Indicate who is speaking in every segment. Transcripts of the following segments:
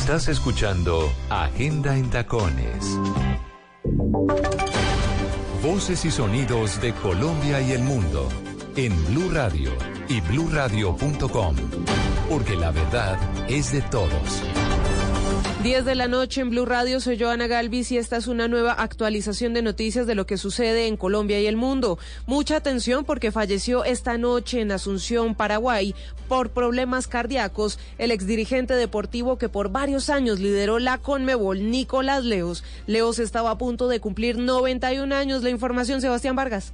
Speaker 1: Estás escuchando Agenda en Tacones. Voces y sonidos de Colombia y el mundo en Blue Radio y bluradio.com. Porque la verdad es de todos.
Speaker 2: 10 de la noche en Blue Radio, soy Joana Galvis y esta es una nueva actualización de noticias de lo que sucede en Colombia y el mundo. Mucha atención porque falleció esta noche en Asunción, Paraguay, por problemas cardíacos el exdirigente deportivo que por varios años lideró la Conmebol, Nicolás Leos. Leos estaba a punto de cumplir 91 años. La información, Sebastián Vargas.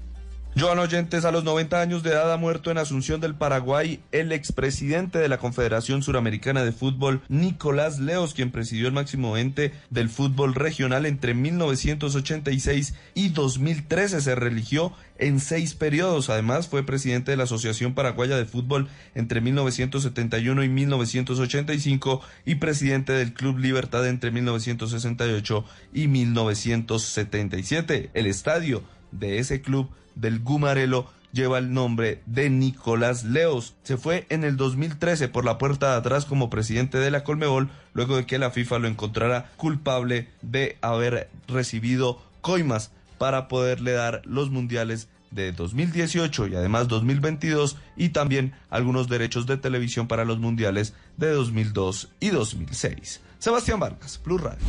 Speaker 3: Joan Oyentes, a los 90 años de edad, ha muerto en Asunción del Paraguay el expresidente de la Confederación Suramericana de Fútbol, Nicolás Leos, quien presidió el máximo ente del fútbol regional entre 1986 y 2013. Se religió en seis periodos. Además, fue presidente de la Asociación Paraguaya de Fútbol entre 1971 y 1985 y presidente del Club Libertad entre 1968 y 1977. El estadio de ese club del Gumarelo lleva el nombre de Nicolás Leos. Se fue en el 2013 por la puerta de atrás como presidente de la Colmebol, luego de que la FIFA lo encontrara culpable de haber recibido coimas para poderle dar los mundiales de 2018 y además 2022 y también algunos derechos de televisión para los mundiales de 2002 y 2006. Sebastián Vargas, Plus Radio.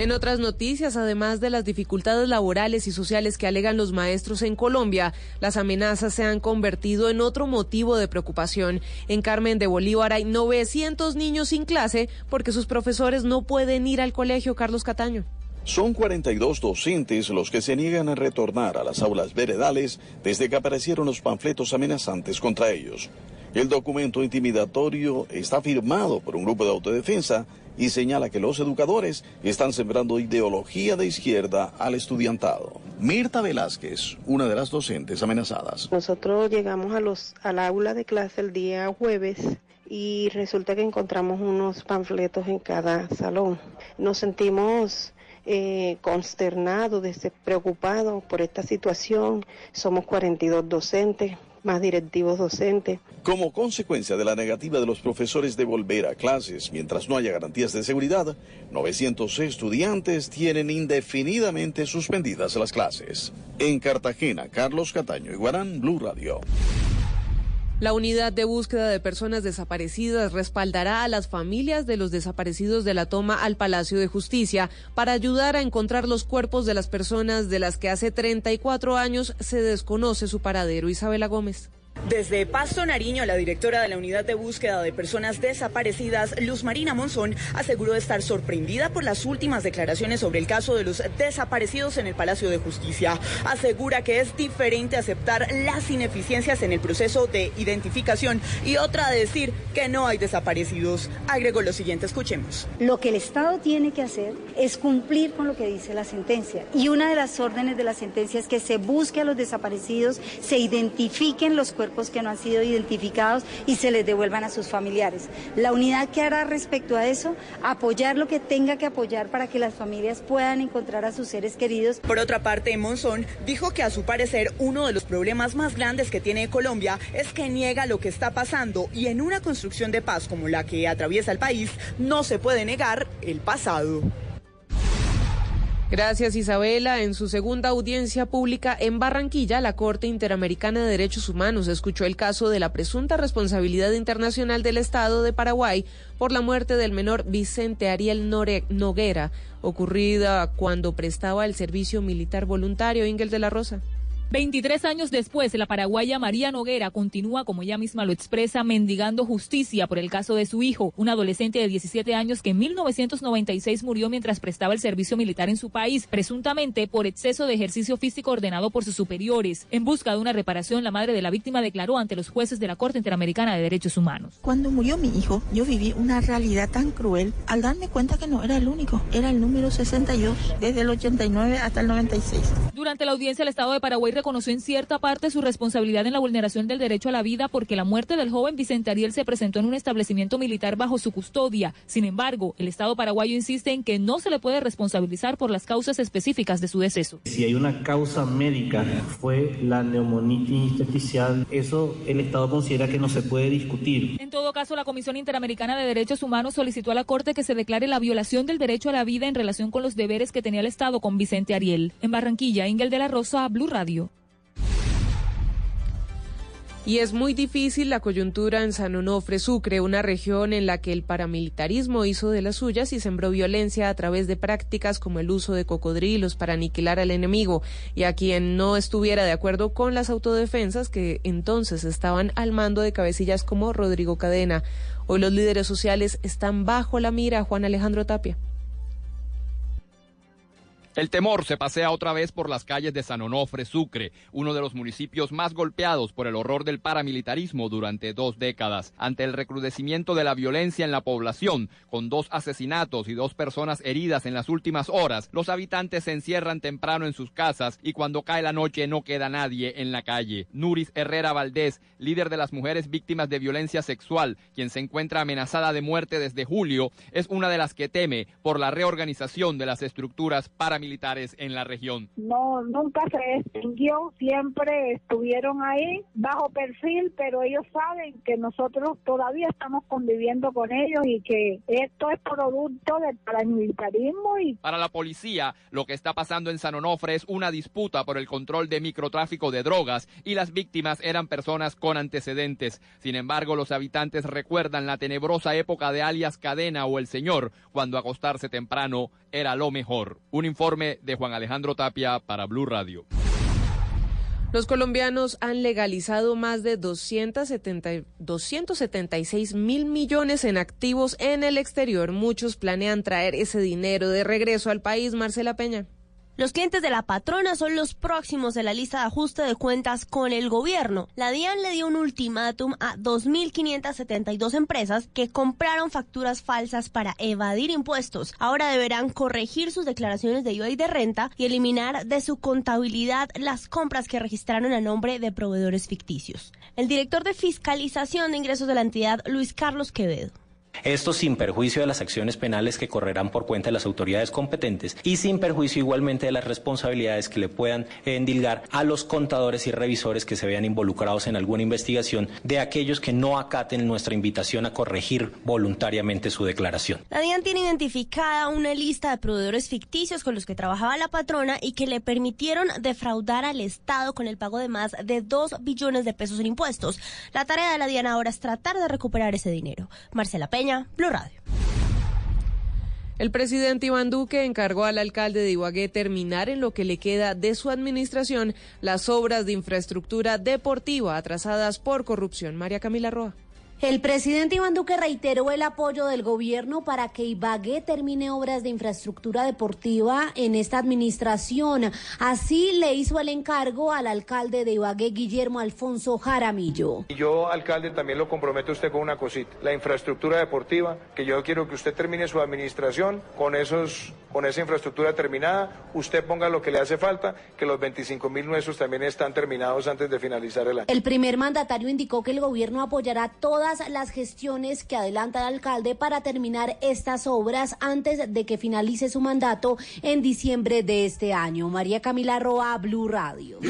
Speaker 2: En otras noticias, además de las dificultades laborales y sociales que alegan los maestros en Colombia, las amenazas se han convertido en otro motivo de preocupación. En Carmen de Bolívar hay 900 niños sin clase porque sus profesores no pueden ir al colegio. Carlos Cataño.
Speaker 4: Son 42 docentes los que se niegan a retornar a las aulas veredales desde que aparecieron los panfletos amenazantes contra ellos. El documento intimidatorio está firmado por un grupo de autodefensa y señala que los educadores están sembrando ideología de izquierda al estudiantado. Mirta Velázquez, una de las docentes amenazadas.
Speaker 5: Nosotros llegamos a los, al aula de clase el día jueves y resulta que encontramos unos panfletos en cada salón. Nos sentimos eh, consternados, preocupados por esta situación. Somos 42 docentes, más directivos docentes.
Speaker 4: Como consecuencia de la negativa de los profesores de volver a clases mientras no haya garantías de seguridad, 900 estudiantes tienen indefinidamente suspendidas las clases. En Cartagena, Carlos Cataño, Iguarán, Blue Radio.
Speaker 2: La unidad de búsqueda de personas desaparecidas respaldará a las familias de los desaparecidos de la toma al Palacio de Justicia para ayudar a encontrar los cuerpos de las personas de las que hace 34 años se desconoce su paradero. Isabela Gómez.
Speaker 6: Desde Pasto Nariño, la directora de la Unidad de Búsqueda de Personas Desaparecidas, Luz Marina Monzón, aseguró estar sorprendida por las últimas declaraciones sobre el caso de los desaparecidos en el Palacio de Justicia. Asegura que es diferente aceptar las ineficiencias en el proceso de identificación y otra decir que no hay desaparecidos. Agregó lo siguiente, escuchemos.
Speaker 7: Lo que el Estado tiene que hacer es cumplir con lo que dice la sentencia. Y una de las órdenes de la sentencia es que se busque a los desaparecidos, se identifiquen los cuerpos cuerpos que no han sido identificados y se les devuelvan a sus familiares. La unidad que hará respecto a eso, apoyar lo que tenga que apoyar para que las familias puedan encontrar a sus seres queridos.
Speaker 6: Por otra parte, Monzón dijo que a su parecer uno de los problemas más grandes que tiene Colombia es que niega lo que está pasando y en una construcción de paz como la que atraviesa el país no se puede negar el pasado.
Speaker 2: Gracias Isabela. En su segunda audiencia pública en Barranquilla, la Corte Interamericana de Derechos Humanos escuchó el caso de la presunta responsabilidad internacional del Estado de Paraguay por la muerte del menor Vicente Ariel Noguera, ocurrida cuando prestaba el servicio militar voluntario Ingel de la Rosa.
Speaker 8: 23 años después, la paraguaya María Noguera continúa, como ella misma lo expresa, mendigando justicia por el caso de su hijo, un adolescente de 17 años que en 1996 murió mientras prestaba el servicio militar en su país, presuntamente por exceso de ejercicio físico ordenado por sus superiores. En busca de una reparación, la madre de la víctima declaró ante los jueces de la Corte Interamericana de Derechos Humanos.
Speaker 9: Cuando murió mi hijo, yo viví una realidad tan cruel al darme cuenta que no era el único, era el número 62, desde el 89 hasta el 96.
Speaker 8: Durante la audiencia, el Estado de Paraguay reconoció en cierta parte su responsabilidad en la vulneración del derecho a la vida porque la muerte del joven Vicente Ariel se presentó en un establecimiento militar bajo su custodia. Sin embargo, el Estado paraguayo insiste en que no se le puede responsabilizar por las causas específicas de su deceso.
Speaker 10: Si hay una causa médica, fue la neumonitis intersticial, eso el Estado considera que no se puede discutir.
Speaker 8: En todo caso, la Comisión Interamericana de Derechos Humanos solicitó a la Corte que se declare la violación del derecho a la vida en relación con los deberes que tenía el Estado con Vicente Ariel. En Barranquilla, Ingel de la Rosa, Blue Radio.
Speaker 2: Y es muy difícil la coyuntura en San Onofre, Sucre, una región en la que el paramilitarismo hizo de las suyas y sembró violencia a través de prácticas como el uso de cocodrilos para aniquilar al enemigo y a quien no estuviera de acuerdo con las autodefensas que entonces estaban al mando de cabecillas como Rodrigo Cadena. Hoy los líderes sociales están bajo la mira, Juan Alejandro Tapia.
Speaker 11: El temor se pasea otra vez por las calles de San Onofre, Sucre, uno de los municipios más golpeados por el horror del paramilitarismo durante dos décadas. Ante el recrudecimiento de la violencia en la población, con dos asesinatos y dos personas heridas en las últimas horas, los habitantes se encierran temprano en sus casas y cuando cae la noche no queda nadie en la calle. Nuris Herrera Valdés, líder de las mujeres víctimas de violencia sexual, quien se encuentra amenazada de muerte desde julio, es una de las que teme por la reorganización de las estructuras paramilitares en la región.
Speaker 12: No, nunca se extinguió, siempre estuvieron ahí bajo perfil, pero ellos saben que nosotros todavía estamos conviviendo con ellos y que esto es producto del paramilitarismo y
Speaker 11: Para la policía, lo que está pasando en San Onofre es una disputa por el control de microtráfico de drogas y las víctimas eran personas con antecedentes. Sin embargo, los habitantes recuerdan la tenebrosa época de alias Cadena o El Señor, cuando acostarse temprano era lo mejor. Un informe de Juan Alejandro Tapia para Blue Radio.
Speaker 2: Los colombianos han legalizado más de 270 276 mil millones en activos en el exterior. Muchos planean traer ese dinero de regreso al país. Marcela Peña.
Speaker 13: Los clientes de la patrona son los próximos de la lista de ajuste de cuentas con el gobierno. La DIAN le dio un ultimátum a 2.572 empresas que compraron facturas falsas para evadir impuestos. Ahora deberán corregir sus declaraciones de IVA y de renta y eliminar de su contabilidad las compras que registraron a nombre de proveedores ficticios. El director de fiscalización de ingresos de la entidad, Luis Carlos Quevedo.
Speaker 14: Esto sin perjuicio de las acciones penales que correrán por cuenta de las autoridades competentes y sin perjuicio igualmente de las responsabilidades que le puedan endilgar a los contadores y revisores que se vean involucrados en alguna investigación de aquellos que no acaten nuestra invitación a corregir voluntariamente su declaración.
Speaker 13: La DIAN tiene identificada una lista de proveedores ficticios con los que trabajaba la patrona y que le permitieron defraudar al Estado con el pago de más de 2 billones de pesos en impuestos. La tarea de la DIAN ahora es tratar de recuperar ese dinero. Marcela
Speaker 2: El presidente Iván Duque encargó al alcalde de Ibagué terminar en lo que le queda de su administración las obras de infraestructura deportiva atrasadas por corrupción. María Camila Roa.
Speaker 15: El presidente Iván Duque reiteró el apoyo del gobierno para que Ibagué termine obras de infraestructura deportiva en esta administración. Así le hizo el encargo al alcalde de Ibagué, Guillermo Alfonso Jaramillo.
Speaker 16: Y yo, alcalde, también lo comprometo a usted con una cosita, la infraestructura deportiva, que yo quiero que usted termine su administración con esos con esa infraestructura terminada, usted ponga lo que le hace falta, que los 25 mil nuestros también están terminados antes de finalizar el año.
Speaker 15: El primer mandatario indicó que el gobierno apoyará todas las gestiones que adelanta el alcalde para terminar estas obras antes de que finalice su mandato en diciembre de este año. María Camila Roa, Blue Radio.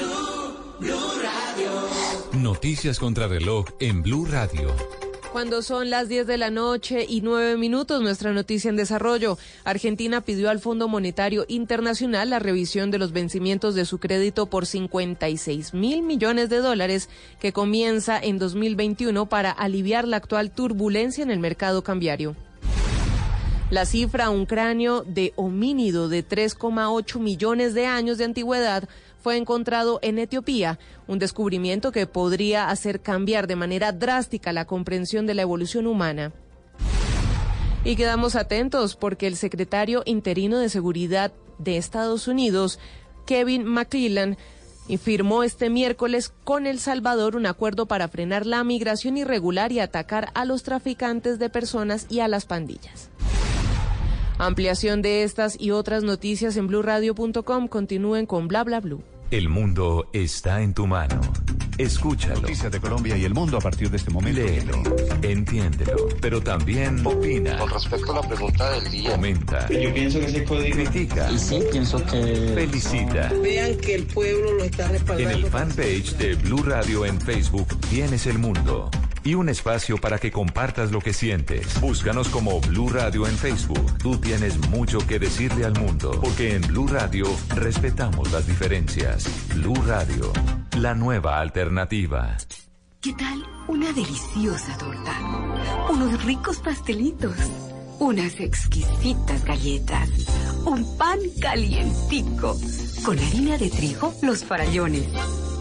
Speaker 1: Noticias contra reloj en Blue Radio.
Speaker 2: Cuando son las 10 de la noche y 9 minutos, nuestra noticia en desarrollo. Argentina pidió al Fondo Monetario Internacional la revisión de los vencimientos de su crédito por 56 mil millones de dólares que comienza en 2021 para aliviar la actual turbulencia en el mercado cambiario. La cifra, un cráneo de homínido de 3,8 millones de años de antigüedad, fue encontrado en Etiopía, un descubrimiento que podría hacer cambiar de manera drástica la comprensión de la evolución humana. Y quedamos atentos porque el secretario interino de Seguridad de Estados Unidos, Kevin McClellan, firmó este miércoles con El Salvador un acuerdo para frenar la migración irregular y atacar a los traficantes de personas y a las pandillas. Ampliación de estas y otras noticias en blurradio.com. Continúen con bla bla blue.
Speaker 1: El mundo está en tu mano. Escúchalo.
Speaker 17: Noticias de Colombia y el mundo a partir de este momento.
Speaker 1: Léelo, entiéndelo, pero también opina.
Speaker 18: Con respecto a la pregunta del día.
Speaker 1: Comenta.
Speaker 18: Yo pienso que se puede
Speaker 1: Critica.
Speaker 18: Y sí, pienso que.
Speaker 1: Felicita.
Speaker 19: Vean que el pueblo lo está
Speaker 1: En
Speaker 19: respaldando.
Speaker 1: el fanpage de Blue Radio en Facebook tienes el mundo y un espacio para que compartas lo que sientes. Búscanos como Blue Radio en Facebook. Tú tienes mucho que decirle al mundo, porque en Blue Radio respetamos las diferencias. Blue Radio, la nueva alternativa.
Speaker 20: ¿Qué tal una deliciosa torta? Unos ricos pastelitos, unas exquisitas galletas, un pan calientico, con harina de trigo, los farallones.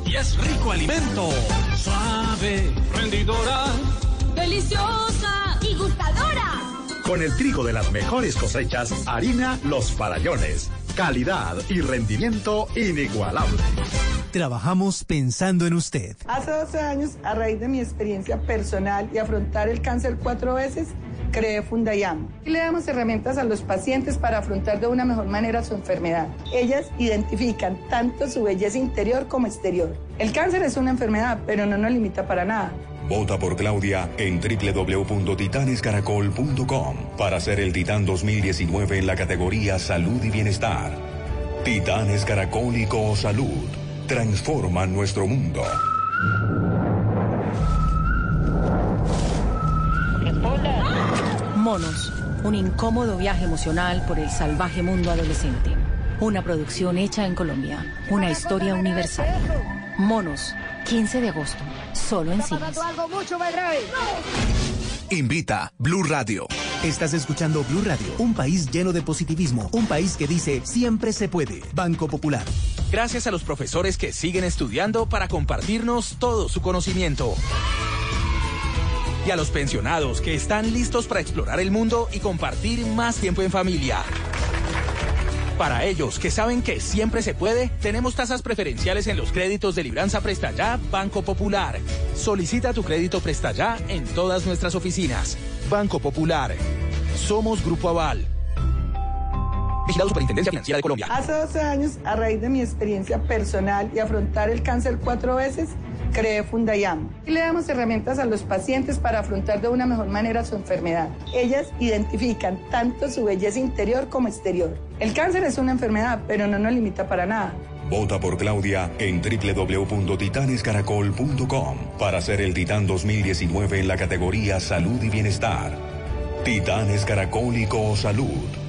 Speaker 21: Y es rico alimento, suave, rendidora.
Speaker 20: ¡Deliciosa y gustadora!
Speaker 22: Con el trigo de las mejores cosechas, harina Los Farallones. Calidad y rendimiento inigualable.
Speaker 23: Trabajamos pensando en usted.
Speaker 19: Hace 12 años, a raíz de mi experiencia personal y afrontar el cáncer cuatro veces, creé Fundayam. Y le damos herramientas a los pacientes para afrontar de una mejor manera su enfermedad. Ellas identifican tanto su belleza interior como exterior. El cáncer es una enfermedad, pero no nos limita para nada.
Speaker 24: Vota por Claudia en www.titanescaracol.com para ser el Titán 2019 en la categoría Salud y Bienestar. Titanes Caracol y Salud transforman nuestro mundo.
Speaker 25: Monos, un incómodo viaje emocional por el salvaje mundo adolescente. Una producción hecha en Colombia, una historia universal. Monos, 15 de agosto, solo en cines.
Speaker 23: Invita Blue Radio. Estás escuchando Blue Radio, un país lleno de positivismo, un país que dice siempre se puede. Banco Popular.
Speaker 26: Gracias a los profesores que siguen estudiando para compartirnos todo su conocimiento. Y a los pensionados que están listos para explorar el mundo y compartir más tiempo en familia. Para ellos que saben que siempre se puede, tenemos tasas preferenciales en los créditos de Libranza Presta Ya Banco Popular. Solicita tu crédito Presta Ya en todas nuestras oficinas. Banco Popular. Somos Grupo Aval. Vigilado Superintendencia Financiera de Colombia.
Speaker 19: Hace 12 años, a raíz de mi experiencia personal y afrontar el cáncer cuatro veces, creé Fundayam. Y le damos herramientas a los pacientes para afrontar de una mejor manera su enfermedad. Ellas identifican tanto su belleza interior como exterior. El cáncer es una enfermedad, pero no nos limita para nada.
Speaker 24: Vota por Claudia en www.titanescaracol.com para ser el Titán 2019 en la categoría Salud y Bienestar. Titanes Caracol y Salud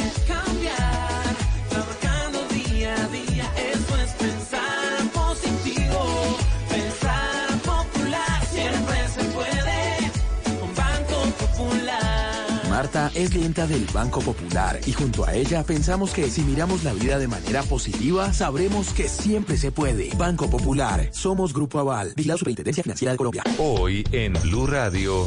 Speaker 27: Es
Speaker 26: clienta del Banco Popular y junto a ella pensamos que si miramos la vida de manera positiva, sabremos que siempre se puede. Banco Popular, somos Grupo Aval, la Superintendencia Financiera de Colombia.
Speaker 1: Hoy en Blue Radio.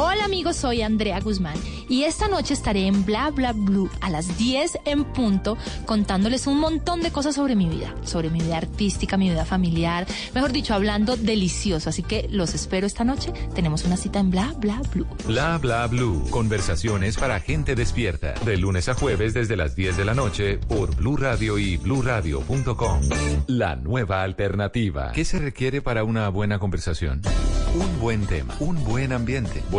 Speaker 28: Hola amigos, soy Andrea Guzmán y esta noche estaré en Bla Bla Blue a las 10 en punto contándoles un montón de cosas sobre mi vida, sobre mi vida artística, mi vida familiar, mejor dicho, hablando delicioso. Así que los espero esta noche. Tenemos una cita en Bla Bla Blue.
Speaker 1: Bla Bla Blue. Conversaciones para gente despierta. De lunes a jueves desde las 10 de la noche por Blue Radio y bluradio.com. La nueva alternativa. ¿Qué se requiere para una buena conversación? Un buen tema, un buen ambiente,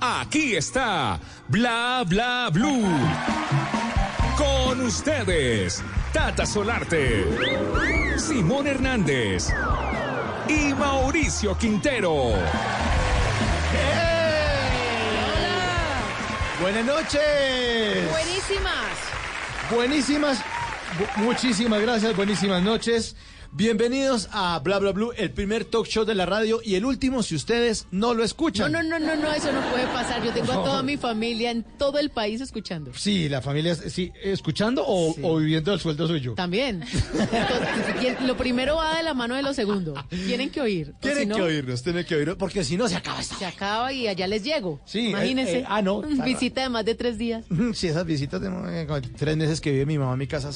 Speaker 5: Aquí está Bla Bla Blue. Con ustedes, Tata Solarte, Simón Hernández y Mauricio Quintero.
Speaker 29: Buenas noches.
Speaker 30: Buenísimas.
Speaker 29: Buenísimas. Bu- muchísimas gracias. Buenísimas noches. Bienvenidos a Bla Bla Blue, el primer talk show de la radio y el último si ustedes no lo
Speaker 31: No,
Speaker 29: escuchan.
Speaker 31: no, no, no, no, eso no puede pasar. Yo tengo a toda mi familia en todo el país escuchando.
Speaker 29: Sí, la familia, sí, escuchando o, o viviendo el sueldo suyo.
Speaker 31: También. Entonces, lo primero va de la mano de lo segundo. Tienen que oír.
Speaker 29: Tienen
Speaker 31: si no,
Speaker 29: que oírnos, tienen que oírnos, porque si no se acaba esta.
Speaker 31: Se acaba y allá les llego.
Speaker 29: Sí,
Speaker 31: Imagínense.
Speaker 29: eh, eh, ah, no.
Speaker 31: Visita de más de tres días.
Speaker 29: Sí, esas visitas de eh, tres meses que vive mi mamá en mi casa.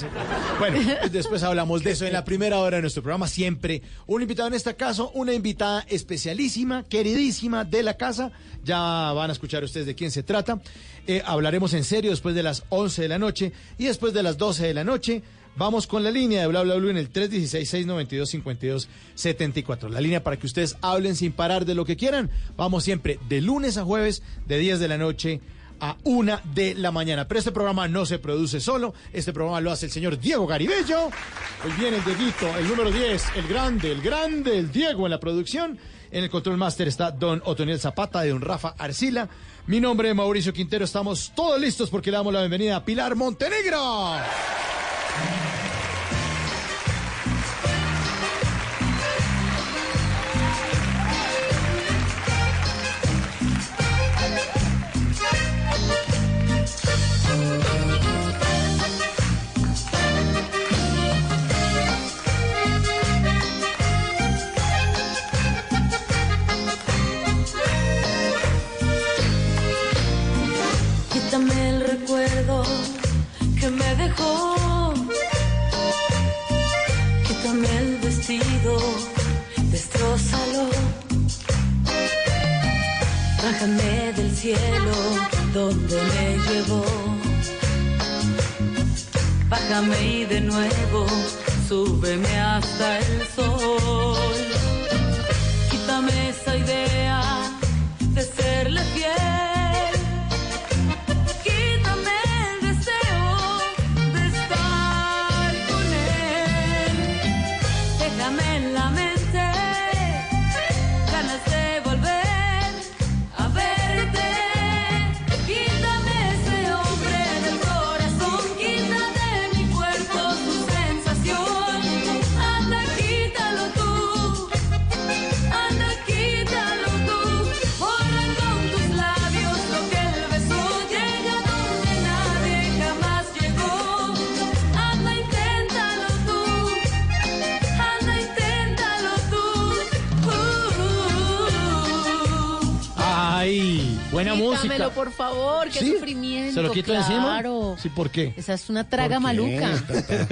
Speaker 29: Bueno, después hablamos de eso en la primera hora nuestro programa. Siempre un invitado en este caso, una invitada especialísima, queridísima de la casa. Ya van a escuchar ustedes de quién se trata. Eh, hablaremos en serio después de las 11 de la noche y después de las 12 de la noche. Vamos con la línea de Bla Bla Blue en el 316-692-5274. La línea para que ustedes hablen sin parar de lo que quieran. Vamos siempre de lunes a jueves, de 10 de la noche a una de la mañana. Pero este programa no se produce solo, este programa lo hace el señor Diego Garibello. Hoy viene el Dieguito, el número 10, el grande, el grande, el Diego en la producción. En el control master está don Otoniel Zapata de don Rafa Arcila. Mi nombre es Mauricio Quintero, estamos todos listos porque le damos la bienvenida a Pilar Montenegro.
Speaker 32: Bájame del cielo donde me llevó. Bájame y de nuevo súbeme hasta el sol. Quítame esa idea de serle fiel.
Speaker 29: Buena
Speaker 31: Quítamelo,
Speaker 29: música.
Speaker 31: por favor, qué
Speaker 29: ¿Sí?
Speaker 31: sufrimiento.
Speaker 29: ¿Se lo quito encima?
Speaker 31: claro.
Speaker 29: Sí, ¿por qué?
Speaker 31: Esa es una traga
Speaker 29: ¿Por
Speaker 31: maluca.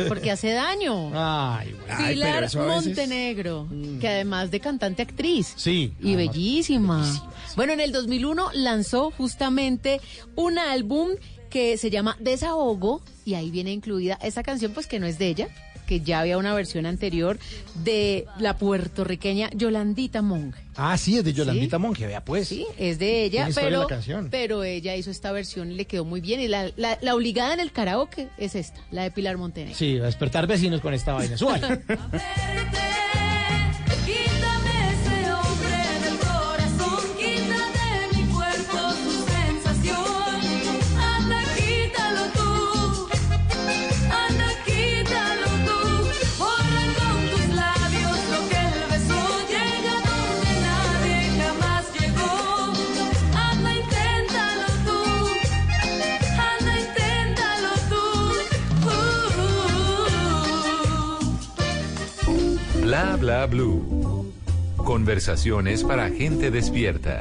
Speaker 31: Porque hace daño.
Speaker 29: Ay, bueno. Ay,
Speaker 31: Pilar
Speaker 29: veces- Mm.
Speaker 31: Montenegro, que además de cantante actriz.
Speaker 29: Sí.
Speaker 31: Y bellísima. Bueno, en el 2001 lanzó justamente un álbum que se llama Desahogo y ahí viene incluida esa canción pues que no es de ella, que ya había una versión anterior de la puertorriqueña Yolandita Monge.
Speaker 29: Ah, sí, es de Yolandita
Speaker 31: Sí.
Speaker 29: Monge, vea pues.
Speaker 31: Sí, es de ella, pero,
Speaker 29: la canción.
Speaker 31: pero ella hizo esta versión y le quedó muy bien. Y la, la, la obligada en el karaoke es esta, la de Pilar Montenegro.
Speaker 29: Sí, a despertar vecinos con esta vaina. Súbale.
Speaker 1: Bla blue. Conversaciones para gente despierta.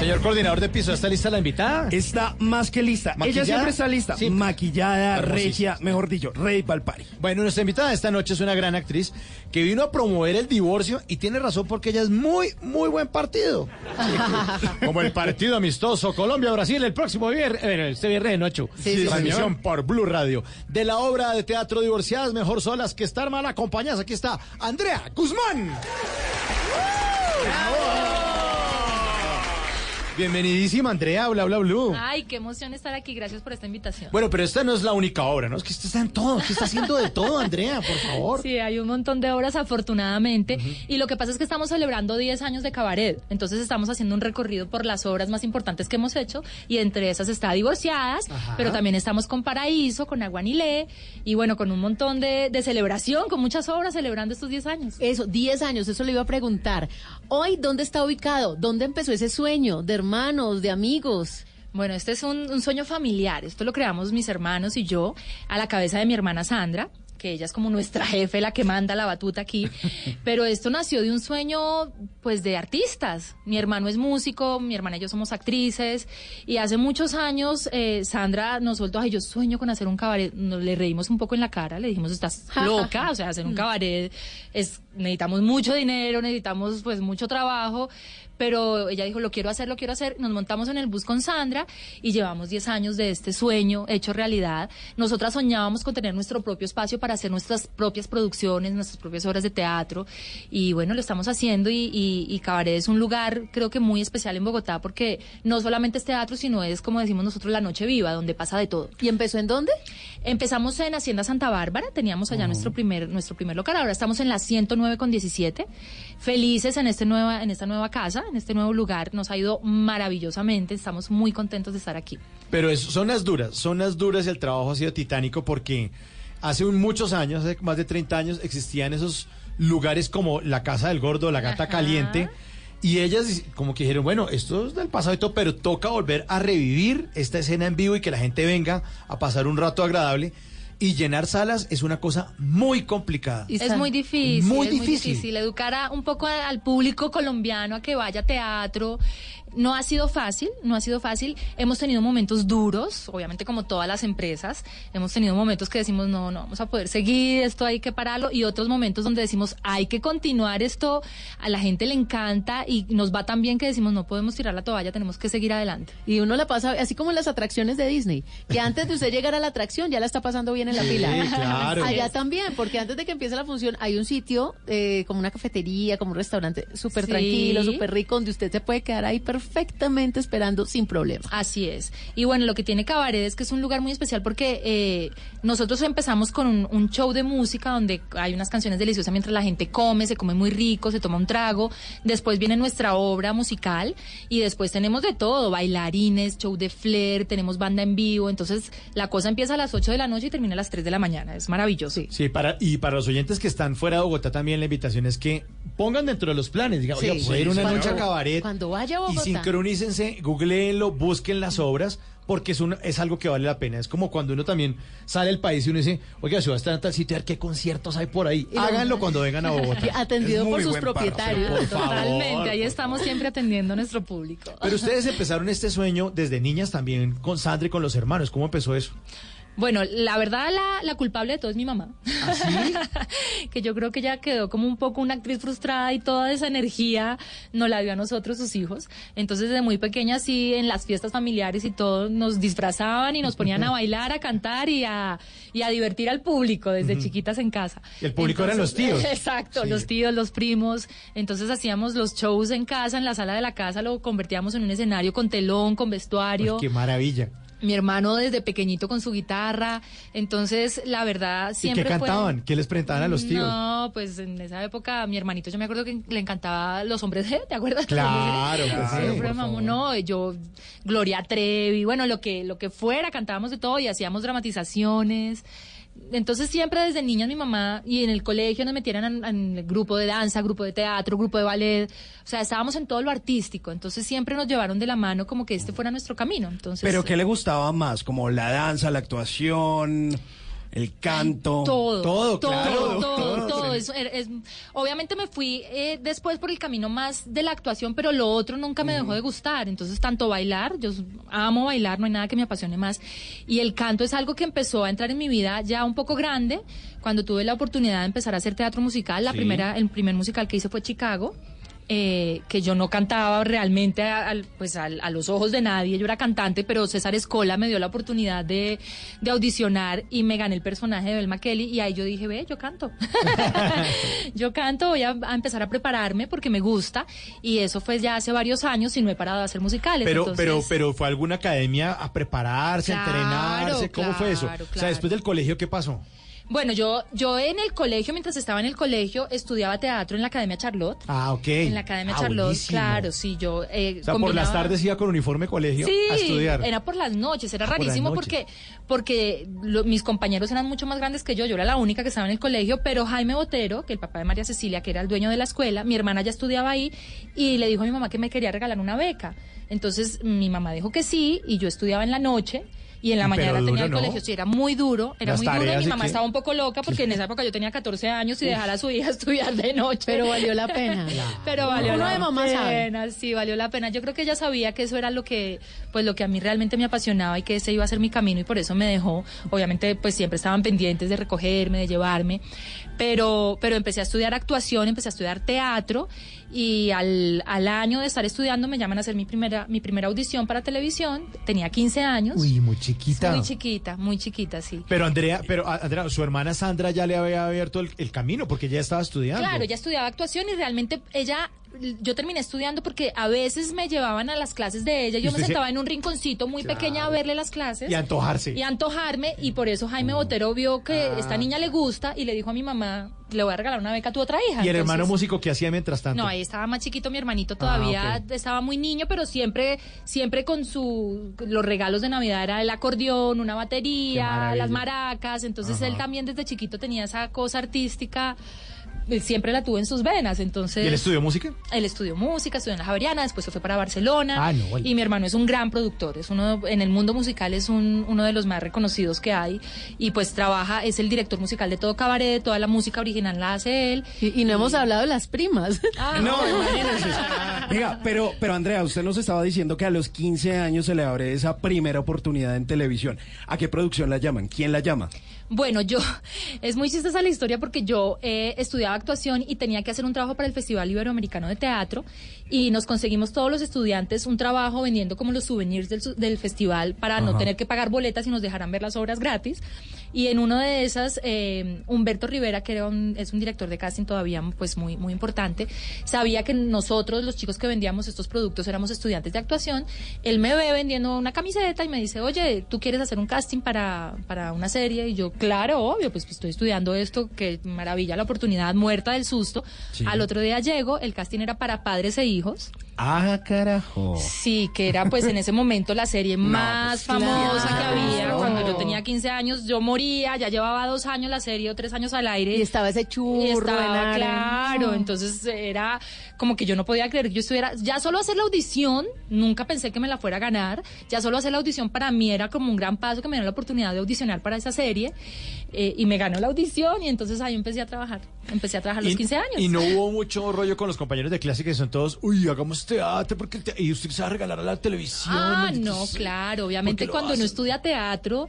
Speaker 29: Señor coordinador de piso, ¿está lista la invitada?
Speaker 33: Está más que lista. Ella siempre está lista.
Speaker 29: Sí.
Speaker 33: Maquillada,
Speaker 29: Hermosísima.
Speaker 33: regia, mejor dicho, rey palpari.
Speaker 29: Bueno, nuestra invitada esta noche es una gran actriz que vino a promover el divorcio y tiene razón porque ella es muy, muy buen partido. Como el partido amistoso Colombia-Brasil el próximo viernes, eh, este viernes de noche.
Speaker 33: Sí, sí,
Speaker 29: Transmisión
Speaker 33: señor.
Speaker 29: por Blue Radio. De la obra de teatro Divorciadas, mejor solas que estar mal acompañadas. Aquí está Andrea Guzmán. Bienvenidísima Andrea, bla bla blue.
Speaker 28: Ay, qué emoción estar aquí. Gracias por esta invitación.
Speaker 29: Bueno, pero esta no es la única obra, ¿no? Es que usted está en todo, que está haciendo de todo, Andrea, por favor.
Speaker 28: Sí, hay un montón de obras afortunadamente. Y lo que pasa es que estamos celebrando 10 años de cabaret. Entonces estamos haciendo un recorrido por las obras más importantes que hemos hecho. Y entre esas está Divorciadas,
Speaker 31: Ajá.
Speaker 28: pero también estamos con Paraíso, con Aguanilé. Y bueno, con un montón de, de celebración, con muchas obras celebrando estos 10 años.
Speaker 31: Eso, 10 años, eso le iba a preguntar. Hoy, ¿dónde está ubicado? ¿Dónde empezó ese sueño de hermanos, de amigos?
Speaker 28: Bueno, este es un, un sueño familiar. Esto lo creamos mis hermanos y yo a la cabeza de mi hermana Sandra que ella es como nuestra jefe, la que manda la batuta aquí, pero esto nació de un sueño, pues, de artistas. Mi hermano es músico, mi hermana y yo somos actrices, y hace muchos años eh, Sandra nos soltó, ay, yo sueño con hacer un cabaret, nos le reímos un poco en la cara, le dijimos, estás loca, o sea, hacer un cabaret es, necesitamos mucho dinero, necesitamos, pues, mucho trabajo, pero ella dijo, lo quiero hacer, lo quiero hacer. Nos montamos en el bus con Sandra y llevamos 10 años de este sueño hecho realidad. Nosotras soñábamos con tener nuestro propio espacio para hacer nuestras propias producciones, nuestras propias obras de teatro. Y bueno, lo estamos haciendo y, y, y Cabaret es un lugar creo que muy especial en Bogotá porque no solamente es teatro, sino es, como decimos nosotros, la noche viva, donde pasa de todo.
Speaker 31: ¿Y empezó en dónde?
Speaker 28: Empezamos en Hacienda SantaÁrbara, teníamos allá nuestro primer nuestro primer local, ahora estamos en la 109 con 17. Felices en este nueva en esta nueva casa, en este nuevo lugar, nos ha ido maravillosamente, estamos muy contentos de estar aquí.
Speaker 29: Pero es zonas duras, zonas duras y el trabajo ha sido titánico porque hace un- muchos años, hace más de 30 años, existían esos lugares como la Casa del Gordo, la Gata
Speaker 28: Ajá.
Speaker 29: Caliente. Y ellas como que dijeron, bueno, esto es del pasado y todo, pero toca volver a revivir esta escena en vivo y que la gente venga a pasar un rato agradable. Y llenar salas es una cosa muy complicada.
Speaker 28: Es muy difícil,
Speaker 29: Muy
Speaker 28: es muy
Speaker 29: difícil.
Speaker 28: difícil educar a- un poco a- al público colombiano a que vaya a teatro. No ha sido fácil, no ha sido fácil. Hemos tenido momentos duros, obviamente como todas las empresas. Hemos tenido momentos que decimos, no, no vamos a poder seguir, esto hay que pararlo. Y otros momentos donde decimos, hay que continuar esto, a la gente le encanta y nos va tan bien que decimos, no podemos tirar la toalla, tenemos que seguir adelante.
Speaker 31: Y uno la pasa, así como en las atracciones de Disney, que antes de usted llegar a la atracción ya la está pasando bien en la
Speaker 29: Sí,
Speaker 31: fila.
Speaker 29: claro.
Speaker 31: Allá también, porque antes de que empiece la función hay un sitio eh, como una cafetería, como un restaurante súper
Speaker 28: Sí.
Speaker 31: tranquilo, súper rico, donde usted se puede quedar ahí perfectamente esperando sin problema.
Speaker 28: Así es. Y bueno, lo que tiene Cabaret es que es un lugar muy especial porque eh, nosotros empezamos con un, un show de música donde hay unas canciones deliciosas mientras la gente come, se come muy rico, se toma un trago. Después viene nuestra obra musical y después tenemos de todo, bailarines, show de flair, tenemos banda en vivo. Entonces la cosa empieza a las 8 de la noche y termina a las 3 de la mañana. Es maravilloso.
Speaker 29: Sí, para, y para los oyentes que están fuera de Bogotá también la invitación es que pongan dentro de los planes, digan,
Speaker 31: Sí.
Speaker 29: ir una
Speaker 31: Cuando-
Speaker 29: noche a cabaret
Speaker 31: Cuando vaya a
Speaker 29: y
Speaker 31: Bogotá.
Speaker 29: Sincronícense, googleenlo, busquen las obras, porque es, un, es algo que vale la pena. Es como cuando uno también sale del país y uno dice, oiga, si va a estar en tal sitio, a ver qué conciertos hay por ahí. Háganlo cuando vengan a Bogotá.
Speaker 31: Atendido por sus
Speaker 29: parche,
Speaker 31: propietarios.
Speaker 29: por favor.
Speaker 28: Totalmente, ahí estamos siempre atendiendo a nuestro público.
Speaker 29: Pero ustedes empezaron este sueño desde niñas también con Sandra y con los hermanos. ¿Cómo empezó eso?
Speaker 28: Bueno, la verdad, la, la culpable de todo es mi mamá. que yo creo que ella quedó como un poco una actriz frustrada y toda esa energía no la dio a nosotros, sus hijos. Entonces, desde muy pequeña, sí, en las fiestas familiares y todo, nos disfrazaban y nos ponían a bailar, a cantar y a, y a divertir al público desde chiquitas en casa.
Speaker 29: Y el público eran los tíos.
Speaker 28: Exacto, los tíos, los primos. Entonces, hacíamos los shows en casa, en la sala de la casa, lo convertíamos en un escenario con telón, con vestuario
Speaker 29: Qué maravilla.
Speaker 28: Mi hermano desde pequeñito con su guitarra. Entonces, la verdad,
Speaker 29: ¿Y
Speaker 28: siempre
Speaker 29: qué
Speaker 28: fue-
Speaker 29: cantaban? ¿Qué les presentaban a los tíos?
Speaker 28: No, pues en esa época mi hermanito yo me acuerdo que le encantaba Los Hombres G, ¿te acuerdas?
Speaker 29: Claro, sí, por
Speaker 28: mamó,
Speaker 29: favor.
Speaker 28: no, yo Gloria Trevi, bueno, lo que lo que fuera, cantábamos de todo y hacíamos dramatizaciones. Entonces siempre desde niña mi mamá y en el colegio nos metieran en, en el grupo de danza, grupo de teatro, grupo de ballet, o sea, estábamos en todo lo artístico, entonces siempre nos llevaron de la mano como que este fuera nuestro camino. Entonces,
Speaker 33: Pero ¿qué le gustaba más? Como la danza, la actuación, el canto.
Speaker 28: Todo,
Speaker 33: Todo,
Speaker 28: todo,
Speaker 33: claro.
Speaker 28: todo, todo. Es- es- obviamente me fui eh, después por el camino más de la actuación, pero lo otro nunca me dejó de gustar. Entonces, tanto bailar, yo amo bailar, no hay nada que me apasione más. Y el canto es algo que empezó a entrar en mi vida ya un poco grande, cuando tuve la oportunidad de empezar a hacer teatro musical. La
Speaker 34: Sí.
Speaker 28: primera, el primer musical que hice fue Chicago. Eh, que yo no cantaba realmente a, pues a los ojos de nadie, yo era cantante, pero César Escola me dio la oportunidad de, de audicionar y me gané el personaje de Belma Kelly y ahí yo dije, ve, yo canto. yo canto, voy a, empezar a prepararme porque me gusta y eso fue ya hace varios años y no he parado de hacer musicales.
Speaker 29: Pero,
Speaker 28: entonces-
Speaker 29: pero, pero fue alguna academia a prepararse, a entrenarse. ¿Cómo fue eso?
Speaker 28: claro,
Speaker 29: O sea, después del colegio, ¿qué pasó?
Speaker 28: Bueno, yo, yo en el colegio, mientras estaba en el colegio, estudiaba teatro en la Academia Charlotte.
Speaker 29: Ah, ok.
Speaker 28: En la Academia
Speaker 29: Ah,
Speaker 28: Charlotte,
Speaker 29: buenísimo.
Speaker 28: claro, sí, yo eh,
Speaker 29: O sea, por las
Speaker 28: combinaba-
Speaker 29: tardes iba con uniforme colegio
Speaker 28: Sí,
Speaker 29: a estudiar.
Speaker 28: era por las noches, era
Speaker 29: Ah,
Speaker 28: rarísimo porque porque lo- mis compañeros eran mucho más grandes que yo, yo era la única que estaba en el colegio, pero Jaime Botero, que el papá de María Cecilia, que era el dueño de la escuela, mi hermana ya estudiaba ahí y le dijo a mi mamá que me quería regalar una beca. Entonces mi mamá dijo que sí y yo estudiaba en la noche. Y en la mañana tenía el
Speaker 29: ¿no?
Speaker 28: colegio, sí, era muy duro, era
Speaker 29: Las
Speaker 28: muy duro y mi mamá estaba un poco loca porque en esa época yo tenía 14 años y dejar a su hija estudiar de noche.
Speaker 31: Pero valió la pena.
Speaker 28: Pero valió
Speaker 31: Uno
Speaker 28: la
Speaker 31: de mamá sabe.
Speaker 28: pena, sí, valió la pena. Yo creo que ella sabía que eso era lo que, pues lo que a mí realmente me apasionaba y que ese iba a ser mi camino y por eso me dejó. Obviamente, pues siempre estaban pendientes de recogerme, de llevarme. Pero, pero empecé a estudiar actuación, empecé a estudiar teatro y al, al año de estar estudiando me llaman a hacer mi primera, mi primera audición para televisión. Tenía 15 años.
Speaker 29: Uy, muy chiquita.
Speaker 28: Muy chiquita, muy chiquita, sí.
Speaker 29: Pero Andrea, pero Andrea, su hermana Sandra ya le había abierto el, el camino porque ya estaba estudiando.
Speaker 28: Claro, ella estudiaba actuación y realmente ella, yo terminé estudiando porque a veces me llevaban a las clases de ella.
Speaker 29: ¿Y
Speaker 28: Yo me
Speaker 29: se-
Speaker 28: sentaba en un rinconcito muy pequeña a verle las clases.
Speaker 29: Y antojarse.
Speaker 28: Y antojarme. Y por eso Jaime Botero vio que
Speaker 29: Ah.
Speaker 28: esta niña le gusta y le dijo a mi mamá, le voy a regalar una beca a tu otra hija.
Speaker 29: Y el hermano músico que hacía mientras tanto.
Speaker 28: no, ahí estaba más chiquito mi hermanito todavía,
Speaker 29: Ah,
Speaker 28: estaba muy niño, pero siempre, siempre con su los regalos de Navidad era el acordeón, una batería, las maracas, entonces
Speaker 29: Ajá.
Speaker 28: él también desde chiquito tenía esa cosa artística, siempre la tuvo en sus venas, entonces
Speaker 29: ¿Y él estudió música?
Speaker 28: él estudió música, estudió en la Javeriana, después se fue para Barcelona.
Speaker 29: Ah, no, bueno.
Speaker 28: Y mi hermano es un gran productor, es uno en el mundo musical es un, uno de los más reconocidos que hay y pues trabaja, es el director musical de todo cabaret, toda la música original la hace él.
Speaker 31: Y, y no hemos hablado de las primas.
Speaker 28: Ah,
Speaker 33: No, imagínense. Venga, pero, pero Andrea, usted nos estaba diciendo que a los 15 años se le abre esa primera oportunidad en televisión. ¿A qué producción la llaman? ¿Quién la llama?
Speaker 28: Bueno, yo, es muy chistosa la historia porque yo eh, estudiaba actuación y tenía que hacer un trabajo para el Festival Iberoamericano de Teatro y nos conseguimos todos los estudiantes un trabajo vendiendo como los souvenirs del, del festival para no
Speaker 34: Ajá.
Speaker 28: tener que pagar boletas y nos dejaran ver las obras gratis. Y en uno de esas, eh, Humberto Rivera, que era un, es un director de casting todavía pues muy, muy importante, sabía que nosotros, los chicos que vendíamos estos productos, éramos estudiantes de actuación. Él me ve vendiendo una camiseta y me dice, oye, ¿tú quieres hacer un casting para, para una serie? Y yo, claro, obvio, pues, pues, estoy estudiando esto, qué maravilla la oportunidad, muerta del susto.
Speaker 33: Sí.
Speaker 28: Al otro día llego, el casting era para padres e hijos hijos.
Speaker 33: Ah, carajo.
Speaker 28: Sí, que era pues en ese momento la serie más
Speaker 33: pues,
Speaker 28: famosa que había. Cuando yo tenía 15 años, yo moría, ya llevaba dos años la serie o tres años al aire.
Speaker 31: Y estaba ese churro
Speaker 28: Y estaba, claro, entonces era como que yo no podía creer que yo estuviera, ya solo hacer la audición, nunca pensé que me la fuera a ganar, ya solo hacer la audición para mí era como un gran paso que me dio la oportunidad de audicionar para esa serie eh, y me ganó la audición y entonces ahí empecé a trabajar, empecé a trabajar a los
Speaker 29: Y-
Speaker 28: 15 años.
Speaker 29: Y no hubo mucho rollo con los compañeros de clase que son todos, uy, hagamos teatro, porque el te- y usted se va a regalar a la televisión.
Speaker 28: Ah, no, claro. Obviamente
Speaker 29: ¿por qué lo
Speaker 28: cuando uno estudia teatro,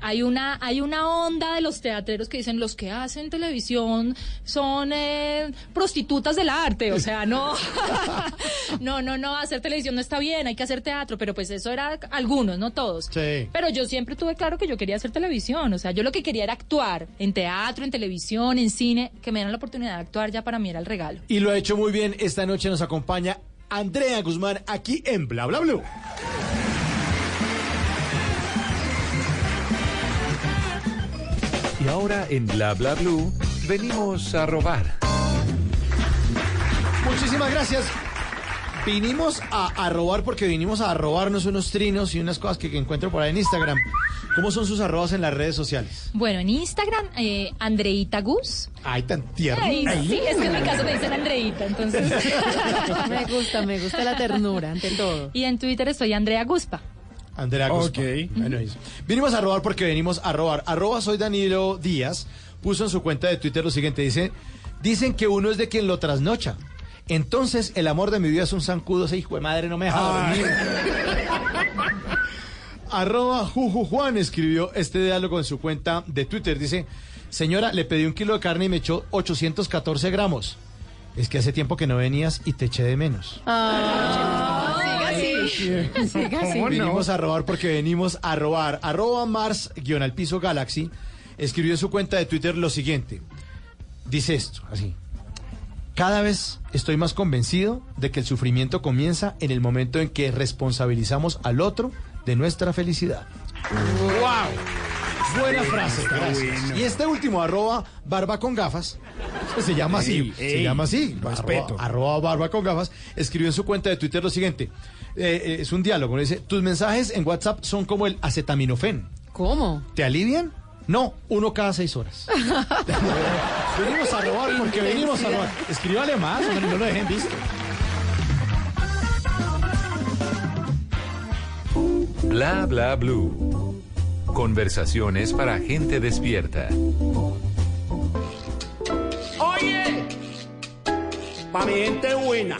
Speaker 28: hay una hay una onda de los teatreros que dicen los que hacen televisión son eh, prostitutas del arte. O sea, no, no, no, no. Hacer televisión no está bien. Hay que hacer teatro. Pero pues eso era algunos, no todos.
Speaker 29: Sí.
Speaker 28: Pero yo siempre tuve claro que yo quería hacer televisión. O sea, yo lo que quería era actuar en teatro, en televisión, en cine. Que me dieran la oportunidad de actuar ya para mí era el regalo.
Speaker 29: Y lo ha hecho muy bien. Esta noche nos acompaña Andrea Guzmán aquí en Bla Bla Blue.
Speaker 1: Y ahora en Bla Bla Blue venimos a robar.
Speaker 29: Muchísimas gracias. Vinimos a, a robar porque vinimos a robarnos unos trinos y unas cosas que, que encuentro por ahí en Instagram. ¿Cómo son sus arrobas en las redes sociales?
Speaker 28: Bueno, en Instagram, eh, Andreita Gus.
Speaker 29: Ay, tan.
Speaker 28: Ay,
Speaker 29: Ay.
Speaker 28: sí, es que en mi caso me dicen Andreita, entonces.
Speaker 31: Me gusta, me gusta la ternura, ante todo.
Speaker 28: Y en Twitter estoy Andrea Guspa.
Speaker 29: Andrea Guzmán. Bueno, eso. Vinimos a robar porque venimos a robar. Arroba soy Danilo Díaz. Puso en su cuenta de Twitter lo siguiente. Dice, dicen que uno es de quien lo trasnocha. Entonces, el amor de mi vida es un zancudo. Ese hijo de madre no me deja dormir. Arroba Juju Juan escribió este diálogo en su cuenta de Twitter. Dice, señora, le pedí un kilo de carne y me echó 814 gramos. Es que hace tiempo que no venías y te eché de menos.
Speaker 31: siga así. Siga así.
Speaker 29: Venimos a robar porque venimos a robar. Arroba Mars guion al piso Galaxy escribió en su cuenta de Twitter lo siguiente. Dice esto, así. Cada vez estoy más convencido de que el sufrimiento comienza en el momento en que responsabilizamos al otro de nuestra felicidad. ¡Wow! Buena frase, gracias. Y este último, arroba barba con gafas, se llama así,
Speaker 33: Ey, ey,
Speaker 29: se llama así,
Speaker 33: respeto.
Speaker 29: arroba, arroba barba con gafas, escribió en su cuenta de Twitter lo siguiente. Eh, eh, es un diálogo, dice, tus mensajes en WhatsApp son como el acetaminofén.
Speaker 31: ¿Cómo?
Speaker 29: ¿Te alivian? No, uno cada seis horas. venimos a robar porque venimos a robar. Escríbale más, hombre, no lo dejen visto.
Speaker 1: Bla Bla Blue. Conversaciones para gente despierta.
Speaker 21: Oye, pa' mi gente buena.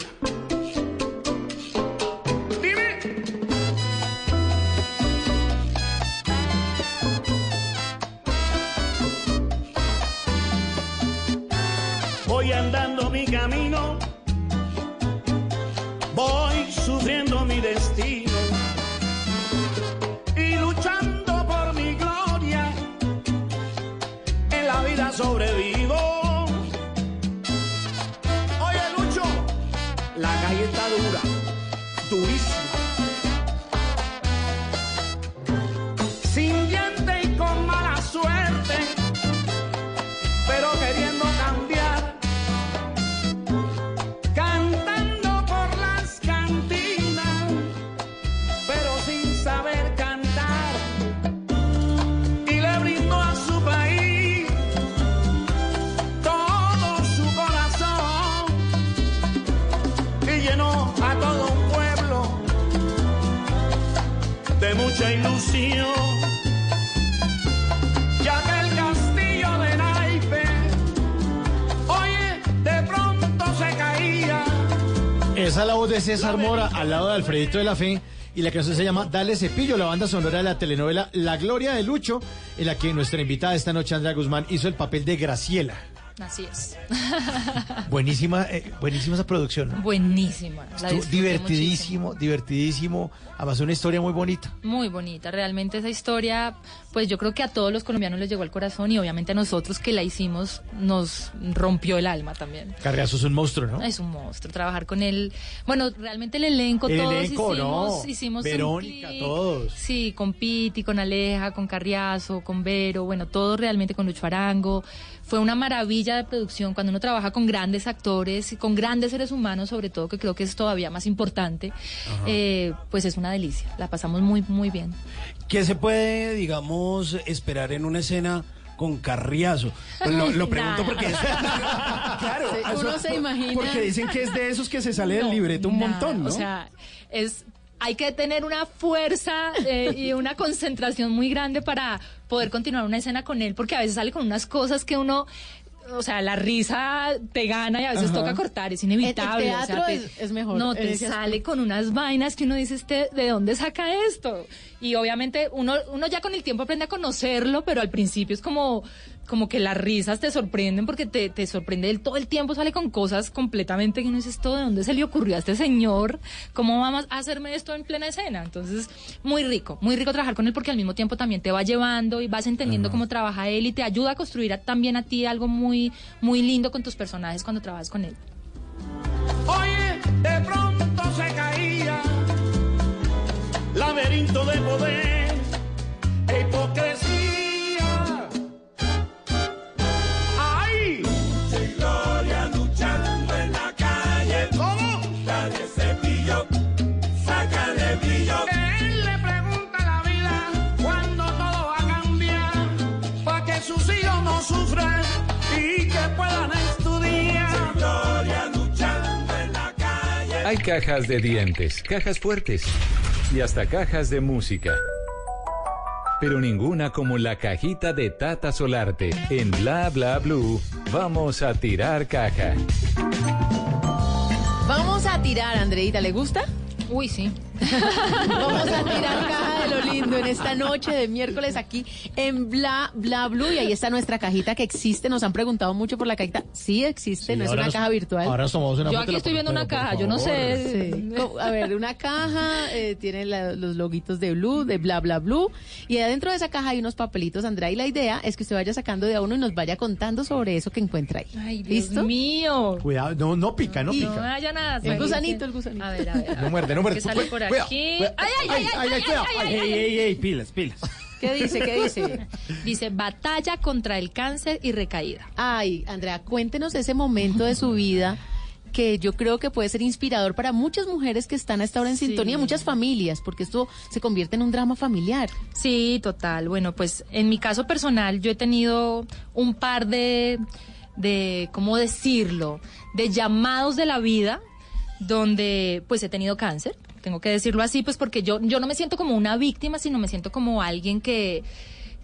Speaker 29: Esa es la voz de César Mora al lado de Alfredito de la Fe. Y la canción se llama Dale Cepillo, la banda sonora de la telenovela La Gloria de Lucho, en la que nuestra invitada esta noche, Andrea Guzmán, hizo el papel de Graciela.
Speaker 28: Así es.
Speaker 29: Buenísima, eh, buenísima esa producción, ¿no?
Speaker 28: Buenísima. la
Speaker 29: Estuvo
Speaker 28: disfruté
Speaker 29: divertidísimo, divertidísimo. Además, una historia muy bonita.
Speaker 28: Muy bonita, realmente esa historia, pues yo creo que a todos los colombianos les llegó al corazón y obviamente a nosotros que la hicimos nos rompió el alma también.
Speaker 29: Cargazo es un monstruo, ¿no?
Speaker 28: Es un monstruo trabajar con él. Bueno, realmente el elenco,
Speaker 29: El
Speaker 28: todos
Speaker 29: elenco,
Speaker 28: hicimos,
Speaker 29: no.
Speaker 28: hicimos un
Speaker 29: Verónica,
Speaker 28: clic.
Speaker 29: todos.
Speaker 28: Sí, con Piti, con Aleja, con Carriazo, con Vero, bueno, todos realmente con Lucho Arango. Fue una maravilla de producción cuando uno trabaja con grandes actores y con grandes seres humanos, sobre todo, que creo que es todavía más importante. eh, pues es una delicia. La pasamos muy, muy bien.
Speaker 33: ¿Qué se puede, digamos, esperar en una escena con Carriazo? Lo, lo pregunto
Speaker 28: Nada.
Speaker 33: porque es... claro,
Speaker 31: Sí, uno se imagina.
Speaker 33: Porque dicen que es de esos que se sale del libreto un
Speaker 28: nada.
Speaker 33: montón, ¿no?
Speaker 28: O sea, es hay que tener una fuerza eh, y una concentración muy grande para poder continuar una escena con él, porque a veces sale con unas cosas que uno o sea, la risa te gana y a veces
Speaker 31: Ajá.
Speaker 28: toca cortar, es inevitable.
Speaker 31: El- el
Speaker 28: o sea, te-
Speaker 31: es- es mejor
Speaker 28: No, te sale con unas vainas que uno dice, este, ¿de dónde saca esto? Y obviamente uno, uno ya con el tiempo aprende a conocerlo, pero al principio es como, como que las risas te sorprenden porque te, te sorprende él todo el tiempo, sale con cosas completamente que uno dice, ¿esto de dónde se le ocurrió a este señor? ¿Cómo vamos a hacerme esto en plena escena? Entonces, muy rico, muy rico trabajar con él porque al mismo tiempo también te va llevando y vas entendiendo cómo trabaja él y te ayuda a construir a- también a ti algo muy, muy lindo con tus personajes cuando trabajas con él.
Speaker 21: Oye, de pronto se caía laberinto de poder
Speaker 1: cajas de dientes, cajas fuertes y hasta cajas de música. Pero ninguna como la cajita de Tata Solarte. En Bla Bla Blue, vamos a tirar caja.
Speaker 31: Vamos a tirar, Andreita, ¿le gusta?
Speaker 28: Uy, sí.
Speaker 31: Vamos a tirar caja de lo lindo en esta noche de miércoles aquí en Bla Bla Blue y ahí está nuestra cajita que existe. Nos han preguntado mucho por la cajita. Sí existe,
Speaker 29: Sí,
Speaker 31: no es una
Speaker 29: nos-
Speaker 31: caja virtual.
Speaker 29: ahora nos tomamos una
Speaker 28: Yo aquí estoy viendo una caja, yo no sé.
Speaker 31: Sí. A ver, una caja, eh, tiene la- los loguitos de Blue, de Bla Bla Blue, y adentro de esa caja hay unos papelitos, Andrea, y la idea es que usted vaya sacando de a uno y nos vaya contando sobre eso que encuentra ahí.
Speaker 28: Ay, Dios
Speaker 31: ¿Listo?
Speaker 28: mío.
Speaker 29: Cuidado, no, no pica, no
Speaker 28: No
Speaker 29: pica.
Speaker 28: haya nada.
Speaker 31: El gusanito, el gusanito.
Speaker 28: A ver, a ver. a ver.
Speaker 29: No muerde, no
Speaker 28: ¿Qué sale por
Speaker 29: Cuidado,
Speaker 28: aquí? Ay, ay, ay, ay, ay, ay,
Speaker 33: pilas, pilas.
Speaker 31: ¿Qué dice? ¿Qué dice?
Speaker 28: Dice, batalla contra el cáncer y recaída.
Speaker 31: Ay, Andrea, cuéntenos ese momento de su vida que yo creo que puede ser inspirador para muchas mujeres que están a esta hora en
Speaker 28: Sí.
Speaker 31: sintonía, muchas familias, porque esto se convierte en un drama familiar.
Speaker 28: Sí, total. Bueno, pues en mi caso personal yo he tenido un par de, de, ¿cómo decirlo? De llamados de la vida donde pues he tenido cáncer. Tengo que decirlo así, pues porque yo, yo no me siento como una víctima, sino me siento como alguien que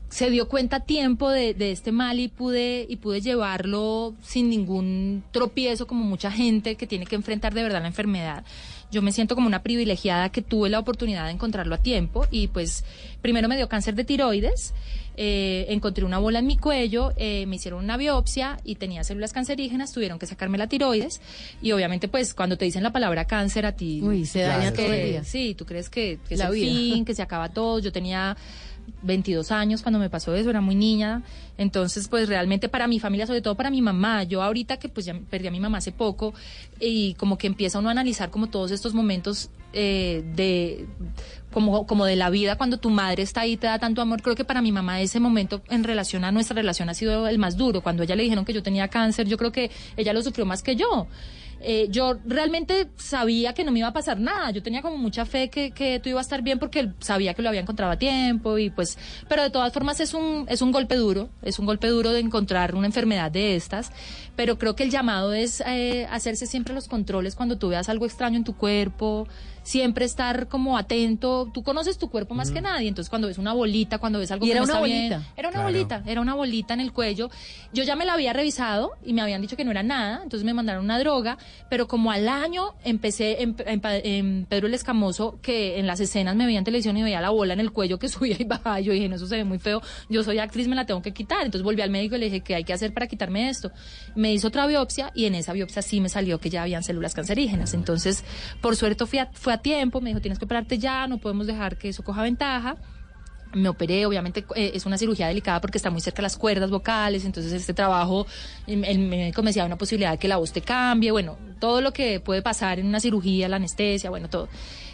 Speaker 28: se dio cuenta a tiempo de, de este mal y pude, y pude llevarlo sin ningún tropiezo como mucha gente que tiene que enfrentar de verdad la enfermedad. Yo me siento como una privilegiada que tuve la oportunidad de encontrarlo a tiempo y pues primero me dio cáncer de tiroides, eh, encontré una bola en mi cuello, eh, me hicieron una biopsia y tenía células cancerígenas, tuvieron que sacarme la tiroides y obviamente pues cuando te dicen la palabra cáncer a ti...
Speaker 31: Uy, se daña todo el día.
Speaker 28: Sí, tú crees que, que es
Speaker 31: La
Speaker 28: el
Speaker 31: vida.
Speaker 28: fin, que se acaba todo. Yo tenía 22 años cuando me pasó eso, era muy niña. Entonces, pues realmente para mi familia, sobre todo para mi mamá, yo ahorita que pues ya perdí a mi mamá hace poco y como que empieza uno a analizar como todos estos momentos eh, de como, como de la vida cuando tu madre está ahí te da tanto amor, creo que para mi mamá ese momento en relación a nuestra relación ha sido el más duro. Cuando ella le dijeron que yo tenía cáncer, yo creo que ella lo sufrió más que yo. Eh, yo realmente sabía que no me iba a pasar nada. Yo tenía como mucha fe que, que tú ibas a estar bien porque sabía que lo había encontrado a tiempo y pues, pero de todas formas es un, es un golpe duro, es un golpe duro de encontrar una enfermedad de estas, pero creo que el llamado es eh, hacerse siempre los controles cuando tú veas algo extraño en tu cuerpo, siempre estar como atento. Tú conoces tu cuerpo más que nadie, entonces cuando ves una bolita, cuando ves algo
Speaker 31: Y
Speaker 28: que
Speaker 31: era
Speaker 28: no
Speaker 31: una
Speaker 28: está bien-
Speaker 31: bolita.
Speaker 28: era una
Speaker 31: Claro.
Speaker 28: bolita, era una bolita en el cuello. Yo ya me la había revisado y me habían dicho que no era nada, entonces me mandaron una droga, pero como al año empecé en, en Pa- en Pedro el Escamoso, que en las escenas me veía en televisión y veía la bola en el cuello que subía y bajaba, y yo dije, no, eso se ve muy feo, yo soy actriz, me la tengo que quitar. Entonces volví al médico y le dije, ¿qué hay que hacer para quitarme esto? Me hizo otra biopsia y en esa biopsia sí me salió que ya habían células cancerígenas. Entonces, por suerte fui a- fue a tiempo, me dijo, tienes que operarte ya, no podemos dejar que eso coja ventaja me operé, obviamente eh, es una cirugía delicada porque está muy cerca de las cuerdas vocales, entonces este trabajo, el médico me decía, una posibilidad de que la voz te cambie, bueno, todo lo que puede pasar en una cirugía, la anestesia, bueno, todo.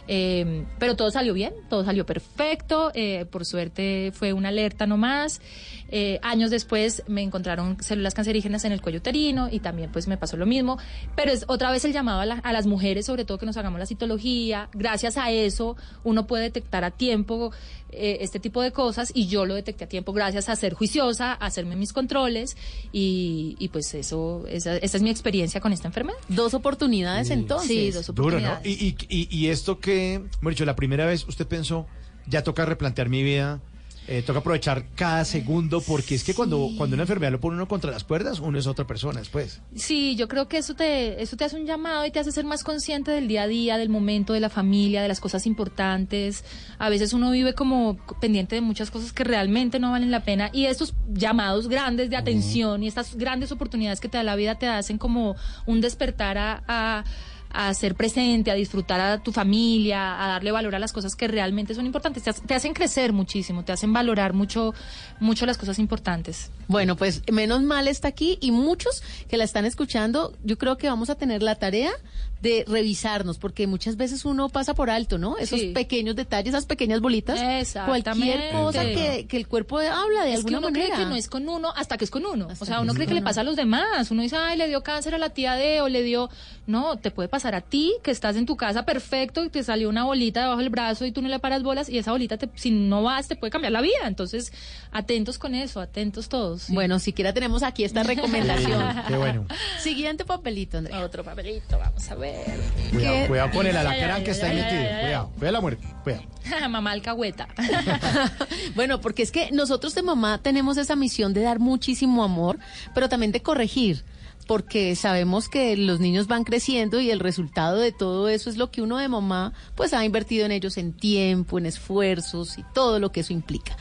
Speaker 28: Eh, pero todo salió bien, todo salió perfecto, eh, por suerte fue una alerta nomás. Eh, años después me encontraron células cancerígenas en el cuello uterino y también pues me pasó lo mismo, pero es otra vez el llamado a, la- a las mujeres, sobre todo que nos hagamos la citología, gracias a eso uno puede detectar a tiempo eh, este tipo de cosas y yo lo detecté a tiempo gracias a ser juiciosa, a hacerme mis controles y, y pues eso, esa, esa es mi experiencia con esta enfermedad.
Speaker 31: Dos oportunidades entonces.
Speaker 28: Sí, dos
Speaker 29: Duro, ¿no?
Speaker 28: oportunidades.
Speaker 29: Y, y esto que, bueno, dicho, la primera vez usted pensó, ya toca replantear mi vida, eh, toca aprovechar cada segundo porque es que cuando, cuando una enfermedad lo pone uno contra las cuerdas, uno es otra persona después.
Speaker 28: Sí, yo creo que eso te, eso te hace un llamado y te hace ser más consciente del día a día, del momento, de la familia, de las cosas importantes. A veces uno vive como pendiente de muchas cosas que realmente no valen la pena y estos llamados grandes de atención y estas grandes oportunidades que te da la vida te hacen como un despertar a, a a ser presente, a disfrutar a tu familia, a darle valor a las cosas que realmente son importantes. Te, te hacen crecer muchísimo, te hacen valorar mucho, mucho las cosas importantes.
Speaker 31: Bueno, pues menos mal está aquí y muchos que la están escuchando, yo creo que vamos a tener la tarea de revisarnos, porque muchas veces uno pasa por alto, ¿no? Esos
Speaker 28: Sí.
Speaker 31: pequeños detalles, esas pequeñas bolitas, cualquier cosa que, que el cuerpo habla de
Speaker 28: es que
Speaker 31: alguna
Speaker 28: uno
Speaker 31: manera.
Speaker 28: cree que no es con uno hasta que es con uno. o sea, uno cree que le pasa a los demás. Uno dice, ay, le dio cáncer a la tía D o le dio... No, te puede pasar a ti, que estás en tu casa perfecto y te salió una bolita debajo del brazo y tú no le paras bolas y esa bolita, te- si no vas, te puede cambiar la vida. Entonces, atentos con eso, atentos todos. sí.
Speaker 31: Bueno, siquiera tenemos aquí esta recomendación.
Speaker 29: Qué bueno.
Speaker 31: Siguiente papelito, Andrea.
Speaker 28: Otro papelito, vamos a ver.
Speaker 29: Cuidado,
Speaker 31: ¿Qué?
Speaker 29: cuidado con el alacrán que está ahí metido. Cuidado, cuidado la muerte. Cuidado.
Speaker 28: Mamá alcahueta.
Speaker 31: Bueno, porque es que nosotros de mamá tenemos esa misión de dar muchísimo amor, pero también de corregir, porque sabemos que los niños van creciendo y el resultado de todo eso es lo que uno de mamá pues ha invertido en ellos en tiempo, en esfuerzos y todo lo que eso implica.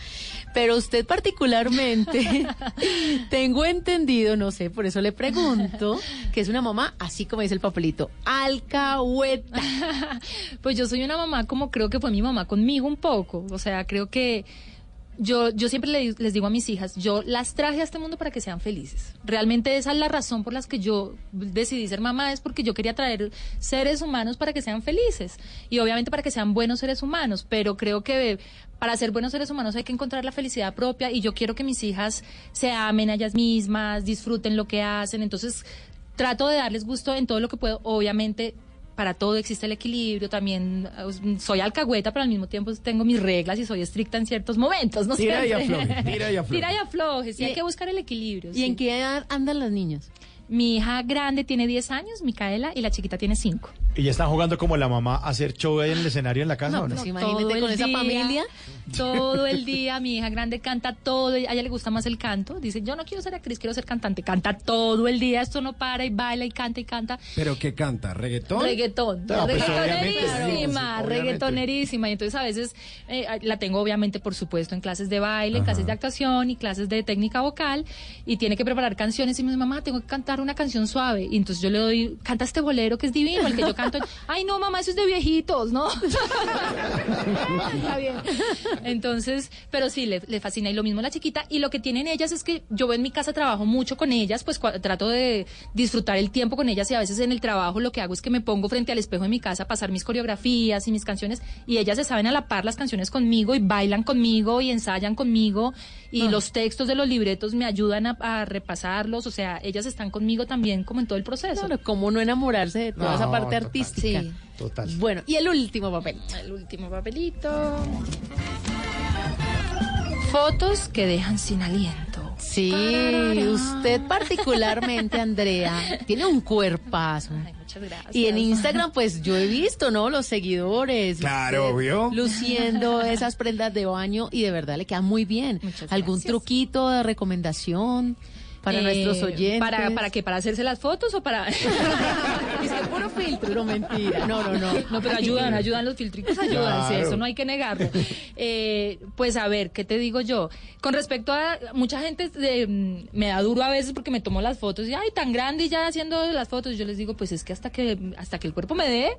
Speaker 31: Pero usted particularmente, tengo entendido, no sé, por eso le pregunto, que es una mamá, así como dice el papelito, alcahueta.
Speaker 28: Pues yo soy una mamá como creo que fue mi mamá conmigo un poco. O sea, creo que yo, yo siempre le- les digo a mis hijas, yo las traje a este mundo para que sean felices. Realmente esa es la razón por la que yo decidí ser mamá, es porque yo quería traer seres humanos para que sean felices. Y obviamente para que sean buenos seres humanos. Pero creo que para ser buenos seres humanos hay que encontrar la felicidad propia y yo quiero que mis hijas se amen a ellas mismas, disfruten lo que hacen. Entonces trato de darles gusto en todo lo que puedo. Obviamente para todo existe el equilibrio, también eh, soy alcahueta, pero al mismo tiempo tengo mis reglas y soy estricta en ciertos momentos, ¿no?
Speaker 33: Tira y afloje, tira y afloje.
Speaker 28: Tira y afloje, sí,
Speaker 31: Y-
Speaker 28: hay que buscar el equilibrio.
Speaker 31: ¿Y
Speaker 28: sí.
Speaker 31: en qué edad andan las niñas?
Speaker 28: Mi hija grande tiene 10 años, Micaela, y la chiquita tiene 5.
Speaker 29: ¿Y ya están jugando como la mamá a hacer show ahí en el escenario en la casa o no?
Speaker 31: pues imagínate con esa familia.
Speaker 28: Todo el día, mi hija grande canta todo, a ella le gusta más el canto. Dice, yo no quiero ser actriz, quiero ser cantante. Canta todo el día, esto no para y baila y canta y canta.
Speaker 33: ¿Pero qué canta? ¿Reggaetón?
Speaker 28: Reggaetón,
Speaker 33: No, pues,
Speaker 28: reggaetonerísima, reggaetonerísima. Y entonces a veces eh, la tengo obviamente, por supuesto, en clases de baile, en clases de actuación y clases de técnica vocal. Y tiene que preparar canciones y me dice, mamá, tengo que cantar una canción suave. Y entonces yo le doy, canta este bolero que es divino, el que yo canto. Ay, no, mamá, eso es de viejitos, ¿no? Está bien. Entonces, pero sí, le, le fascina. Y lo mismo la chiquita. Y lo que tienen ellas es que yo en mi casa trabajo mucho con ellas, pues trato de disfrutar el tiempo con ellas y a veces en el trabajo lo que hago es que me pongo frente al espejo en mi casa a pasar mis coreografías y mis canciones y ellas se saben a la par las canciones conmigo y bailan conmigo y ensayan conmigo y
Speaker 31: Ah.
Speaker 28: los textos de los libretos me ayudan a, a repasarlos, o sea, ellas están conmigo también como en todo el proceso.
Speaker 31: Claro, ¿cómo no enamorarse de toda
Speaker 28: No,
Speaker 31: esa parte
Speaker 28: total.
Speaker 31: artística?
Speaker 28: Sí.
Speaker 29: Total.
Speaker 31: Bueno, y el último papel.
Speaker 28: El último papelito. Fotos que dejan sin aliento.
Speaker 31: Sí, usted particularmente, Andrea, tiene un cuerpazo.
Speaker 28: Muchas gracias.
Speaker 31: Y en Instagram, pues yo he visto, ¿no? Los seguidores.
Speaker 33: Claro,
Speaker 31: usted
Speaker 33: obvio.
Speaker 31: Luciendo esas prendas de baño y de verdad le queda muy bien. ¿Algún truquito de recomendación para
Speaker 28: Eh,
Speaker 31: nuestros oyentes?
Speaker 28: ¿Para, ¿Para qué? ¿Para hacerse las fotos o para...?
Speaker 31: Dice, puro filtro, no mentira. No, no, no.
Speaker 28: No, pero ayudan, ayudan los filtritos, ayudan, sí,
Speaker 31: Claro.
Speaker 28: eso no hay que negarlo. Eh, pues a ver, ¿qué te digo yo? Con respecto a mucha gente eh, mm, me da duro a veces porque me tomo las fotos y ay, tan grande y ya haciendo las fotos, yo les digo, pues es que hasta que hasta que el cuerpo me dé.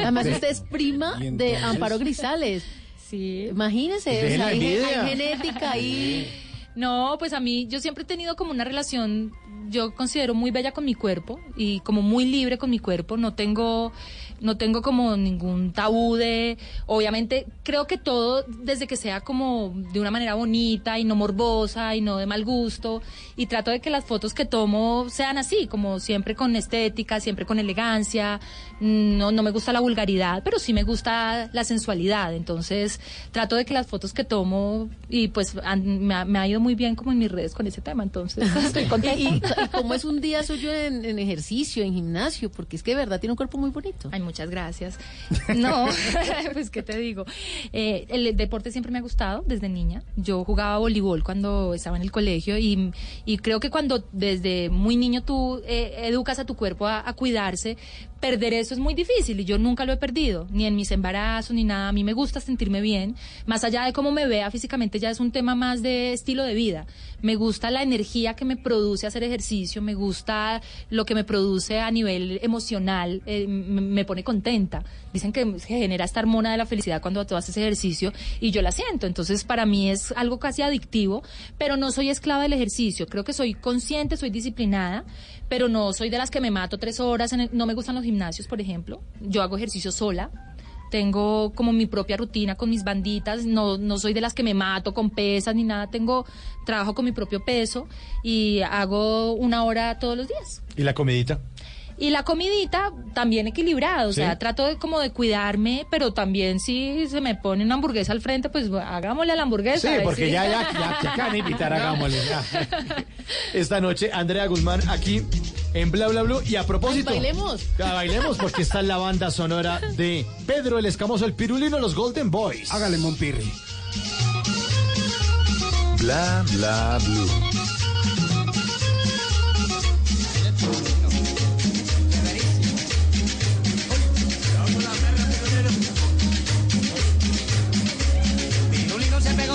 Speaker 31: Además, usted es prima
Speaker 28: ¿Y
Speaker 31: de? Amparo Grisales.
Speaker 28: Sí.
Speaker 31: Imagínese, o sea, hay genética ahí.
Speaker 28: No, pues a mí yo siempre he tenido como una relación, yo considero muy bella con mi cuerpo y como muy libre con mi cuerpo. No tengo, no tengo como ningún tabú de, obviamente creo que todo desde que sea como de una manera bonita y no morbosa y no de mal gusto y trato de que las fotos que tomo sean así, como siempre con estética, siempre con elegancia. No, no me gusta la vulgaridad, pero sí me gusta la sensualidad. Entonces trato de que las fotos que tomo y pues han- me, ha, me ha ido muy bien como en mis redes con ese tema, entonces estoy
Speaker 31: ¿Y,
Speaker 28: contenta.
Speaker 31: y- y cómo es un día suyo en, en ejercicio, en gimnasio? Porque es que de verdad tiene un cuerpo muy bonito.
Speaker 28: Ay, muchas gracias. No, pues qué te digo. Eh, el deporte siempre me ha gustado desde niña. Yo jugaba voleibol cuando estaba en el colegio y, y creo que cuando desde muy niño tú eh, educas a tu cuerpo a, a cuidarse, perder eso es muy difícil y yo nunca lo he perdido, ni en mis embarazos ni nada. A mí me gusta sentirme bien, más allá de cómo me vea físicamente ya es un tema más de estilo de vida. Me gusta la energía que me produce hacer ejercicio, me gusta lo que me produce a nivel emocional, eh, me, me pone contenta. Dicen que se genera esta hormona de la felicidad cuando tú haces ejercicio y yo la siento. Entonces para mí es algo casi adictivo, pero no soy esclava del ejercicio. Creo que soy consciente, soy disciplinada, pero no soy de las que me mato tres horas. En el- no me gustan los gimnasios, por ejemplo. Yo hago ejercicio sola. Tengo como mi propia rutina con mis banditas, no, no soy de las que me mato con pesas ni nada, tengo trabajo con mi propio peso y hago una hora todos los días.
Speaker 29: ¿Y la comidita?
Speaker 28: Y la comidita también equilibrada, o
Speaker 29: Sí.
Speaker 28: sea, trato de como de cuidarme, pero también si se me pone una hamburguesa al frente, pues hagámosle a la hamburguesa.
Speaker 29: Sí, porque
Speaker 28: si-
Speaker 29: ya, ya, ya, acaban de invitar, hagámosle. ya. Esta noche, Andrea Guzmán aquí en Bla Bla Blue. Y a propósito.
Speaker 31: Ay, bailemos.
Speaker 29: Ya, bailemos porque está en la banda sonora de Pedro el Escamoso, el Pirulino, los Golden Boys.
Speaker 33: Hágale, Monpirri.
Speaker 1: Bla bla blue.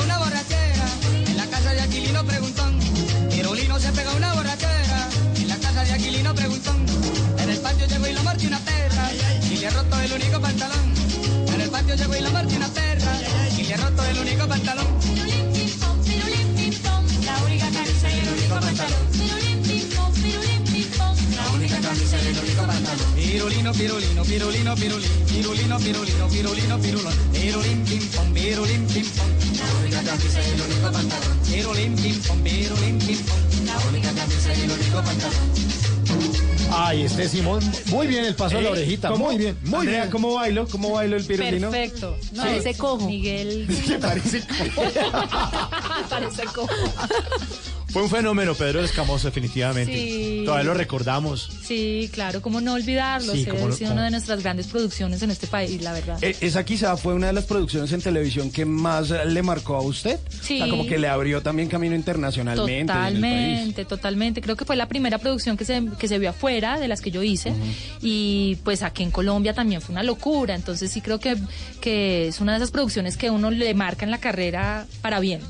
Speaker 34: Una borrachera en la casa de Aquilino Preguntón. Pirulino se pegó una borrachera en la casa de Aquilino Preguntón. En el patio llegó y lo marchó una perra y le roto el único pantalón. En el patio llegó y lo marchó una perra y le roto el único pantalón.
Speaker 27: La única camisa y el único pantalón.
Speaker 34: Pirulino, pirulino, pirulino, pirulino, pirulino, pirulino, pirulino, pirulón. Pirulín, pim, pom, pirulín, pim, pom. La única camisa y el único pantalón. Pirulín, pim, pom, pirulín, pim, pom. La única camisa y el único pantalón.
Speaker 29: Ay, este Simón, muy bien el paso a la
Speaker 33: Eh,
Speaker 29: orejita.
Speaker 33: ¿cómo?
Speaker 29: Muy bien, muy
Speaker 33: Andrea,
Speaker 29: bien.
Speaker 33: ¿cómo bailo? ¿Cómo bailo el pirulino?
Speaker 28: Perfecto. No,
Speaker 31: Parece cojo.
Speaker 28: Miguel.
Speaker 29: Parece
Speaker 28: Parece cojo.
Speaker 29: Fue un fenómeno, Pedro Escamoso, definitivamente.
Speaker 28: Sí.
Speaker 29: Todavía lo recordamos.
Speaker 28: Sí, claro, cómo no olvidarlo.
Speaker 29: Sí, cómo
Speaker 28: ha sido
Speaker 29: cómo-
Speaker 28: una de nuestras grandes producciones en este país, la verdad.
Speaker 33: Eh, Esa quizá fue una de las producciones en televisión que más eh, le marcó a usted.
Speaker 28: Sí.
Speaker 33: O sea, como que le abrió también camino internacionalmente. en el país.
Speaker 28: Totalmente, totalmente. Creo que fue la primera producción que se, que se vio afuera de las que yo hice. Y pues aquí en Colombia también fue una locura. Entonces sí creo que, que es una de esas producciones que uno le marca en la carrera para bien.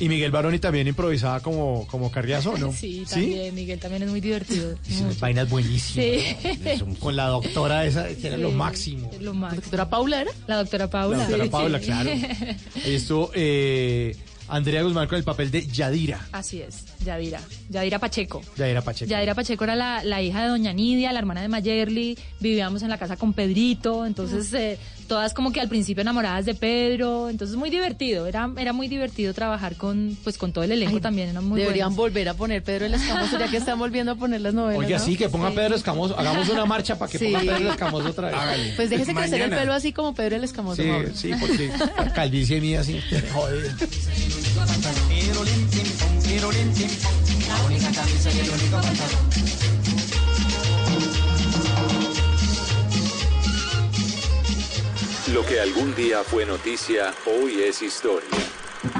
Speaker 29: Y Miguel Baroni también improvisaba como, como carriazo, ¿no?
Speaker 28: Sí, también. Miguel también es muy divertido.
Speaker 29: Esas vainas buenísimas.
Speaker 28: Sí.
Speaker 29: ¿no? Con la doctora esa, que era lo
Speaker 28: Sí,
Speaker 29: máximo.
Speaker 28: Lo máximo.
Speaker 31: ¿Doctora Paula era?
Speaker 28: La doctora Paula.
Speaker 29: La doctora
Speaker 28: Sí,
Speaker 29: Paula,
Speaker 28: sí.
Speaker 29: claro. Ahí estuvo eh, Andrea Guzmán con el papel de Yadira.
Speaker 28: Así es, Yadira. Yadira Pacheco.
Speaker 29: Yadira Pacheco.
Speaker 28: Yadira Pacheco era la, la hija de Doña Nidia, la hermana de Mayerly. Vivíamos en la casa con Pedrito. Entonces, eh, todas como que al principio enamoradas de Pedro. Entonces, muy divertido. Era, era muy divertido trabajar con, pues, con todo el elenco también. Era muy
Speaker 31: Deberían volver a poner Pedro el Escamoso, ya que están volviendo a poner las novelas.
Speaker 29: Oye,
Speaker 31: ¿no?
Speaker 29: sí, que ponga Pedro Escamoso. Hagamos una marcha para que
Speaker 31: Sí.
Speaker 29: ponga Pedro el Escamoso otra vez.
Speaker 31: Pues déjese crecer el
Speaker 29: Mañana.
Speaker 31: pelo así como Pedro el Escamoso.
Speaker 29: Sí,
Speaker 31: Mauro.
Speaker 29: sí, porque la calvicie mía sí me jode.
Speaker 34: Pirulín, pim, pom, pirulín, pim, pom. La única camisa y el único pantalón.
Speaker 1: Lo que algún día fue noticia, hoy es historia.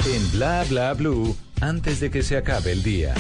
Speaker 1: En Bla Bla Blue, antes de que se acabe el día.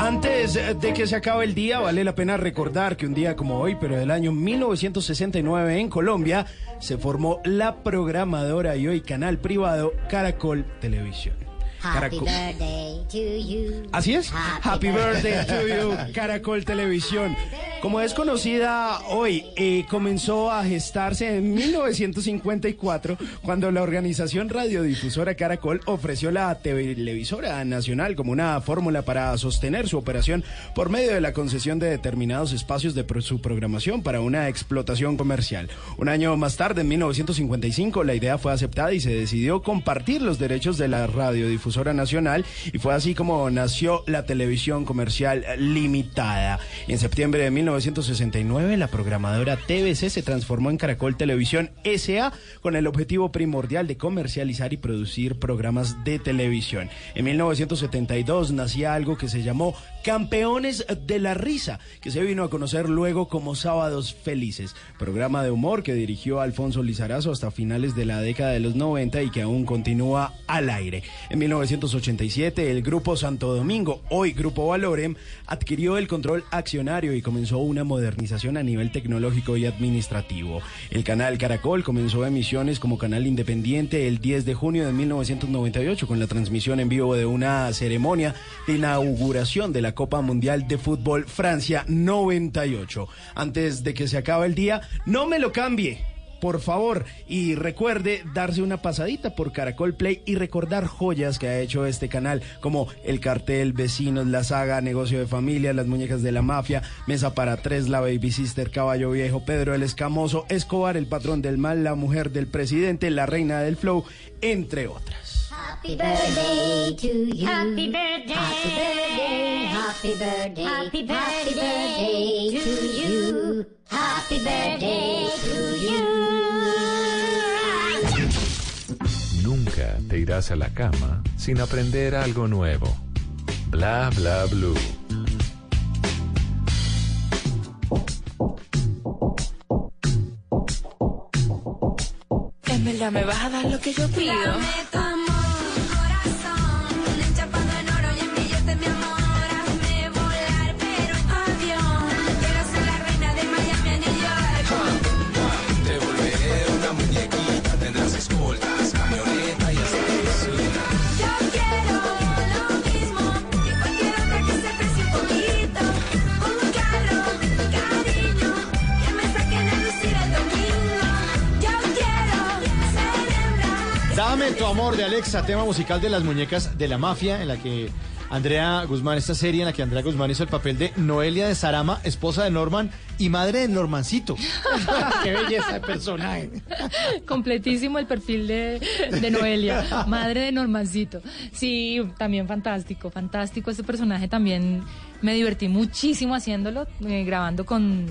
Speaker 33: Antes de que se acabe el día, vale la pena recordar que un día como hoy, pero del año 1969 en Colombia, se formó la programadora y hoy canal privado Caracol Televisión.
Speaker 35: Happy
Speaker 33: Caracol-
Speaker 35: birthday to you.
Speaker 33: Así es. Happy birthday to you, Caracol Televisión. Como es conocida hoy, eh, comenzó a gestarse en 1954 cuando la organización radiodifusora Caracol ofreció la televisora nacional como una fórmula para sostener su operación por medio de la concesión de determinados espacios de pro- su programación para una explotación comercial. Un año más tarde, en 1955, la idea fue aceptada y se decidió compartir los derechos de la radiodifusora nacional y fue así como nació la televisión comercial limitada. En septiembre de 1969, la programadora TBC se transformó en Caracol Televisión SA con el objetivo primordial de comercializar y producir programas de televisión. En 1972 nacía algo que se llamó Campeones de la Risa, que se vino a conocer luego como Sábados Felices, programa de humor que dirigió Alfonso Lizarazo hasta finales de la década de los 90 y que aún continúa al aire. En 1987, el grupo Santo Domingo, hoy Grupo Valorem, adquirió el control accionario y comenzó una modernización a nivel tecnológico y administrativo. El canal Caracol comenzó emisiones como canal independiente el 10 de junio de 1998 con la transmisión en vivo de una ceremonia de inauguración de la Copa Mundial de Fútbol Francia 98. Antes de que se acabe el día, no me lo cambie por favor. Y recuerde darse una pasadita por Caracol Play y recordar joyas que ha hecho este canal, como El Cartel, Vecinos, La Saga, Negocio de Familia, Las Muñecas de la Mafia, Mesa para Tres, La Baby Sister, Caballo Viejo, Pedro el Escamoso, Escobar, El Patrón del Mal, La Mujer del Presidente, La Reina del Flow, entre otras.
Speaker 36: Happy birthday to you. Happy birthday. Happy birthday. Happy birthday. Happy birthday to you. Happy birthday to you.
Speaker 1: Nunca te irás a la cama sin aprender algo nuevo. Bla bla blue.
Speaker 27: En verdad me vas a dar lo que yo pido.
Speaker 36: Amor de
Speaker 29: Alexa, tema musical de las muñecas de la mafia, en la que Andrea Guzmán, esta serie en la que Andrea Guzmán hizo el papel de Noelia de Sarama, esposa de Norman y madre de Normancito. Qué belleza de personaje.
Speaker 28: Completísimo el perfil de, de Noelia, madre de Normancito. Sí, también fantástico, fantástico este personaje también. Me divertí muchísimo haciéndolo, eh, grabando con,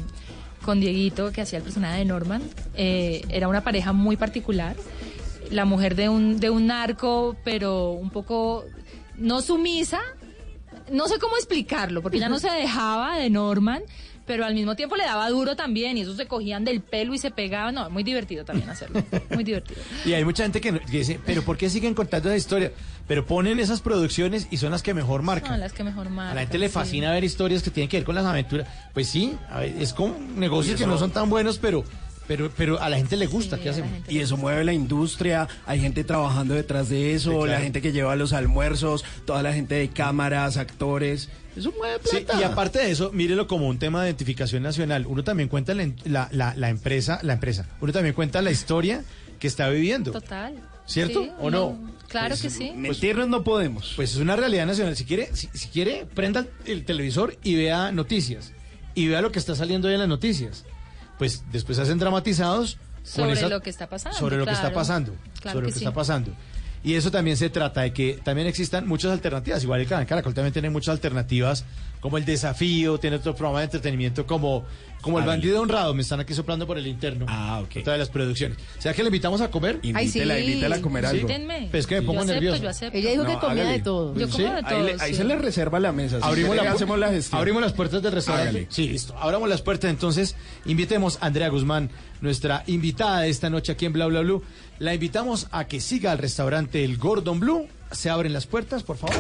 Speaker 28: con Dieguito, que hacía el personaje de Norman. Eh, era una pareja muy particular. La mujer de un, de un narco, pero un poco no sumisa. No sé cómo explicarlo, porque ella no se dejaba de Norman, pero al mismo tiempo le daba duro también, y esos se cogían del pelo y se pegaban. No, muy divertido también hacerlo. Muy divertido.
Speaker 29: Y hay mucha gente que, dice, pero ¿por qué siguen contando esa historia? Pero ponen esas producciones y son las que mejor marcan.
Speaker 28: Son las que mejor marcan.
Speaker 29: A la gente le fascina ver historias que tienen que ver con las aventuras. Pues sí, a ver, es como negocios que no son tan buenos, pero, pero, pero a la gente le gusta. ¿Qué hacemos?
Speaker 33: Y eso mueve la industria, hay gente trabajando detrás de eso,
Speaker 29: Sí, claro.
Speaker 33: la gente que lleva los almuerzos, toda la gente de cámaras, actores. Eso mueve
Speaker 29: Sí,
Speaker 33: plata.
Speaker 29: y aparte de eso, mírelo como un tema de identificación nacional. Uno también cuenta la, la, la- la empresa, la empresa. Uno también cuenta la historia que está viviendo.
Speaker 28: Total.
Speaker 29: ¿Cierto
Speaker 28: Sí,
Speaker 29: o no?
Speaker 28: Claro
Speaker 29: Pues,
Speaker 28: que sí.
Speaker 33: Mentirnos no podemos.
Speaker 29: Pues es una realidad nacional. Si quiere, si, si quiere, prenda el televisor y vea noticias. Y vea lo que está saliendo hoy en las noticias. Pues después hacen dramatizados con
Speaker 28: Sobre
Speaker 29: esa-
Speaker 28: lo que está pasando,
Speaker 29: Sobre lo que está pasando.
Speaker 28: Claro
Speaker 29: sobre lo
Speaker 28: que
Speaker 29: que
Speaker 28: sí.
Speaker 29: está pasando. Y eso también se trata de que también existan muchas alternativas. Igual el canal Caracol también tiene muchas alternativas, como el desafío, tiene otro programa de entretenimiento como, como el bandido honrado. Me están aquí soplando por el interno.
Speaker 33: Ah, ok.
Speaker 29: Otra de las producciones. O sea que le invitamos a comer.
Speaker 31: Ay, sí.
Speaker 33: Invítela, invítela a comer algo.
Speaker 28: Invítenme.
Speaker 29: Pues es que me pongo
Speaker 28: acepto,
Speaker 29: nervioso.
Speaker 28: yo acepto.
Speaker 31: Ella dijo que comía
Speaker 33: hágale.
Speaker 31: de todo.
Speaker 28: Yo
Speaker 29: Sí,
Speaker 28: como de
Speaker 33: Ahí,
Speaker 28: todo.
Speaker 33: le- ahí
Speaker 28: sí.
Speaker 33: se le reserva la mesa. Si
Speaker 29: Abrimos,
Speaker 33: quiere,
Speaker 29: la
Speaker 33: hacemos la gestión.
Speaker 29: abrimos las puertas del restaurante.
Speaker 33: Hágale.
Speaker 29: Sí, listo. Abramos las puertas. Entonces, invitemos a Andrea Guzmán, nuestra invitada de esta noche aquí en Bla Bla Blue. La invitamos a que siga al restaurante El Gordon Blue. Se abren las puertas, por favor.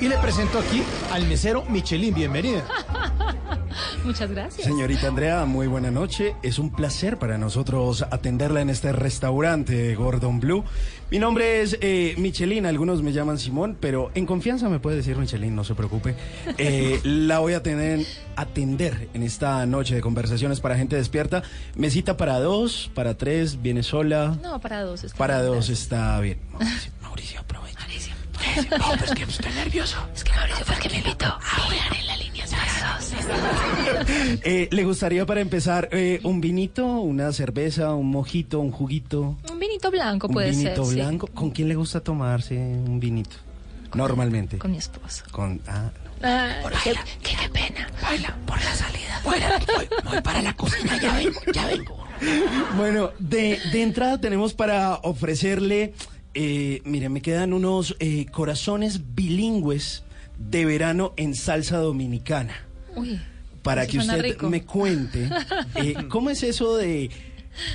Speaker 29: Y le presento aquí al mesero Michelin. Bienvenida.
Speaker 28: Muchas gracias.
Speaker 33: Señorita Andrea, muy buena noche. Es un placer para nosotros atenderla en este restaurante Gordon Blue. Mi nombre es eh, Michelin, algunos me llaman Simón, pero en confianza me puede decir Michelin, no se preocupe. Eh, la voy a tener, atender en esta noche de conversaciones para gente despierta. Mesita para dos, para tres, viene sola.
Speaker 28: No, para dos. está
Speaker 33: Para
Speaker 28: bien,
Speaker 33: dos
Speaker 28: gracias.
Speaker 33: está bien. Mauricio, Mauricio, No, es que estoy nervioso.
Speaker 28: Es que Mauricio fue el que me invitó a jugar en la línea.
Speaker 33: Eh, ¿Le gustaría para empezar eh, un vinito, una cerveza, un mojito, un juguito?
Speaker 28: Un vinito blanco
Speaker 33: un
Speaker 28: puede
Speaker 33: vinito
Speaker 28: ser. sí.
Speaker 33: blanco. ¿Con quién le gusta tomarse un vinito? Normalmente.
Speaker 28: Con mi esposo.
Speaker 33: Con, ah,
Speaker 28: qué, qué, qué pena.
Speaker 27: Baila por la salida. Voy, voy para la cocina, ya vengo, ya vengo.
Speaker 33: Bueno, de, de entrada tenemos para ofrecerle, eh, mire, me quedan unos eh, corazones bilingües de verano en salsa dominicana.
Speaker 28: Uy.
Speaker 33: Para que usted
Speaker 28: rico.
Speaker 33: me cuente, eh, ¿cómo es eso de,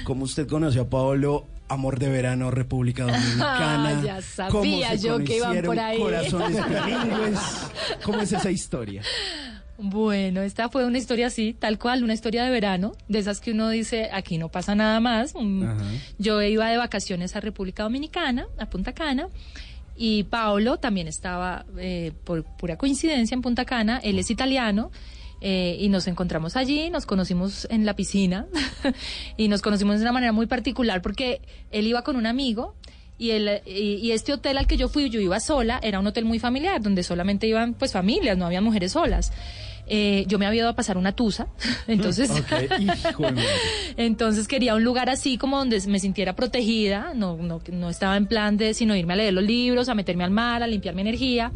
Speaker 33: como usted conoció a Pablo, amor de verano, República Dominicana?
Speaker 28: Ya
Speaker 33: ¿Cómo
Speaker 28: sabía
Speaker 33: se
Speaker 28: yo que iban por ahí.
Speaker 33: Corazones bilingües. ¿Cómo es esa historia?
Speaker 28: Bueno, esta fue una historia así, tal cual, una historia de verano, de esas que uno dice, aquí no pasa nada más. Un-
Speaker 33: Ajá.
Speaker 28: Yo iba de vacaciones a República Dominicana, a Punta Cana, y Paolo también estaba, eh, por pura coincidencia, en Punta Cana. Él es italiano. eh, y nos encontramos allí, nos conocimos en la piscina y nos conocimos de una manera muy particular porque él iba con un amigo y, el, y, y este hotel al que yo fui, yo iba sola, era un hotel muy familiar donde solamente iban pues familias, no había mujeres solas. Eh, yo me había ido a pasar una tusa, entonces...
Speaker 33: Ok, hijo de madre.
Speaker 28: Entonces quería un lugar así como donde me sintiera protegida, no, no, no estaba en plan de sino irme a leer los libros, a meterme al mar, a limpiar mi energía.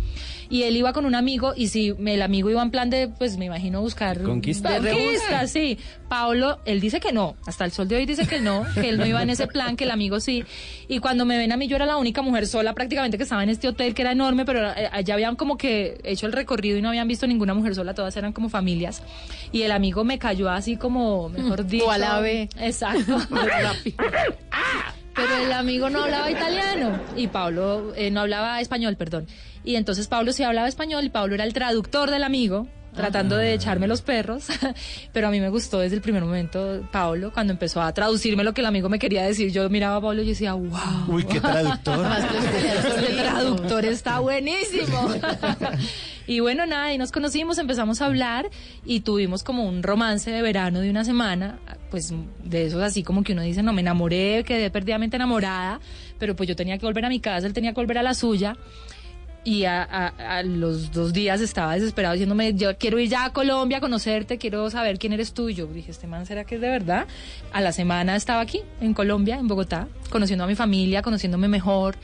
Speaker 28: Y él iba con un amigo y si el amigo iba en plan de, pues me imagino buscar...
Speaker 33: Conquista.
Speaker 28: Conquista, sí. Pablo, él dice que no, hasta el sol de hoy dice que no, que él no iba en ese plan, que el amigo sí. Y cuando me ven a mí, yo era la única mujer sola prácticamente que estaba en este hotel que era enorme, pero eh, allá habían como que hecho el recorrido y no habían visto ninguna mujer sola, todas eran como familias. Y el amigo me cayó así como, mejor dicho...
Speaker 31: Tú a la ave.
Speaker 28: Exacto.
Speaker 31: Rápido.
Speaker 28: Pero el amigo no hablaba italiano y Pablo eh, no hablaba español, perdón. Y entonces Pablo sí hablaba español y Pablo era el traductor del amigo tratando de echarme los perros, pero a mí me gustó desde el primer momento Pablo cuando empezó a traducirme lo que el amigo me quería decir. Yo miraba a Pablo y decía, wow.
Speaker 29: Uy, qué traductor.
Speaker 28: Este traductor está buenísimo. Y bueno, nada, y nos conocimos, empezamos a hablar y tuvimos como un romance de verano de una semana, pues de esos así como que uno dice, no, me enamoré, quedé perdidamente enamorada, pero pues yo tenía que volver a mi casa, él tenía que volver a la suya. Y a, a- los dos días estaba desesperado diciéndome, yo quiero ir ya a Colombia a conocerte, quiero saber quién eres tú. Yo dije, este man, ¿será que es de verdad? A la semana estaba aquí, en Colombia, en Bogotá, conociendo a mi familia, conociéndome mejor.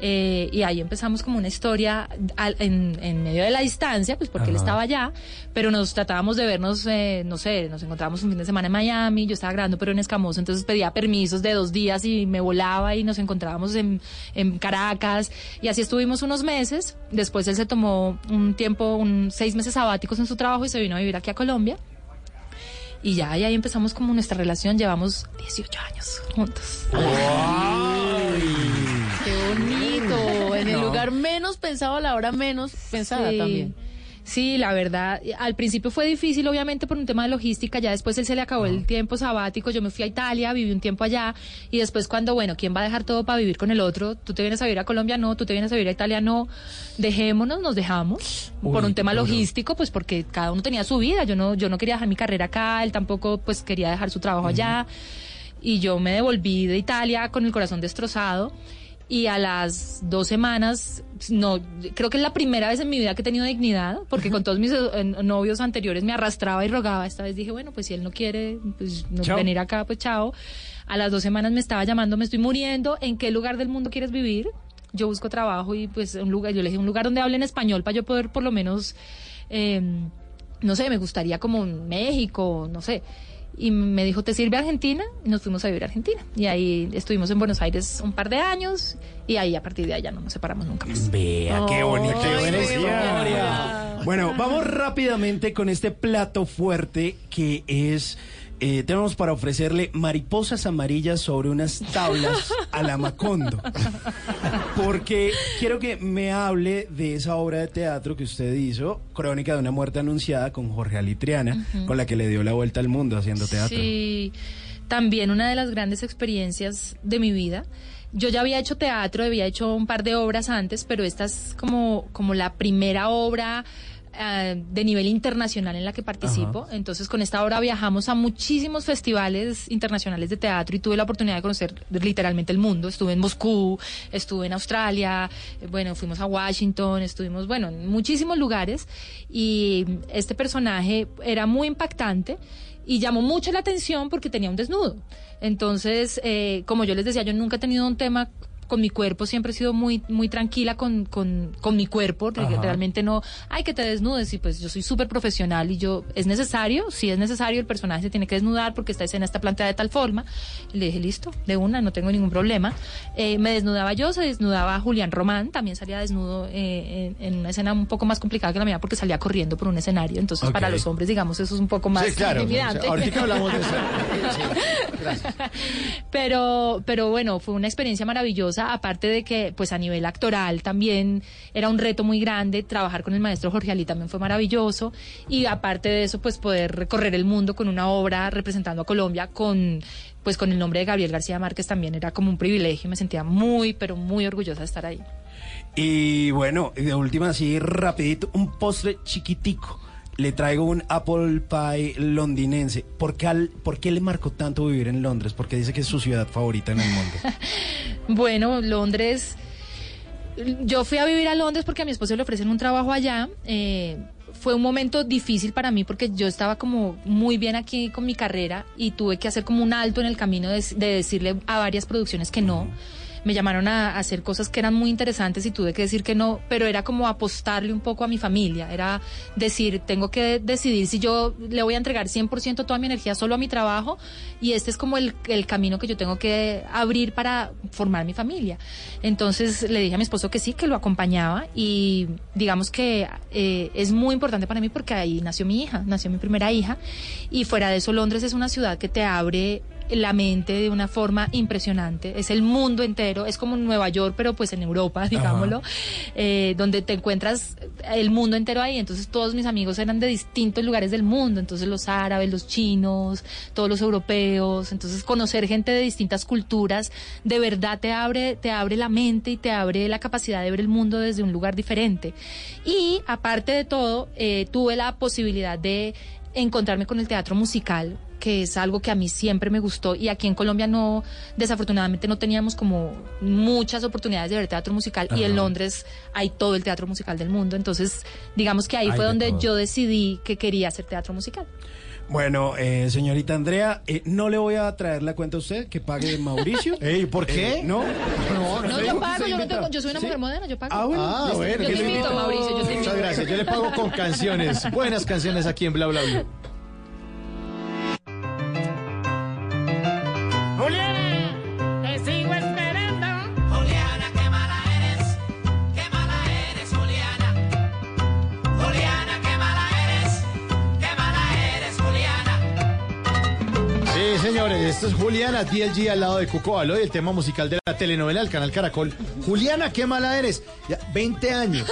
Speaker 28: eh, y ahí empezamos como una historia al- en, en medio de la distancia, pues porque él
Speaker 37: Ajá.
Speaker 28: estaba allá, pero nos tratábamos de vernos, eh, no sé, nos encontrábamos un fin de semana en Miami, yo estaba grabando pero en Escamoso, entonces pedía permisos de dos días y me volaba y nos encontrábamos en, en Caracas y así estuvimos unos meses. Después él se tomó un tiempo, un seis meses sabáticos en su trabajo y se vino a vivir aquí a Colombia. Y ya, y ahí empezamos como nuestra relación, llevamos 18 años juntos.
Speaker 31: Qué bonito. En el
Speaker 28: No.
Speaker 31: lugar menos pensado a la hora menos pensada
Speaker 28: Sí.
Speaker 31: también.
Speaker 28: Sí, la verdad, al principio fue difícil, obviamente, por un tema de logística, ya después él se le acabó el tiempo sabático, yo me fui a Italia, viví un tiempo allá, y después cuando, bueno, ¿quién va a dejar todo para vivir con el otro? ¿Tú te vienes a vivir a Colombia? No, ¿tú te vienes a vivir a Italia? No, dejémonos, nos dejamos,
Speaker 37: Uy,
Speaker 28: por un tema logístico, pues porque cada uno tenía su vida, yo no, yo no quería dejar mi carrera acá, él tampoco, pues quería dejar su trabajo allá, y yo me devolví de Italia con el corazón destrozado y a las dos semanas, no, creo que es la primera vez en mi vida que he tenido dignidad, porque con todos mis eh, novios anteriores me arrastraba y rogaba. Esta vez dije, bueno, pues si él no quiere pues, no venir acá, pues chao. A las dos semanas me estaba llamando, me estoy muriendo, ¿en qué lugar del mundo quieres vivir? Yo busco trabajo y pues un lugar, yo le dije, un lugar donde hablen español para yo poder por lo menos, eh, no sé, me gustaría como México, no sé. Y me dijo, ¿te sirve Argentina? Y nos fuimos a vivir a Argentina. Y ahí estuvimos en Buenos Aires un par de años y ahí a partir de allá no nos separamos nunca más.
Speaker 33: Vea, qué bonita buena
Speaker 28: qué
Speaker 33: historia. Bueno, vamos rápidamente con este plato fuerte que es. Eh, tenemos para ofrecerle mariposas amarillas sobre unas tablas a la Macondo. Porque quiero que me hable de esa obra de teatro que usted hizo, Crónica de una muerte anunciada, con Jorge Alitriana, con la que le dio la vuelta al mundo haciendo teatro.
Speaker 28: Sí, también una de las grandes experiencias de mi vida. Yo ya había hecho teatro, había hecho un par de obras antes, pero esta es como, como la primera obra eh, de nivel internacional en la que participo. Entonces, con esta obra viajamos a muchísimos festivales internacionales de teatro y tuve la oportunidad de conocer literalmente el mundo. Estuve en Moscú, estuve en Australia, eh, bueno, fuimos a Washington, estuvimos, bueno, en muchísimos lugares y este personaje era muy impactante y llamó mucho la atención porque tenía un desnudo. Entonces, eh, como yo les decía, yo nunca he tenido un tema con mi cuerpo siempre he sido muy, muy tranquila con, con, con mi cuerpo.
Speaker 37: Ajá.
Speaker 28: Realmente no, ay, que te desnudes. Y pues yo soy súper profesional y yo, ¿es necesario? Sí es necesario, el personaje se tiene que desnudar porque esta escena está planteada de tal forma. Y le dije, listo, de una, no tengo ningún problema. Eh, me desnudaba yo, se desnudaba Julián Román, también salía desnudo eh, en, en una escena un poco más complicada que la mía porque salía corriendo por un escenario. Entonces, para los hombres, digamos, eso es un poco más
Speaker 29: Sí, claro.
Speaker 28: intimidante.
Speaker 29: Ahorita hablamos de eso.
Speaker 28: pero, pero bueno, fue una experiencia maravillosa, aparte de que, pues a nivel actoral también era un reto muy grande, trabajar con el maestro Jorge Ali también fue maravilloso, y aparte de eso, pues poder recorrer el mundo con una obra representando a Colombia con, pues con el nombre de Gabriel García Márquez también era como un privilegio me sentía muy, pero muy orgullosa de estar ahí.
Speaker 33: Y bueno, de última así rapidito, un postre chiquitico. Le traigo un apple pie londinense. ¿Por qué, al- ¿Por qué le marcó tanto vivir en Londres? Porque dice que es su ciudad favorita en el mundo.
Speaker 28: Bueno, Londres. Yo fui a vivir a Londres porque a mi esposo le ofrecen un trabajo allá. eh, fue un momento difícil para mí porque yo estaba como muy bien aquí con mi carrera y tuve que hacer como un alto en el camino de, de decirle a varias producciones que no. Me llamaron a, hacer cosas que eran muy interesantes y tuve que decir que no, pero era como apostarle un poco a mi familia. Era decir, tengo que decidir si yo le voy a entregar 100% toda mi energía solo a mi trabajo y este es como el, el camino que yo tengo que abrir para formar mi familia. Entonces le dije a mi esposo que sí, que lo acompañaba y digamos que eh, es muy importante para mí porque ahí nació mi hija, nació mi primera hija y fuera de eso Londres es una ciudad que te abre la mente de una forma impresionante. Es el mundo entero, es como Nueva York, pero pues en Europa, digámoslo, eh, donde te encuentras el mundo entero ahí. Entonces todos mis amigos eran de distintos lugares del mundo, entonces los árabes, los chinos, todos los europeos. Entonces conocer gente de distintas culturas de verdad te abre, te abre la mente y te abre la capacidad de ver el mundo desde un lugar diferente. Y aparte de todo, eh, tuve la posibilidad de encontrarme con el teatro musical que es algo que a mí siempre me gustó y aquí en Colombia no, desafortunadamente no teníamos como muchas oportunidades de ver teatro musical y en. Londres hay todo el teatro musical del mundo, entonces digamos que ahí
Speaker 33: Hay
Speaker 28: fue
Speaker 33: de
Speaker 28: donde
Speaker 33: todo.
Speaker 28: yo decidí que quería hacer teatro musical.
Speaker 33: Bueno, eh, señorita Andrea, eh, no le voy a traer la cuenta a usted, que pague Mauricio.
Speaker 29: Ey, ¿por qué?
Speaker 33: Eh, no, no,
Speaker 28: No, yo pago, yo, no tengo- yo soy una
Speaker 33: ¿Sí?
Speaker 28: mujer moderna, yo pago.
Speaker 33: Ah, bueno,
Speaker 29: Ah, bueno,
Speaker 28: yo
Speaker 29: ¿qué
Speaker 28: te
Speaker 29: le
Speaker 28: invito,
Speaker 29: invito?
Speaker 28: Mauricio, yo te invito.
Speaker 29: Muchas gracias. Yo le pago con canciones, buenas canciones aquí en Bla Bla Bla. Esto es Juliana DLG al lado de Cuco Aloy, el tema musical de la telenovela del canal Caracol. Juliana, qué mala eres. Ya, 20 años.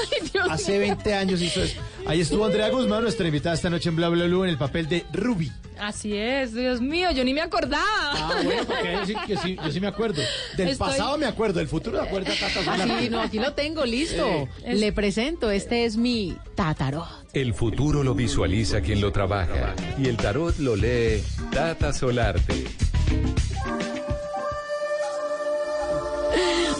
Speaker 29: Hace 20 años hizo eso. Ahí estuvo Andrea Guzmán, nuestra invitada esta noche en Bla Bla Blue en el papel de Ruby.
Speaker 28: Así es, Dios mío, yo ni me acordaba.
Speaker 29: Ah, bueno, porque yo sí, que sí, yo sí me acuerdo. Del
Speaker 28: Estoy-
Speaker 29: pasado me acuerdo, del futuro me acuerdo.
Speaker 31: Ah, sí, no, aquí lo tengo listo.
Speaker 28: Es-
Speaker 31: Le presento, este es mi tátaro.
Speaker 1: El futuro lo visualiza quien lo trabaja y el tarot lo lee Tata Solarte.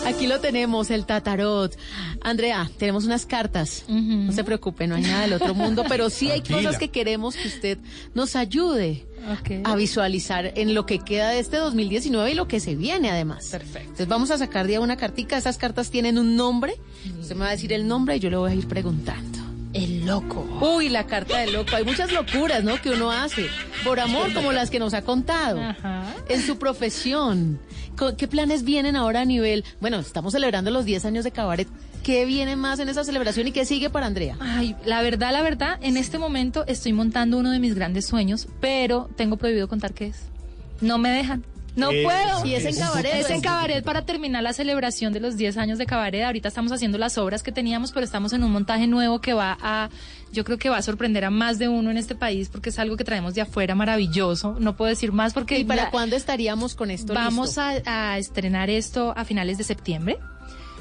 Speaker 31: Aquí lo tenemos, el tatarot. Andrea, tenemos unas cartas. No se preocupe, no hay nada del otro mundo, pero sí hay
Speaker 28: Tranquila.
Speaker 31: cosas que queremos que usted nos ayude a visualizar en lo que queda de este 2019 y lo que se viene además.
Speaker 28: Perfecto.
Speaker 31: Entonces vamos a sacar de a una cartica. Estas cartas tienen un nombre. Usted me va a decir el nombre y yo le voy a ir preguntando.
Speaker 28: El loco.
Speaker 31: Uy, la carta del loco. Hay muchas locuras, ¿no? Que uno hace por amor, como las que nos ha contado.
Speaker 28: Ajá.
Speaker 31: En su profesión. ¿Qué planes vienen ahora a nivel? Bueno, estamos celebrando los 10 años de Cabaret. ¿Qué viene más en esa celebración y qué sigue para Andrea?
Speaker 28: Ay, la verdad, la verdad, en este momento estoy montando uno de mis grandes sueños, pero tengo prohibido contar qué es. No me dejan. No
Speaker 31: Eh,
Speaker 28: puedo.
Speaker 31: sí, es en cabaret,
Speaker 28: Es en cabaret para terminar la celebración de los 10 años de cabaret. Ahorita estamos haciendo las obras que teníamos, pero estamos en un montaje nuevo que va a, yo creo que va a sorprender a más de uno en este país porque es algo que traemos de afuera maravilloso. No puedo decir más porque
Speaker 31: ¿Y para cuándo estaríamos con esto
Speaker 28: Vamos
Speaker 31: listo?
Speaker 28: a, a estrenar esto a finales de septiembre.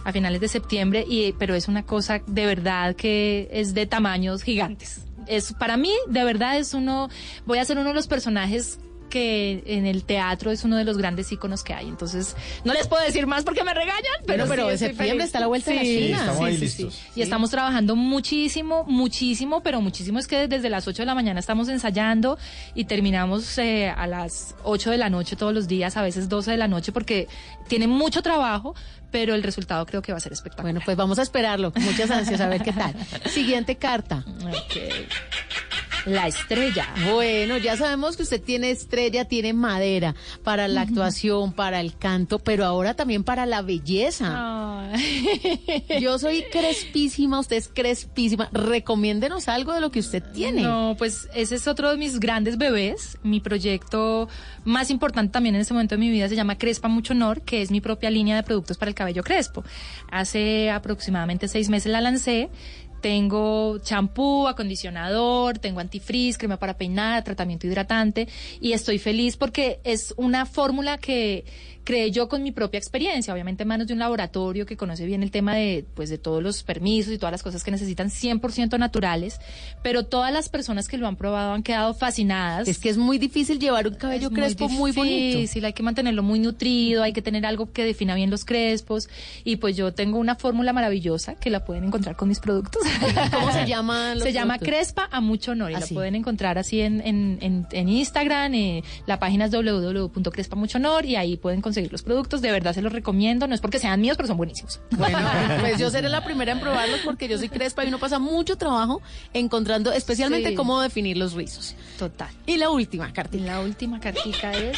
Speaker 28: A finales de septiembre, y, pero es una cosa de verdad que es de tamaños gigantes. Es, para mí, de verdad, es uno. Voy a ser uno de los personajes que en el teatro es uno de los grandes íconos que hay. Entonces, no les puedo decir más porque me regañan, pero,
Speaker 31: Bueno, pero
Speaker 28: sí,
Speaker 31: septiembre
Speaker 28: feliz.
Speaker 31: está la vuelta de la
Speaker 28: Sí,
Speaker 31: esquina.
Speaker 28: sí,
Speaker 31: Estamos ahí
Speaker 28: sí, sí.
Speaker 31: listos.
Speaker 28: Y estamos trabajando muchísimo, muchísimo, pero muchísimo es que desde las 8 de la mañana estamos ensayando y terminamos eh, a las 8 de la noche todos los días, a veces 12 de la noche, porque tiene mucho trabajo, pero el resultado creo que va a ser espectacular.
Speaker 31: Bueno, pues vamos a esperarlo. Muchas ansias a ver qué tal. Siguiente carta.
Speaker 28: La estrella.
Speaker 31: Bueno, ya sabemos que usted tiene estrella, tiene madera para la actuación, para el canto, pero ahora también para la belleza. Yo soy crespísima, usted es crespísima. Recomiéndenos algo de lo que usted tiene.
Speaker 28: No, pues ese es otro de mis grandes bebés. Mi proyecto más importante también en este momento de mi vida se llama Crespa Mucho Honor, que es mi propia línea de productos para el cabello crespo. Hace aproximadamente seis meses la lancé. Tengo champú, acondicionador, tengo antifrizz, crema para peinar, tratamiento hidratante y estoy feliz porque es una fórmula que creé yo con mi propia experiencia, obviamente en manos de un laboratorio que conoce bien el tema de pues de todos los permisos y todas las cosas que necesitan 100% naturales, pero todas las personas que lo han probado han quedado fascinadas.
Speaker 31: Es que es muy difícil llevar un cabello
Speaker 28: Es
Speaker 31: crespo muy bonito.
Speaker 28: difícil, hay que mantenerlo muy nutrido, hay que tener algo que defina bien los crespos y pues yo tengo una fórmula maravillosa que la pueden encontrar con mis productos.
Speaker 31: ¿Cómo se llaman los
Speaker 28: Se llama
Speaker 31: productos?
Speaker 28: Crespa a mucho honor y
Speaker 31: Así.
Speaker 28: la pueden encontrar así en, en, en, en Instagram, eh, la página es www.crespamuchohonor y ahí pueden conseguir los productos, de verdad se los recomiendo, no es porque sean míos, pero son buenísimos.
Speaker 31: Bueno, pues yo seré la primera en probarlos porque yo soy crespa y uno pasa mucho trabajo encontrando especialmente
Speaker 28: Sí.
Speaker 31: cómo definir los rizos.
Speaker 28: Total.
Speaker 31: Y la última cartita.
Speaker 28: La última cartica es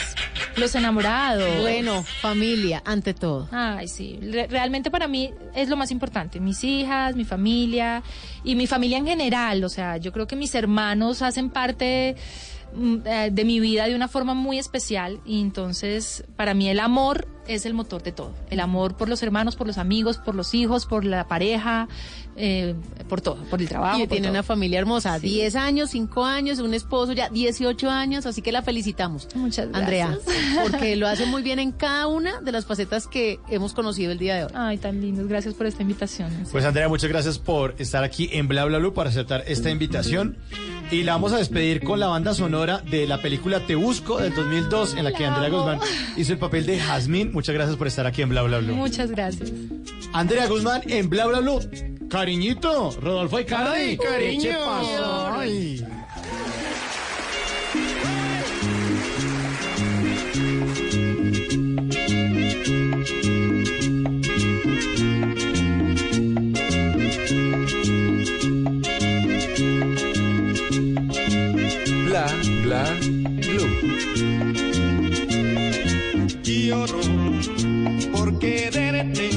Speaker 28: los enamorados.
Speaker 31: Bueno, familia, ante todo.
Speaker 28: Ay, sí. Re- realmente para mí es lo más importante. Mis hijas, mi familia y mi familia en general. O sea, yo creo que mis hermanos hacen parte de mi vida de una forma muy especial. Y entonces, para mí el amor es el motor de todo. El amor por los hermanos, por los amigos, por los hijos, por la pareja, eh, por todo, por el trabajo.
Speaker 31: Y tiene
Speaker 28: todo.
Speaker 31: una familia hermosa,
Speaker 28: Sí.
Speaker 31: 10 años, 5 años, un esposo ya 18 años, así que la felicitamos.
Speaker 28: Muchas
Speaker 31: Andrea,
Speaker 28: gracias.
Speaker 31: porque lo hace muy bien en cada una de las facetas que hemos conocido el día de hoy.
Speaker 28: Ay, tan lindos. Gracias por esta invitación.
Speaker 29: Pues Andrea, muchas gracias por estar aquí en Bla Bla Blue para aceptar esta invitación. Y la vamos a despedir con la banda sonora de la película Te Busco del 2002 en la que Andrea Guzmán hizo el papel de Jazmín. Muchas gracias por estar aquí en Bla Bla Blue.
Speaker 28: Muchas gracias.
Speaker 29: Andrea Guzmán en Bla Bla Blue. Cariñito, Rodolfo y Cardi.
Speaker 33: Ay, cariño.
Speaker 29: ¿Qué pasó? Ay.
Speaker 1: Bla bla
Speaker 21: quererte,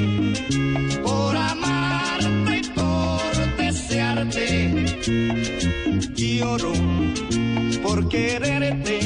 Speaker 21: por amarte y por desearte. Lloro por quererte,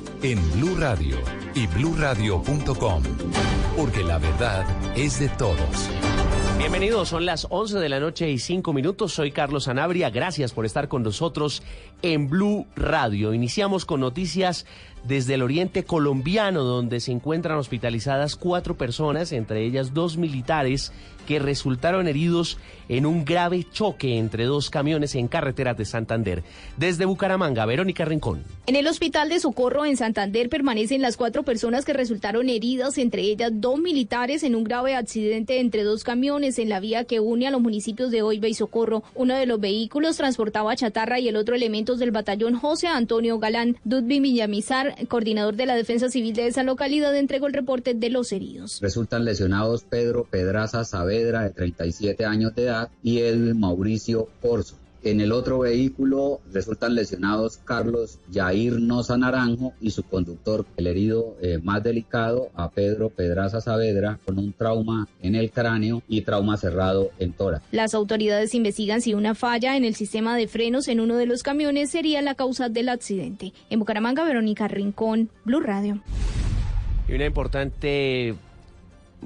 Speaker 1: en Blue Radio y bluradio.com, porque la verdad es de todos.
Speaker 37: Bienvenidos, son las 11 de la noche y 5 minutos. Soy Carlos Sanabria. Gracias por estar con nosotros en Blue Radio. Iniciamos con noticias desde el oriente colombiano, donde se encuentran hospitalizadas cuatro personas, entre ellas dos militares, que resultaron heridos en un grave choque entre dos camiones en carreteras de Santander. Desde Bucaramanga, Verónica Rincón.
Speaker 38: En el hospital de Socorro en Santander permanecen las cuatro personas que resultaron heridas, entre ellas dos militares en un grave accidente entre dos camiones en la vía que une a los municipios de Oiva y Socorro. Uno de los vehículos transportaba chatarra y el otro elementos del batallón José Antonio Galán. Dudby Villamizar, Coordinador de la Defensa Civil de esa localidad, entregó el reporte de los heridos.
Speaker 39: Resultan lesionados Pedro Pedraza Saavedra, de 37 años de edad, y Edwin Mauricio Corso. En el otro vehículo resultan lesionados Carlos Yair Noza Naranjo y su conductor, el herido eh, más delicado, a Pedro Pedraza Saavedra, con un trauma en el cráneo y trauma cerrado en tórax.
Speaker 38: Las autoridades investigan si una falla en el sistema de frenos en uno de los camiones sería la causa del accidente. En Bucaramanga, Verónica Rincón, Blue Radio.
Speaker 37: Y una importante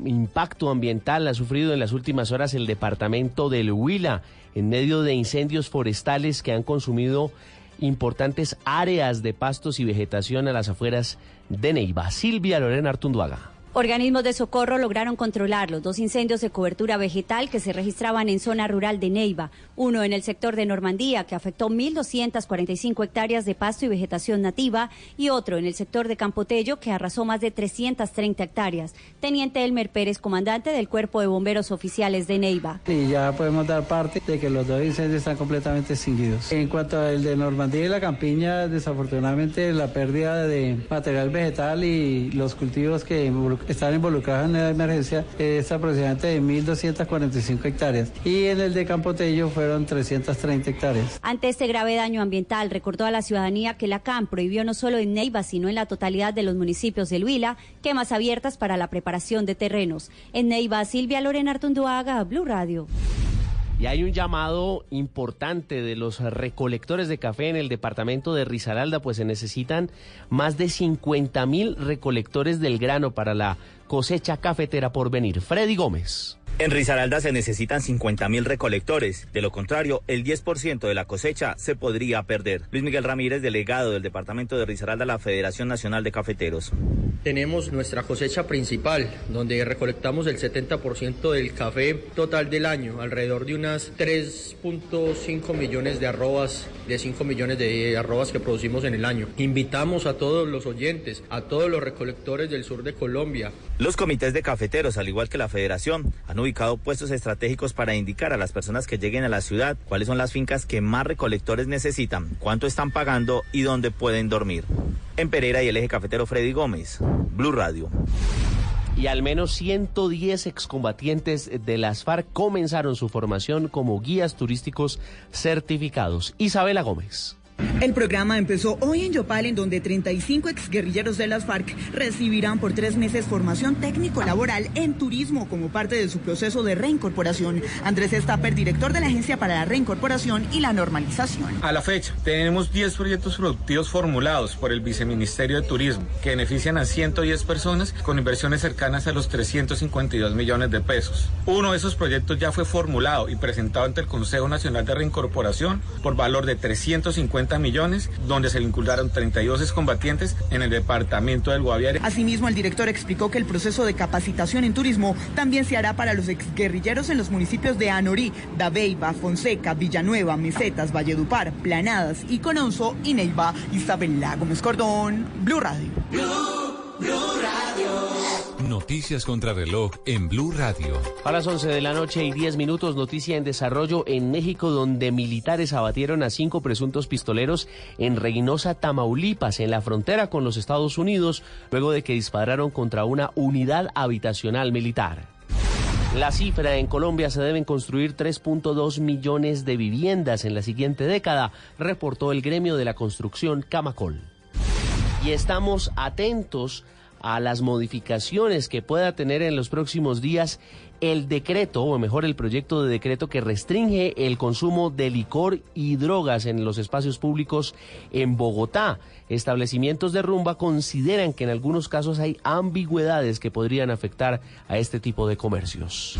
Speaker 37: impacto ambiental ha sufrido en las últimas horas el departamento del Huila en medio de incendios forestales que han consumido importantes áreas de pastos y vegetación a las afueras de Neiva. Silvia Lorena Artunduaga.
Speaker 40: Organismos de socorro lograron controlar los dos incendios de cobertura vegetal que se registraban en zona rural de Neiva, uno en el sector de Normandía que afectó 1.245 hectáreas de pasto y vegetación nativa y otro en el sector de Campotello que arrasó más de 330 hectáreas. Teniente Elmer Pérez, comandante del Cuerpo de Bomberos Oficiales de Neiva.
Speaker 41: Y ya podemos dar parte de que los dos incendios están completamente extinguidos. En cuanto al de Normandía y la campiña, desafortunadamente la pérdida de material vegetal y los cultivos que están involucrados en la emergencia es aproximadamente de 1.245 hectáreas. Y en el de Campotello fueron 330 hectáreas.
Speaker 40: Ante este grave daño ambiental, recordó a la ciudadanía que la CAM prohibió no solo en Neiva, sino en la totalidad de los municipios del Huila quemas abiertas para la preparación de terrenos. En Neiva, Silvia Lorena Artunduaga, Blue Radio.
Speaker 37: Y hay un llamado importante de los recolectores de café en el departamento de Risaralda, pues se necesitan más de 50 mil recolectores del grano para la cosecha cafetera por venir. Freddy Gómez.
Speaker 42: En Risaralda se necesitan 50.000 recolectores. De lo contrario, el 10% de la cosecha se podría perder. Luis Miguel Ramírez, delegado del departamento de Risaralda, la Federación Nacional de Cafeteros.
Speaker 43: Tenemos nuestra cosecha principal, donde recolectamos el 70% del café total del año, alrededor de unas 3.5 millones de arrobas, de 5 millones de arrobas que producimos en el año. Invitamos a todos los oyentes, a todos los recolectores del sur de Colombia.
Speaker 42: Los comités de cafeteros, al igual que la Federación, han ubicado puestos estratégicos para indicar a las personas que lleguen a la ciudad cuáles son las fincas que más recolectores necesitan, cuánto están pagando y dónde pueden dormir. En Pereira y el eje cafetero Freddy Gómez, Blue Radio.
Speaker 37: Y al menos 110 excombatientes de las FARC comenzaron su formación como guías turísticos certificados. Isabela Gómez.
Speaker 44: El programa empezó hoy en Yopal, en donde 35 exguerrilleros de las FARC recibirán por tres meses formación técnico-laboral en turismo como parte de su proceso de reincorporación. Andrés Estapper, director de la Agencia para la Reincorporación y la Normalización.
Speaker 45: A la fecha, tenemos 10 proyectos productivos formulados por el Viceministerio de Turismo que benefician a 110 personas con inversiones cercanas a los 352 millones de pesos. Uno de esos proyectos ya fue formulado y presentado ante el Consejo Nacional de Reincorporación por valor de 350 millones, donde se vincularon 32 excombatientes en el departamento del Guaviare.
Speaker 44: Asimismo, el director explicó que el proceso de capacitación en turismo también se hará para los exguerrilleros en los municipios de Anorí, Dabeiba, Fonseca, Villanueva, Mesetas, Valledupar, Planadas, Icononso y Neiva. Isabela Gómez Cordón, Blue Radio.
Speaker 46: Noticias contra reloj en Blue Radio.
Speaker 37: A las 11 de la noche y 10 minutos, noticia en desarrollo en México, donde militares abatieron a cinco presuntos pistoleros en Reynosa, Tamaulipas, en la frontera con los Estados Unidos, luego de que dispararon contra una unidad habitacional militar. La cifra en Colombia se deben construir 3.2 millones de viviendas en la siguiente década, reportó el gremio de la construcción Camacol. Y estamos atentos a las modificaciones que pueda tener en los próximos días el decreto, o mejor el proyecto de decreto que restringe el consumo de licor y drogas en los espacios públicos en Bogotá. Establecimientos de rumba consideran que en algunos casos hay ambigüedades que podrían afectar a este tipo de comercios.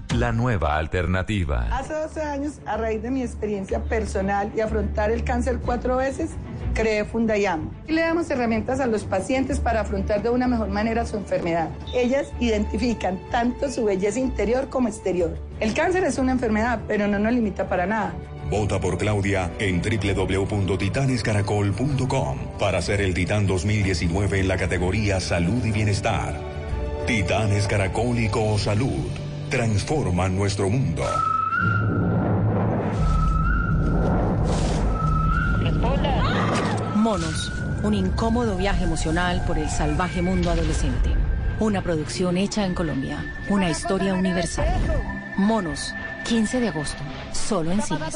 Speaker 47: la nueva alternativa.
Speaker 19: Hace 12 años, a raíz de mi experiencia personal y afrontar el cáncer cuatro veces, creé Fundayamo. Y le damos herramientas a los pacientes para afrontar de una mejor manera su enfermedad. Ellas identifican tanto su belleza interior como exterior. El cáncer es una enfermedad, pero no nos limita para nada.
Speaker 24: Vota por Claudia en www.titanescaracol.com para ser el Titán 2019 en la categoría Salud y Bienestar. Titanes Caracólico Salud. Transforma nuestro mundo.
Speaker 38: Monos, un incómodo viaje emocional por el salvaje mundo adolescente. Una producción hecha en Colombia, una historia universal. Monos, 15 de agosto, solo en cines.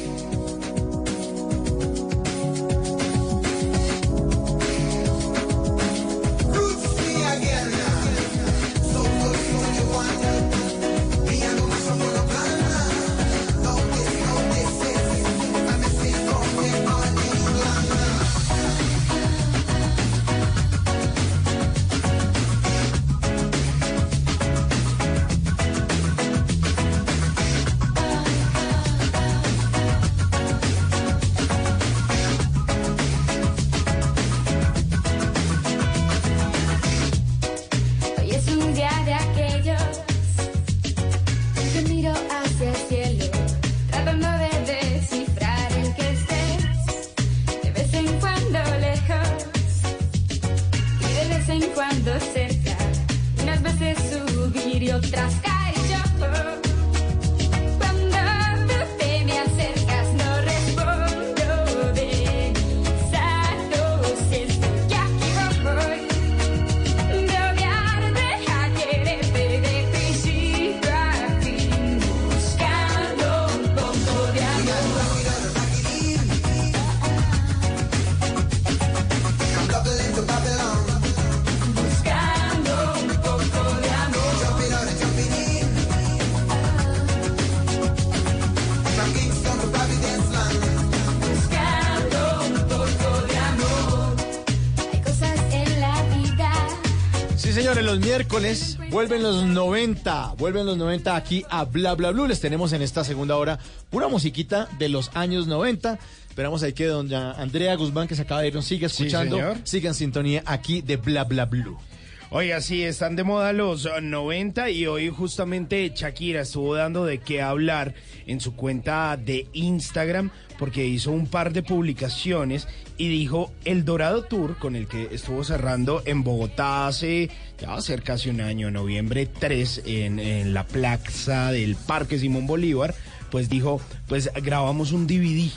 Speaker 29: Miércoles vuelven los 90, vuelven los 90 aquí a Bla Bla Blue. Les tenemos en esta segunda hora pura musiquita de los años 90. Esperamos ahí que doña Andrea Guzmán, que se acaba de ir, nos siga escuchando. siga en sintonía aquí de Bla Bla Blue.
Speaker 33: Oiga, sí, están de moda los eh, 90 y hoy justamente Shakira estuvo dando de qué hablar en su cuenta de Instagram porque hizo un par de publicaciones y dijo el Dorado Tour con el que estuvo cerrando en Bogotá hace ya va a ser casi un año, noviembre 3, en, en la plaza del Parque Simón Bolívar, pues dijo, pues grabamos un DVD.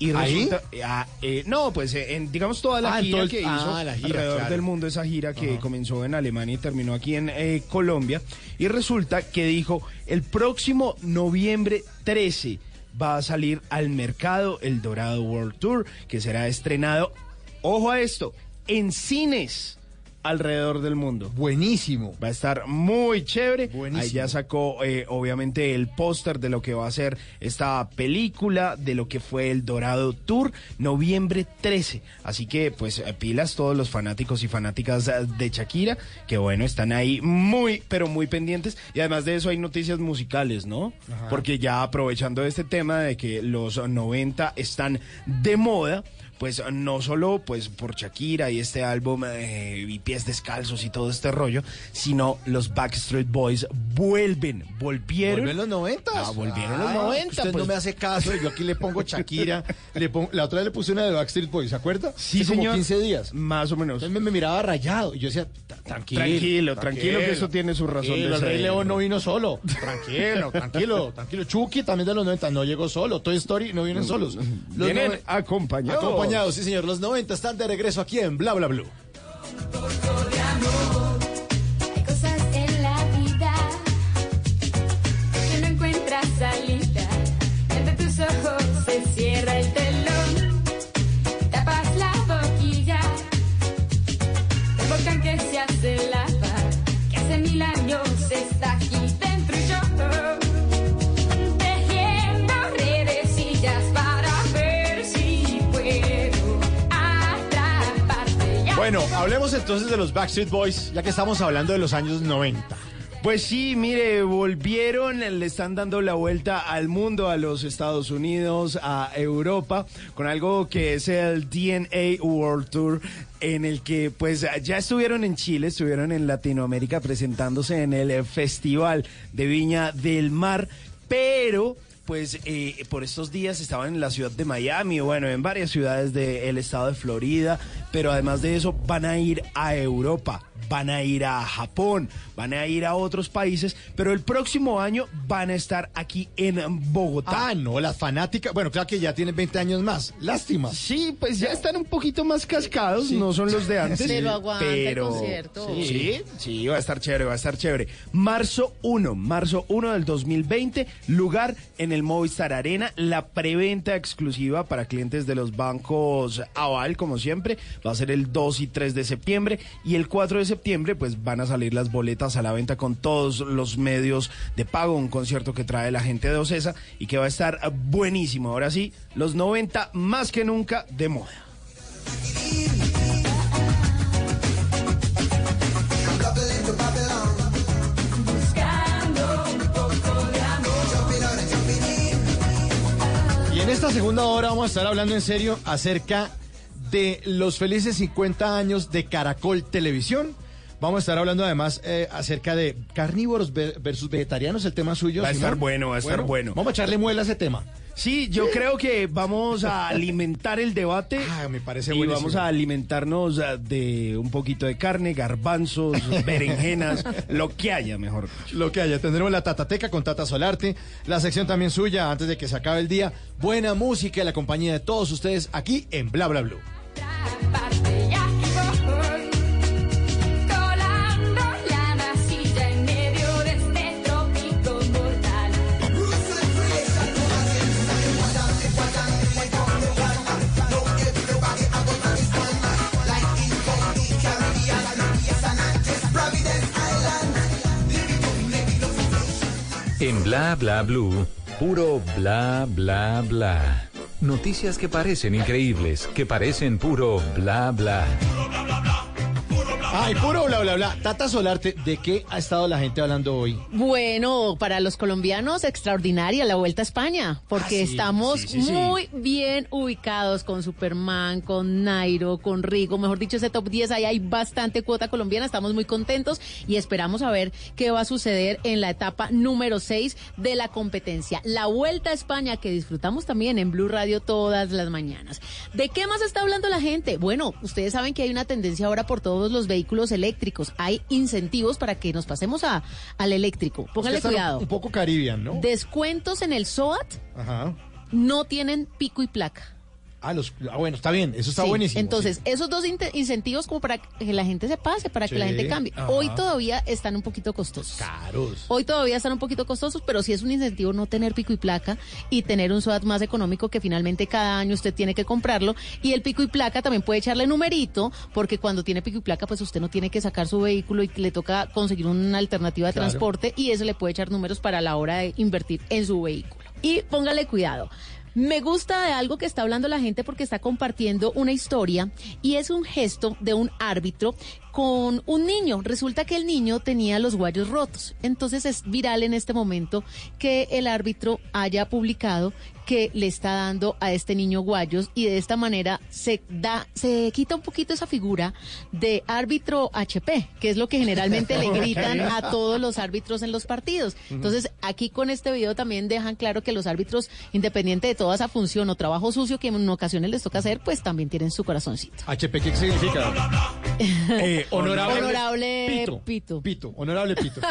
Speaker 33: Y
Speaker 29: ¿Ahí?
Speaker 33: resulta, ah, eh, no, pues eh, en, digamos toda la
Speaker 29: Ah,
Speaker 33: gira que hizo
Speaker 29: ah, la gira,
Speaker 33: alrededor
Speaker 29: claro.
Speaker 33: del mundo, esa gira que
Speaker 29: Ajá.
Speaker 33: comenzó en Alemania y terminó aquí en eh, Colombia. Y resulta que dijo, el próximo noviembre 13 va a salir al mercado el Dorado World Tour, que será estrenado, ojo a esto, en cines alrededor del mundo.
Speaker 29: Buenísimo.
Speaker 33: Va a estar muy chévere.
Speaker 29: Buenísimo.
Speaker 33: Ahí ya sacó eh, obviamente el póster de lo que va a ser esta película, de lo que fue el Dorado Tour, noviembre 13. Así que pues eh, pilas todos los fanáticos y fanáticas eh, de Shakira, que bueno, están ahí muy, pero muy pendientes. Y además de eso hay noticias musicales, ¿no?
Speaker 29: Ajá.
Speaker 33: Porque ya aprovechando este tema de que los 90 están de moda, pues no solo pues por Shakira y este álbum eh, y pies descalzos y todo este rollo, sino los Backstreet Boys vuelven, volvieron.
Speaker 29: ¿Vuelven los 90?
Speaker 33: Ah, volvieron los 90.
Speaker 29: Usted
Speaker 33: pues.
Speaker 29: no me hace caso yo aquí le pongo Shakira. le pongo- la otra vez le puse una de Backstreet Boys, ¿se acuerda?
Speaker 33: Sí,
Speaker 29: Hace como
Speaker 33: señor.
Speaker 29: 15 días.
Speaker 33: Más o menos.
Speaker 29: Entonces me, me miraba rayado y yo decía, "Ta- tranquilo.
Speaker 33: Tranquilo, tranquilo, que eso tiene su razón de
Speaker 29: el Rey. León no vino solo. Tranquilo, tranquilo, tranquilo. Chucky también de los 90 no llegó solo. Toy Story no vienen solos. Los
Speaker 33: Vienen acompañados.
Speaker 29: Sí señor. Los 90 están de regreso aquí en Bla Bla Blue.
Speaker 48: Hay cosas en la vida que no encuentras salida
Speaker 29: Bueno, hablemos entonces de los Backstreet Boys, ya que estamos hablando de los años 90.
Speaker 33: Pues sí, mire, volvieron, le están dando la vuelta al mundo, a los Estados Unidos, a Europa, con algo que es el DNA World Tour, en el que pues ya estuvieron en Chile, estuvieron en Latinoamérica presentándose en el Festival de Viña del Mar, pero pues eh, por estos días estaban en la ciudad de Miami, bueno, en varias ciudades del estado de Florida, pero además de eso van a ir a Europa, van a ir a Japón, van a ir a otros países, pero el próximo año van a estar aquí en Bogotá.
Speaker 29: Ah, no, las fanáticas, bueno, claro que ya tienen 20 años más, lástima.
Speaker 33: Sí, pues ya están un poquito más cascados,
Speaker 29: Sí.
Speaker 33: no son los de antes.
Speaker 31: Pero aguanta el concierto.
Speaker 33: Sí, sí, va a estar chévere, va a estar chévere. Marzo 1, marzo 1 del 2020, lugar en el Movistar Arena, la preventa exclusiva para clientes de los bancos Aval, como siempre, va a ser el 2 y 3 de septiembre y el 4 de septiembre pues van a salir las boletas a la venta con todos los medios de pago, un concierto que trae la gente de Ocesa y que va a estar buenísimo. Ahora sí, los 90 más que nunca de moda.
Speaker 29: Y en esta segunda hora vamos a estar hablando en serio acerca de los felices 50 años de Caracol Televisión. Vamos a estar hablando además eh, acerca de carnívoros ve- versus vegetarianos, el tema suyo.
Speaker 33: Va a estar bueno, va a estar bueno.
Speaker 29: Vamos a echarle muela a ese tema.
Speaker 33: Sí, yo creo que vamos a alimentar el debate.
Speaker 29: Ah, me parece
Speaker 33: Y
Speaker 29: buenísimo.
Speaker 33: vamos a alimentarnos ah, de un poquito de carne, garbanzos, berenjenas, lo que haya, mejor.
Speaker 29: Lo que haya, tendremos la Tatateca con Tata Solarte, la sección también suya antes de que se acabe el día. Buena música y la compañía de todos ustedes aquí en Bla Bla Blue.
Speaker 49: En
Speaker 1: Bla Bla Blue, puro bla bla bla. Noticias que parecen increíbles, que parecen puro bla bla.
Speaker 29: Ay, puro bla bla bla. Tata Solarte, ¿de qué ha estado la gente hablando hoy?
Speaker 31: Bueno, para los colombianos, extraordinaria la Vuelta a España, porque
Speaker 29: Ah, sí,
Speaker 31: estamos
Speaker 29: sí, sí, sí.
Speaker 31: muy bien ubicados con Superman, con Nairo, con Rigo, mejor dicho, ese top 10, ahí hay bastante cuota colombiana, estamos muy contentos y esperamos a ver qué va a suceder en la etapa número 6 de la competencia. La Vuelta a España que disfrutamos también en Blue Radio todas las mañanas. ¿De qué más está hablando la gente? Bueno, ustedes saben que hay una tendencia ahora por todos los vehículos eléctricos, hay incentivos para que nos pasemos a, al eléctrico. Póngale cuidado.
Speaker 29: Un poco Caribbean, ¿no?
Speaker 31: Descuentos en el SOAT
Speaker 29: Ajá.
Speaker 31: no tienen pico y placa.
Speaker 29: Ah, los, ah, bueno, está bien, eso está
Speaker 31: Sí,
Speaker 29: buenísimo.
Speaker 31: Entonces, esos dos incentivos como para que la gente se pase, para que la gente cambie.
Speaker 29: ajá.
Speaker 31: Hoy todavía están un poquito costosos.
Speaker 29: Caros.
Speaker 31: Hoy todavía están un poquito costosos, pero sí es un incentivo no tener pico y placa y tener un SOAT más económico que finalmente cada año usted tiene que comprarlo. Y el pico y placa también puede echarle numerito, porque cuando tiene pico y placa, pues usted no tiene que sacar su vehículo y le toca conseguir una alternativa de
Speaker 29: Claro.
Speaker 31: transporte y eso le puede echar números para la hora de invertir en su vehículo. Y póngale cuidado. Me gusta de algo que está hablando la gente porque está compartiendo una historia y es un gesto de un árbitro con un niño. Resulta que el niño tenía los guayos rotos. Entonces es viral en este momento que el árbitro haya publicado que le está dando a este niño guayos y de esta manera se da se quita un poquito esa figura de árbitro HP, que es lo que generalmente le gritan a todos los árbitros en los partidos. Entonces, aquí con este video también dejan claro que los árbitros, independiente de toda esa función o trabajo sucio que en ocasiones les toca hacer, pues también tienen su corazoncito.
Speaker 29: HP, ¿qué significa? Eh, honorable,
Speaker 31: Honorable
Speaker 29: Pito.
Speaker 31: Pito.
Speaker 29: Pito, honorable Pito.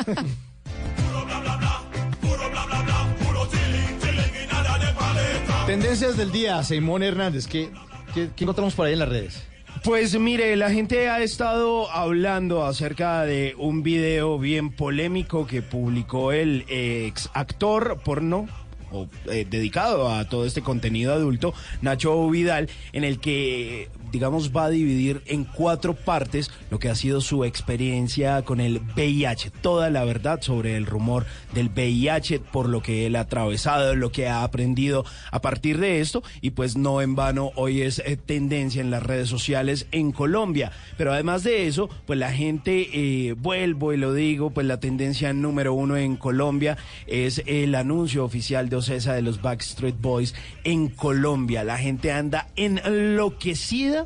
Speaker 29: Tendencias del día, Simón Hernández, ¿qué, qué, qué encontramos por ahí en las redes?
Speaker 33: Pues mire, la gente ha estado hablando acerca de un video bien polémico que publicó el ex actor porno o eh, dedicado a todo este contenido adulto, Nacho Vidal, en el que digamos va a dividir en cuatro partes lo que ha sido su experiencia con el VIH, toda la verdad sobre el rumor del VIH, por lo que él ha atravesado, lo que ha aprendido a partir de esto y pues no en vano hoy es eh, tendencia en las redes sociales en Colombia, pero además de eso, pues la gente eh, vuelvo y lo digo, pues la tendencia número uno en Colombia es el anuncio oficial de Ocesa de los Backstreet Boys en Colombia. La gente anda enloquecida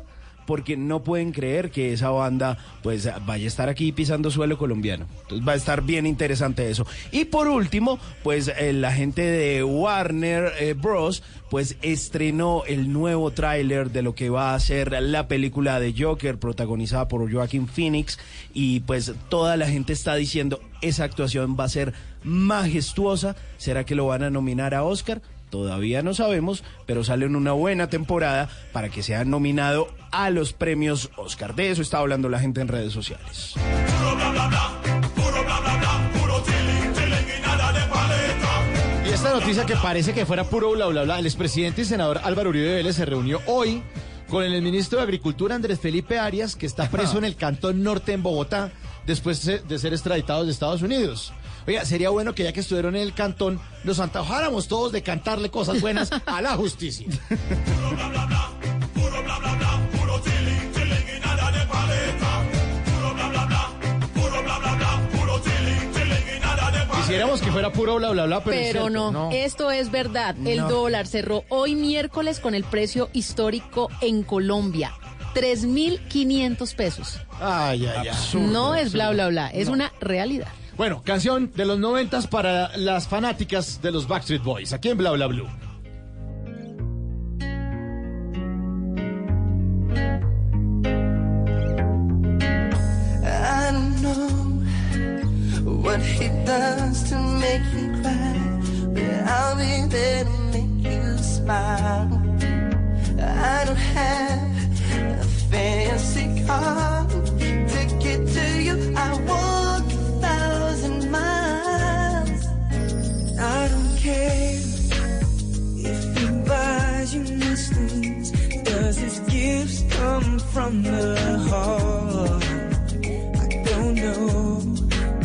Speaker 33: porque no pueden creer que esa banda pues vaya a estar aquí pisando suelo colombiano. Entonces va a estar bien interesante eso. Y por último, pues eh, la gente de Warner eh, Bros. pues estrenó el nuevo tráiler de lo que va a ser la película de Joker protagonizada por Joaquin Phoenix y pues toda la gente está diciendo esa actuación va a ser majestuosa. ¿Será que lo van a nominar a Oscar? Todavía no sabemos, pero sale en una buena temporada para que sea nominado a los premios Oscar. De eso está hablando la gente en redes sociales.
Speaker 29: Y esta noticia que parece que fuera puro bla bla bla, el expresidente y senador Álvaro Uribe Vélez se reunió hoy con el ministro de Agricultura Andrés Felipe Arias, que está preso en el Cantón Norte en Bogotá después de ser extraditado de Estados Unidos. Oiga, sería bueno que ya que estuvieron en el cantón, nos antojáramos todos de cantarle cosas buenas a la justicia. Quisiéramos que fuera puro bla bla bla, pero, es
Speaker 31: Pero no, esto es verdad. El
Speaker 29: No.
Speaker 31: dólar cerró hoy miércoles con el precio histórico en Colombia. 3.500 pesos.
Speaker 29: Ay, ay, ay.
Speaker 31: no es bla, bla, bla. Es
Speaker 29: No.
Speaker 31: una realidad.
Speaker 29: Bueno, canción de los noventas para las fanáticas de los Backstreet Boys, aquí en Bla Bla Blue.
Speaker 50: I don't know what he does to make you cry, but I'll be there to make you smile. I don't have a fancy car to get to you. I thousand miles. I don't care if he buys you nice things. Does his gifts come from the heart? I don't know.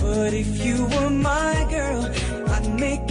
Speaker 50: But if you were my girl, I'd make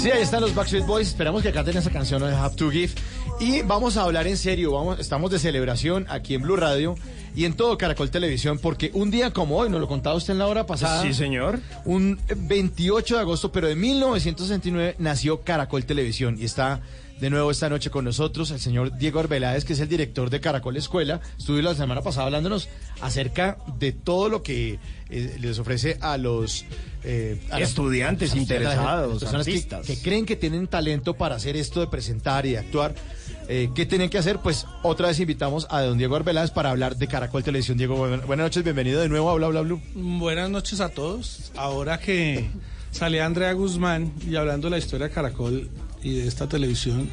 Speaker 29: Sí, ahí están los Backstreet Boys. Esperamos que canten esa canción de Have to Give. Y vamos a hablar en serio. Vamos, estamos de celebración aquí en Blue Radio y en todo Caracol Televisión, porque un día como hoy, nos lo contaba usted en la hora pasada.
Speaker 33: Sí, señor.
Speaker 29: Un 28 de agosto, pero de 1969, nació Caracol Televisión y está de nuevo esta noche con nosotros el señor Diego Arbeláez, que es el director de Caracol Escuela. Estuvo la semana pasada hablándonos acerca de todo lo que eh, les ofrece a los eh, a
Speaker 33: Estudiantes
Speaker 29: a
Speaker 33: interesados,
Speaker 29: a las personas que-
Speaker 33: artistas.
Speaker 29: que creen que tienen talento para hacer esto de presentar y de actuar. Eh, ¿Qué tienen que hacer? Pues otra vez invitamos a don Diego Arbeláez para hablar de Caracol Televisión. Diego, buenas buenas noches, bienvenido de nuevo a Bla Bla Blue.
Speaker 51: Buenas noches a todos. Ahora que sale Andrea Guzmán y hablando de la historia de Caracol y de esta televisión,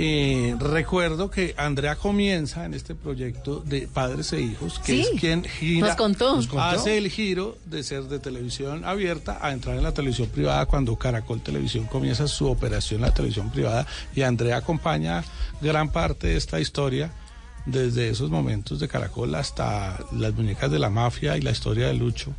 Speaker 51: eh, recuerdo que Andrea comienza en este proyecto de Padres e Hijos, que
Speaker 31: Sí,
Speaker 51: es quien gira,
Speaker 31: nos contó. Nos contó.
Speaker 51: hace el giro de ser de televisión abierta a entrar en la televisión privada cuando Caracol Televisión comienza su operación en la televisión privada y Andrea acompaña gran parte de esta historia desde esos momentos de Caracol hasta las muñecas de la mafia y la historia de Lucho.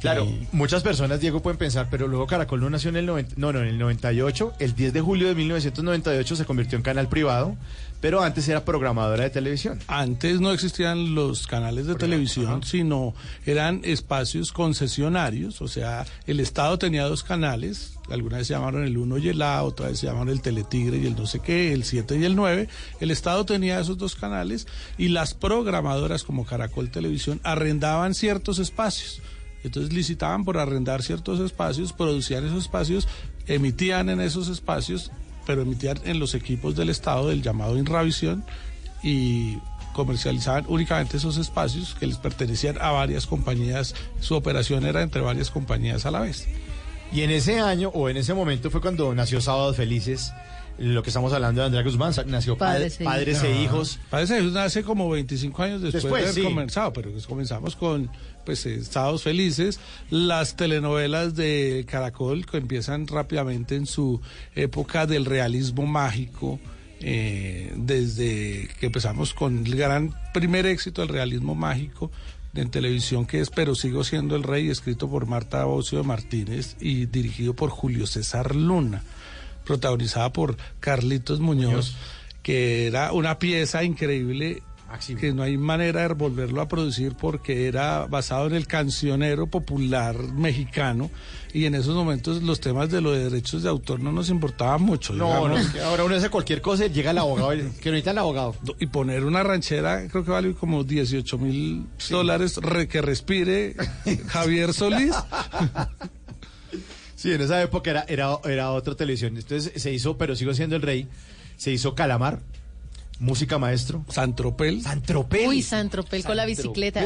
Speaker 29: Claro, muchas personas, Diego, pueden pensar, pero luego Caracol no nació en el 90, no, no, en el 98, el 10 de julio de 1998 se convirtió en canal privado, pero antes era programadora de televisión.
Speaker 51: Antes no existían los canales de televisión, sino eran espacios concesionarios, o sea, el Estado tenía dos canales, alguna vez se llamaron el 1 y el A, otra vez se llamaron el Teletigre y el no sé qué, el 7 y el 9, el Estado tenía esos dos canales y las programadoras como Caracol Televisión arrendaban ciertos espacios. Entonces licitaban por arrendar ciertos espacios, producían esos espacios, emitían en esos espacios pero emitían en los equipos del Estado del llamado Inravisión y comercializaban únicamente esos espacios que les pertenecían a varias compañías. Su operación era entre varias compañías a la vez.
Speaker 29: Y en ese año o en ese momento fue cuando nació Sábados Felices, lo que estamos hablando de Andrea Guzmán, nació Padres, padres e Hijos.
Speaker 51: Padres e Hijos nace como 25 años después,
Speaker 29: Después,
Speaker 51: de haber
Speaker 29: sí.
Speaker 51: comenzado, pero pues comenzamos con pues eh, Estados Felices, las telenovelas de Caracol que empiezan rápidamente en su época del realismo mágico, eh, desde que empezamos con el gran primer éxito del realismo mágico en televisión que es Pero sigo siendo el rey, escrito por Marta Ocio Martínez y dirigido por Julio César Luna, protagonizada por Carlitos Muñoz, que era una pieza increíble que no hay manera de volverlo a producir porque era basado en el cancionero popular mexicano y en esos momentos los temas de los derechos de autor no nos importaban mucho.
Speaker 29: No, no, es que ahora uno hace cualquier cosa y llega el abogado, que necesita el abogado.
Speaker 51: Y poner una ranchera creo que vale como 18 mil dólares re- que respire Javier Solís.
Speaker 29: Sí, en esa época era, era, era otra televisión. Entonces se hizo, pero sigo siendo el rey, se hizo Calamar, Música Maestro.
Speaker 51: Santropel.
Speaker 29: Santropel.
Speaker 52: Uy, Santropel con la bicicleta.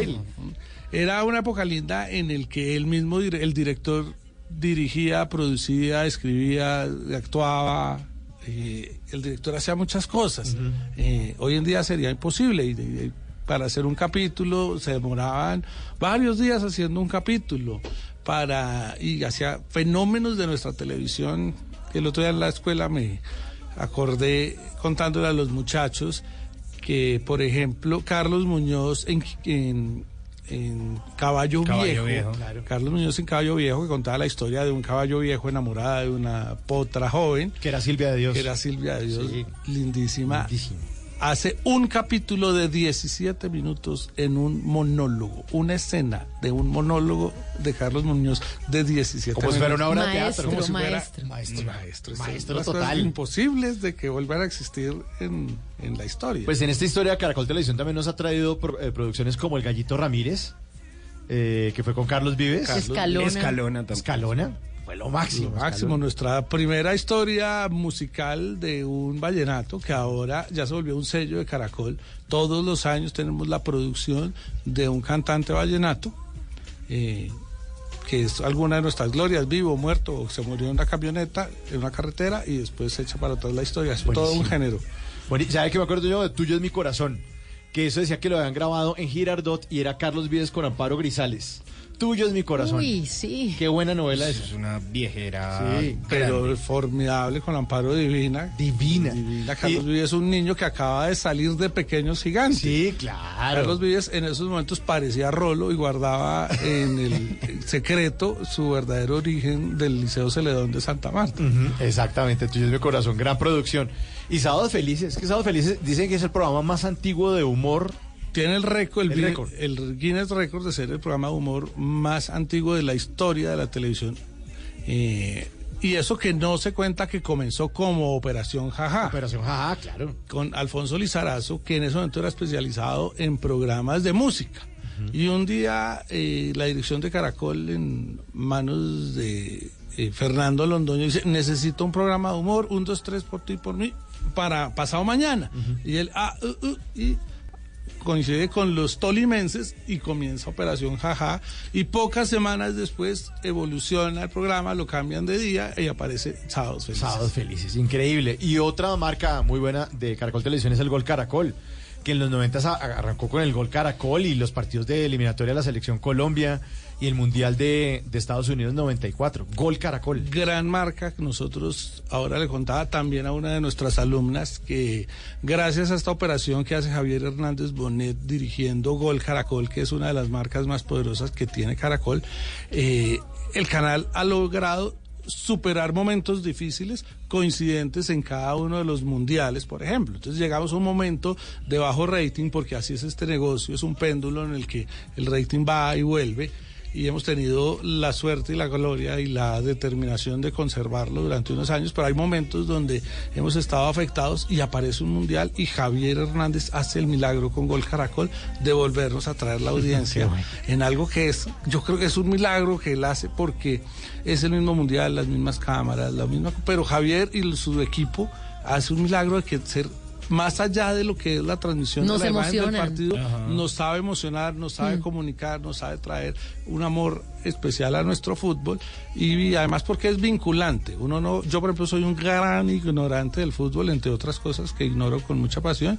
Speaker 51: Era una época linda en el que él mismo, el director, dirigía, producía, escribía, actuaba. eh, el director hacía muchas cosas. Eh, hoy en día sería imposible. y- y- para hacer un capítulo se demoraban varios días haciendo un capítulo. Para, y hacía fenómenos de nuestra televisión. El otro día en la escuela me acordé contándole a los muchachos que, por ejemplo, Carlos Muñoz en, en, en Caballo,
Speaker 29: Caballo
Speaker 51: Viejo,
Speaker 29: Viejo, claro.
Speaker 51: Carlos Muñoz en Caballo Viejo, que contaba la historia de un caballo viejo enamorada de una potra joven.
Speaker 29: Que era Silvia de Dios.
Speaker 51: Que era Silvia de Dios,
Speaker 29: Sí.
Speaker 51: lindísima.
Speaker 29: Lindísima.
Speaker 51: Hace un capítulo de 17 minutos en un monólogo, una escena de un monólogo de Carlos Muñoz de 17
Speaker 29: Como si fuera una obra de teatro.
Speaker 51: Como si fuera-
Speaker 52: maestro.
Speaker 29: Maestro.
Speaker 51: Maestro, sí.
Speaker 29: Maestro
Speaker 51: cosas
Speaker 29: total.
Speaker 51: imposibles de que vuelvan a existir en, en la historia.
Speaker 29: Pues en esta historia Caracol Televisión también nos ha traído pro- eh, producciones como El Gallito Ramírez, eh, que fue con Carlos Vives.
Speaker 52: Carlos Escalona.
Speaker 33: Escalona también.
Speaker 29: Escalona. Fue lo máximo.
Speaker 51: Lo máximo, nuestra primera historia musical de un vallenato que ahora ya se volvió un sello de Caracol. Todos los años tenemos la producción de un cantante vallenato, eh, que es alguna de nuestras glorias, vivo, muerto, o se murió en una camioneta, en una carretera y después se echa para atrás la historia. Es todo un género.
Speaker 29: Bueno, y ¿sabe qué me acuerdo yo? De Tuyo es mi corazón. Que eso decía que lo habían grabado en Girardot y era Carlos Vives con Amparo Grisales. Tuyo es mi corazón.
Speaker 52: Uy, sí.
Speaker 29: Qué buena novela esa.
Speaker 33: Es una viejera.
Speaker 29: Sí,
Speaker 51: Pero formidable con Amparo Divina.
Speaker 29: Divina.
Speaker 51: Divina. Carlos
Speaker 29: Y-
Speaker 51: Vives es un niño que acaba de salir de Pequeños Gigantes.
Speaker 29: Sí, claro.
Speaker 51: Carlos Vives en esos momentos parecía Rolo y guardaba en el secreto su verdadero origen del Liceo Celedón de Santa Marta.
Speaker 29: Exactamente, Tuyo es mi corazón. Gran producción. Y Sábados Felices, que Sábados Felices dicen que es el programa más antiguo de humor.
Speaker 51: Tiene el récord, el,
Speaker 29: El récord.
Speaker 51: el Guinness Record de ser el programa de humor más antiguo de la historia de la televisión. Eh, y eso que no se cuenta que comenzó como Operación Jaja.
Speaker 29: Operación Jaja, claro.
Speaker 51: con Alfonso Lizarazo, que en ese momento era especializado en programas de música. Y un día eh, la dirección de Caracol en manos de eh, Fernando Londoño dice, necesito un programa de humor, un, dos, tres por ti y por mí, para pasado mañana. Y él, ah, uh, uh, y coincide con los tolimenses y comienza Operación Jaja y pocas semanas después evoluciona el programa, lo cambian de día y aparece Sábados Felices.
Speaker 29: Sábados Felices, increíble. Y otra marca muy buena de Caracol Televisión es el Gol Caracol, que en los 90 a- arrancó con el Gol Caracol y los partidos de eliminatoria de la Selección Colombia y el Mundial de, Estados Unidos 94. Gol Caracol.
Speaker 51: gran marca que nosotros ahora le contaba también a una de nuestras alumnas que gracias a esta operación que hace Javier Hernández Bonet dirigiendo Gol Caracol, que es una de las marcas más poderosas que tiene Caracol, eh, el canal ha logrado superar momentos difíciles coincidentes en cada uno de los mundiales, por ejemplo. Entonces llegamos a un momento de bajo rating, porque así es este negocio, es un péndulo en el que el rating va y vuelve y hemos tenido la suerte y la gloria y la determinación de conservarlo durante unos años, pero hay momentos donde hemos estado afectados y aparece un mundial y Javier Hernández hace el milagro con Gol Caracol de volvernos a traer la audiencia en algo que es, yo creo que es un milagro que él hace porque es el mismo mundial, las mismas cámaras, la misma, pero Javier y su equipo hace un milagro de que ser más allá de lo que es la transmisión
Speaker 52: Nos
Speaker 51: de la imagen del partido,
Speaker 52: Ajá.
Speaker 51: nos sabe emocionar, nos sabe
Speaker 52: Mm.
Speaker 51: comunicar, nos sabe traer un amor especial a nuestro fútbol y además porque es vinculante. Uno no, yo por ejemplo soy un gran ignorante del fútbol, entre otras cosas que ignoro con mucha pasión.